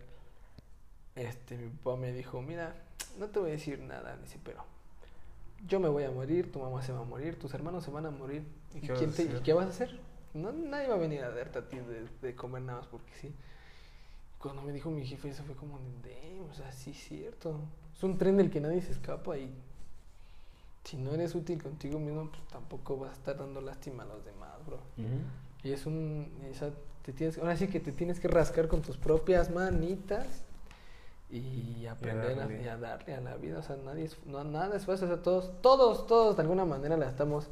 este, mi papá me dijo, mira, no te voy a decir nada, dice, pero yo me voy a morir, tu mamá se va a morir, tus hermanos se van a morir. ¿Y, ¿Qué vas quién a te- y qué vas a hacer? No, nadie va a venir a darte a ti de, de comer nada más porque sí. Cuando me dijo mi jefe eso fue como, "Damn, o sea, sí es cierto. Es un tren del que nadie se escapa y si no eres útil contigo mismo, pues tampoco vas a estar dando lástima a los demás, bro. Y es un, esa, te tienes, ahora sí que te tienes que rascar con tus propias manitas y aprender a, darle. y a darle a la vida. O sea, nadie es, no, nada es fácil. O sea, todos, todos, todos de alguna manera la estamos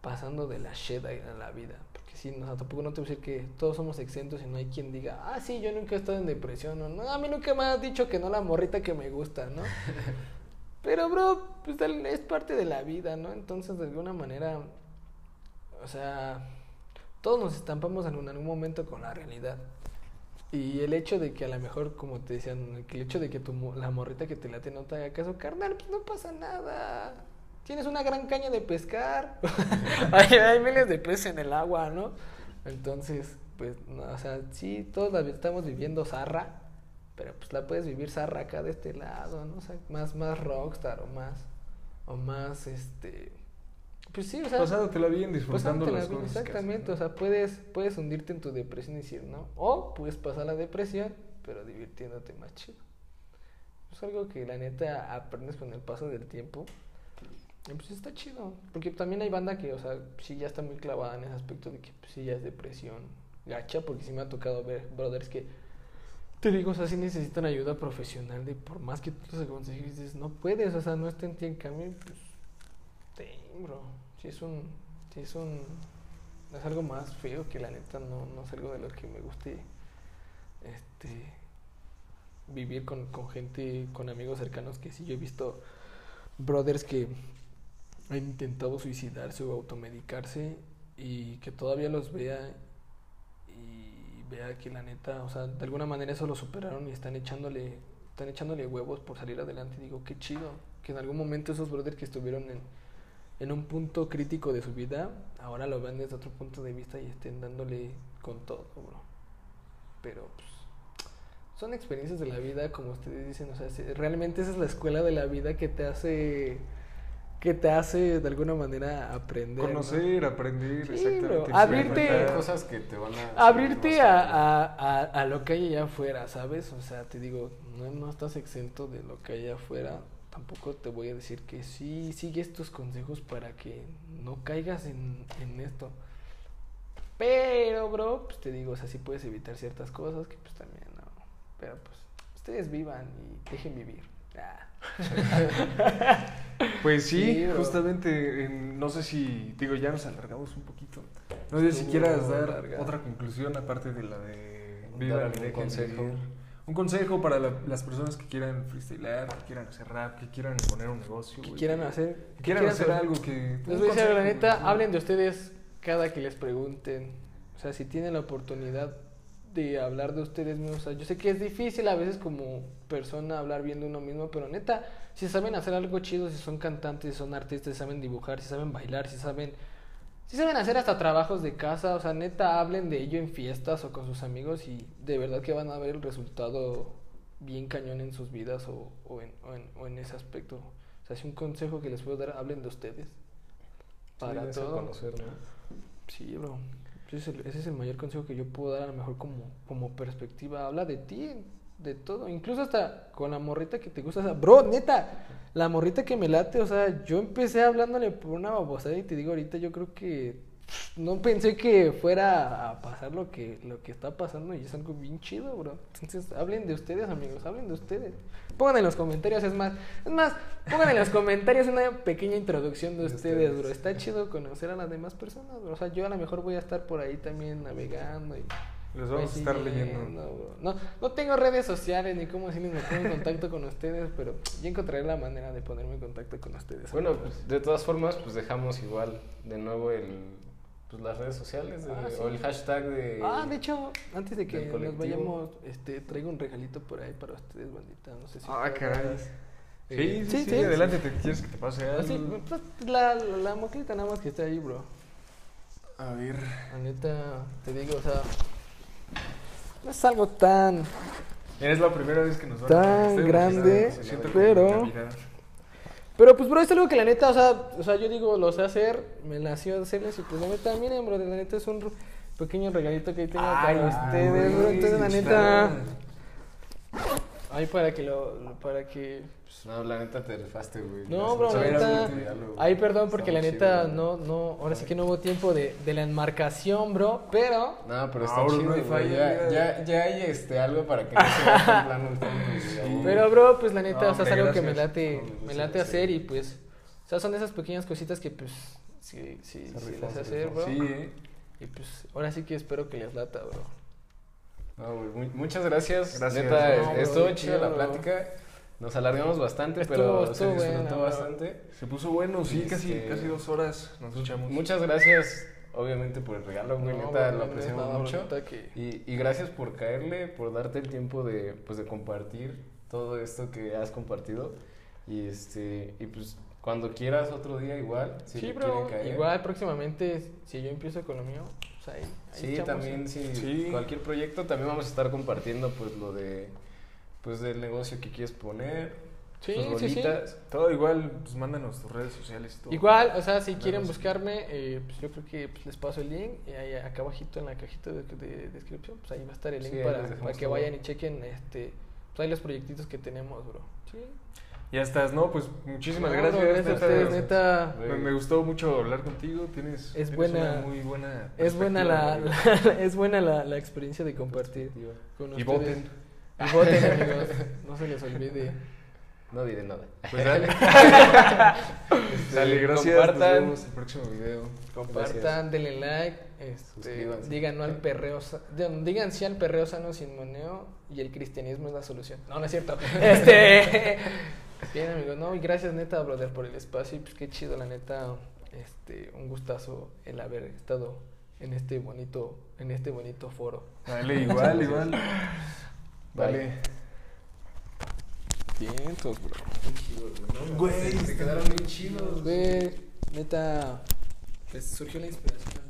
pasando de la shit a, a la vida. Porque sí, no, o sea, tampoco no te voy a decir que todos somos exentos y no hay quien diga, ah, sí, yo nunca he estado en depresión. O, no, a mí nunca me has dicho que no la morrita que me gusta, ¿no? Pero, bro, pues es parte de la vida, ¿no? Entonces, de alguna manera, o sea, todos nos estampamos en, un- en algún momento con la realidad. Y el hecho de que a lo mejor, como te decían, el hecho de que tu, la morrita que te late no te haga caso, carnal, pues no pasa nada. Tienes una gran caña de pescar. hay, miles de peces en el agua, ¿no? Entonces, pues, no, o sea, sí, todos la estamos viviendo zarra, pero pues la puedes vivir zarra acá de este lado, ¿no? O sea, más, más rockstar o más, o más, este... Pues sí, o sea... Pasándotela bien, disfrutando las bien, cosas. que haces, Exactamente, ¿no? o sea, puedes, puedes hundirte en tu depresión y decir, ¿no? O puedes pasar la depresión, pero divirtiéndote más chido. Es algo que la neta aprendes con el paso del tiempo. Y pues está chido. Porque también hay banda que, o sea, sí ya está muy clavada en ese aspecto de que pues, sí ya es depresión gacha, porque sí me ha tocado ver brothers que te digo, o sea, sí necesitan ayuda profesional de por más que tú los dices, no puedes, o sea, no está en cambio, pues, damn, bro, sí es un, sí es un, es algo más feo que la neta no, no es algo de lo que me guste, este, vivir con, con gente, con amigos cercanos que sí yo he visto brothers que han intentado suicidarse o automedicarse y que todavía los vea vea que la neta, o sea, de alguna manera eso lo superaron y están echándole están echándole huevos por salir adelante. Y digo, qué chido. Que en algún momento esos brothers que estuvieron en, en un punto crítico de su vida, ahora lo vean desde otro punto de vista y estén dándole con todo, bro. Pero, pues, son experiencias de la vida, como ustedes dicen, o sea, se- realmente esa es la escuela de la vida que te hace, que te hace de alguna manera aprender. ¿no? Conocer, aprender, Sí, exactamente. Abrirte- cosas que te van a... Abrirte a, a, a, a lo que hay allá afuera, ¿sabes? O sea, te digo, no, no estás exento de lo que hay allá afuera. Tampoco te voy a decir que sí, sigue estos consejos para que no caigas en, en esto. Pero, bro, pues te digo, o sea, sí puedes evitar ciertas cosas que pues también no. Pero pues, ustedes vivan y dejen vivir. Ah. Pues sí, justamente, en- no sé si, digo, ya nos alargamos un poquito. No sé si quieras dar larga. otra conclusión aparte de la de algún dejen consejo. vivir. Un consejo para la- las personas que quieran freestylear, que quieran hacer rap, que quieran poner un negocio. Que quieran hacer, que quieran hacer algo que... Les un voy a decir la neta, hablen de ustedes cada que les pregunten. O sea, si tienen la oportunidad de hablar de ustedes mismos. O sea, yo sé que es difícil a veces como persona hablar bien de uno mismo, pero neta, si saben hacer algo chido, si son cantantes, si son artistas, si saben dibujar, si saben bailar, si saben... Si saben hacer hasta trabajos de casa, o sea, neta, hablen de ello en fiestas o con sus amigos y de verdad que van a ver el resultado bien cañón en sus vidas o, o, en, o, en, o en ese aspecto. O sea, es un consejo que les puedo dar, hablen de ustedes. Para Sí, todo. conocer, ¿no? Sí, bro. Ese es, el, ese es el mayor consejo que yo puedo dar a lo mejor como, como perspectiva. Habla de ti, de todo. Incluso hasta con la morrita que te gusta. Bro, neta, la morrita que me late. O sea, yo empecé hablándole por una babosada y te digo ahorita, yo creo que no pensé que fuera a pasar lo que, lo que está pasando y es algo bien chido, bro. Entonces, hablen de ustedes, amigos, hablen de ustedes. Pongan en los comentarios, es más, es más, pongan en los comentarios una pequeña introducción de De ustedes, ustedes. bro. Está chido conocer a las demás personas, bro. O sea, yo a lo mejor voy a estar por ahí también navegando y... Los vamos a estar leyendo. bro. No, no tengo redes sociales ni cómo decirles, me pongo en contacto con ustedes, pero yo encontraré la manera de ponerme en contacto con ustedes. Bueno, pues, de todas formas, pues dejamos igual de nuevo el, pues, las redes sociales de- Ah, sí. o el hashtag de... Ah, de hecho, antes de que nos vayamos, este, traigo un regalito por ahí para ustedes, bandita. No sé si. Ah, caray. dar. Sí, Eh, sí, sí, adelante, ¿te quieres que te pase algo? Así, pues, la, la, la moquita nada más que está ahí, bro. A ver. La neta, te digo, o sea, no es algo tan. Es la primera vez que nos van Tan estoy grande, pero-. Pero pues, bro, es algo que la neta, o sea, o sea, yo digo, lo sé hacer, me nació hacerles y pues la neta, miren, bro, la neta es un pequeño regalito que tengo Ay, para ustedes, bro. Entonces, la neta, ahí para que lo, para que Pues, no, la neta te rifaste, güey. No, bro, Muchas neta. Ay, perdón, porque Está la neta, chido, no, no, ahora sí que no hubo tiempo de, de la enmarcación, bro, pero... No, pero está chido, güey, ya, ya, ya hay este, algo para que no se vea tan plano el güey. Pero, bro, pues la neta, No, o sea, es algo que me late, No, me me late sí. hacer y pues, o sea, son esas pequeñas cositas que pues, sí, sí, Se sí las hacer, bro. Sí, eh. Y pues, ahora sí que espero que les lata, bro. No, güey, mu- muchas gracias. Gracias. Neta, estuvo chida la plática. Nos alargamos bastante, Estuvo- pero estuvo se disfrutó buena, bastante. Se puso bueno, sí, casi, Este- casi dos horas nos echamos. Muchas gracias, obviamente, por el regalo, güey. No, neta, lo apreciamos mucho. que- Y, y gracias por caerle, por darte el tiempo de, pues, de compartir todo esto que has compartido. Y, este, y pues cuando quieras otro día igual, si sí, bro, caer. igual próximamente, si yo empiezo con lo mío, pues ahí, ahí Sí, también, sí, Sí. Cualquier proyecto, también vamos a estar compartiendo, pues, lo de, pues, del negocio que quieres poner. Sí, tus sí, sí. Todo igual, pues mándanos tus redes sociales y todo. Igual, o sea, si quieren buscarme, eh, pues yo creo que pues, les paso el link y ahí acá abajito en la cajita de, de descripción, pues ahí va a estar el link Sí, para, que todo. vayan y chequen este, pues ahí los proyectitos que tenemos, bro. Sí. Ya estás, ¿no? Pues muchísimas No, gracias. gracias a neta. ustedes, neta. Me, me gustó mucho hablar contigo. Tienes, Es tienes buena- una muy buena. Es buena la, perspectiva, la- es buena la, la experiencia de compartir con Y ustedes. voten. Y voten, amigos. No se les olvide. No diré nada. Pues dale. Este, dale, gracias. Compartan. Nos vemos en el próximo video. Compartan, denle like, este, digan no al perreo, digan sí al perreo sano sin moneo y el cristianismo es la solución. No, no es cierto. Este, bien amigos, no, y gracias neta, brother, por el espacio y pues qué chido, la neta, este, un gustazo el haber estado en este bonito, en este bonito foro. Dale, igual, igual. Dale. Vientos, bro. Güey, se quedaron bien chidos. Güey, neta, pues surgió la inspiración.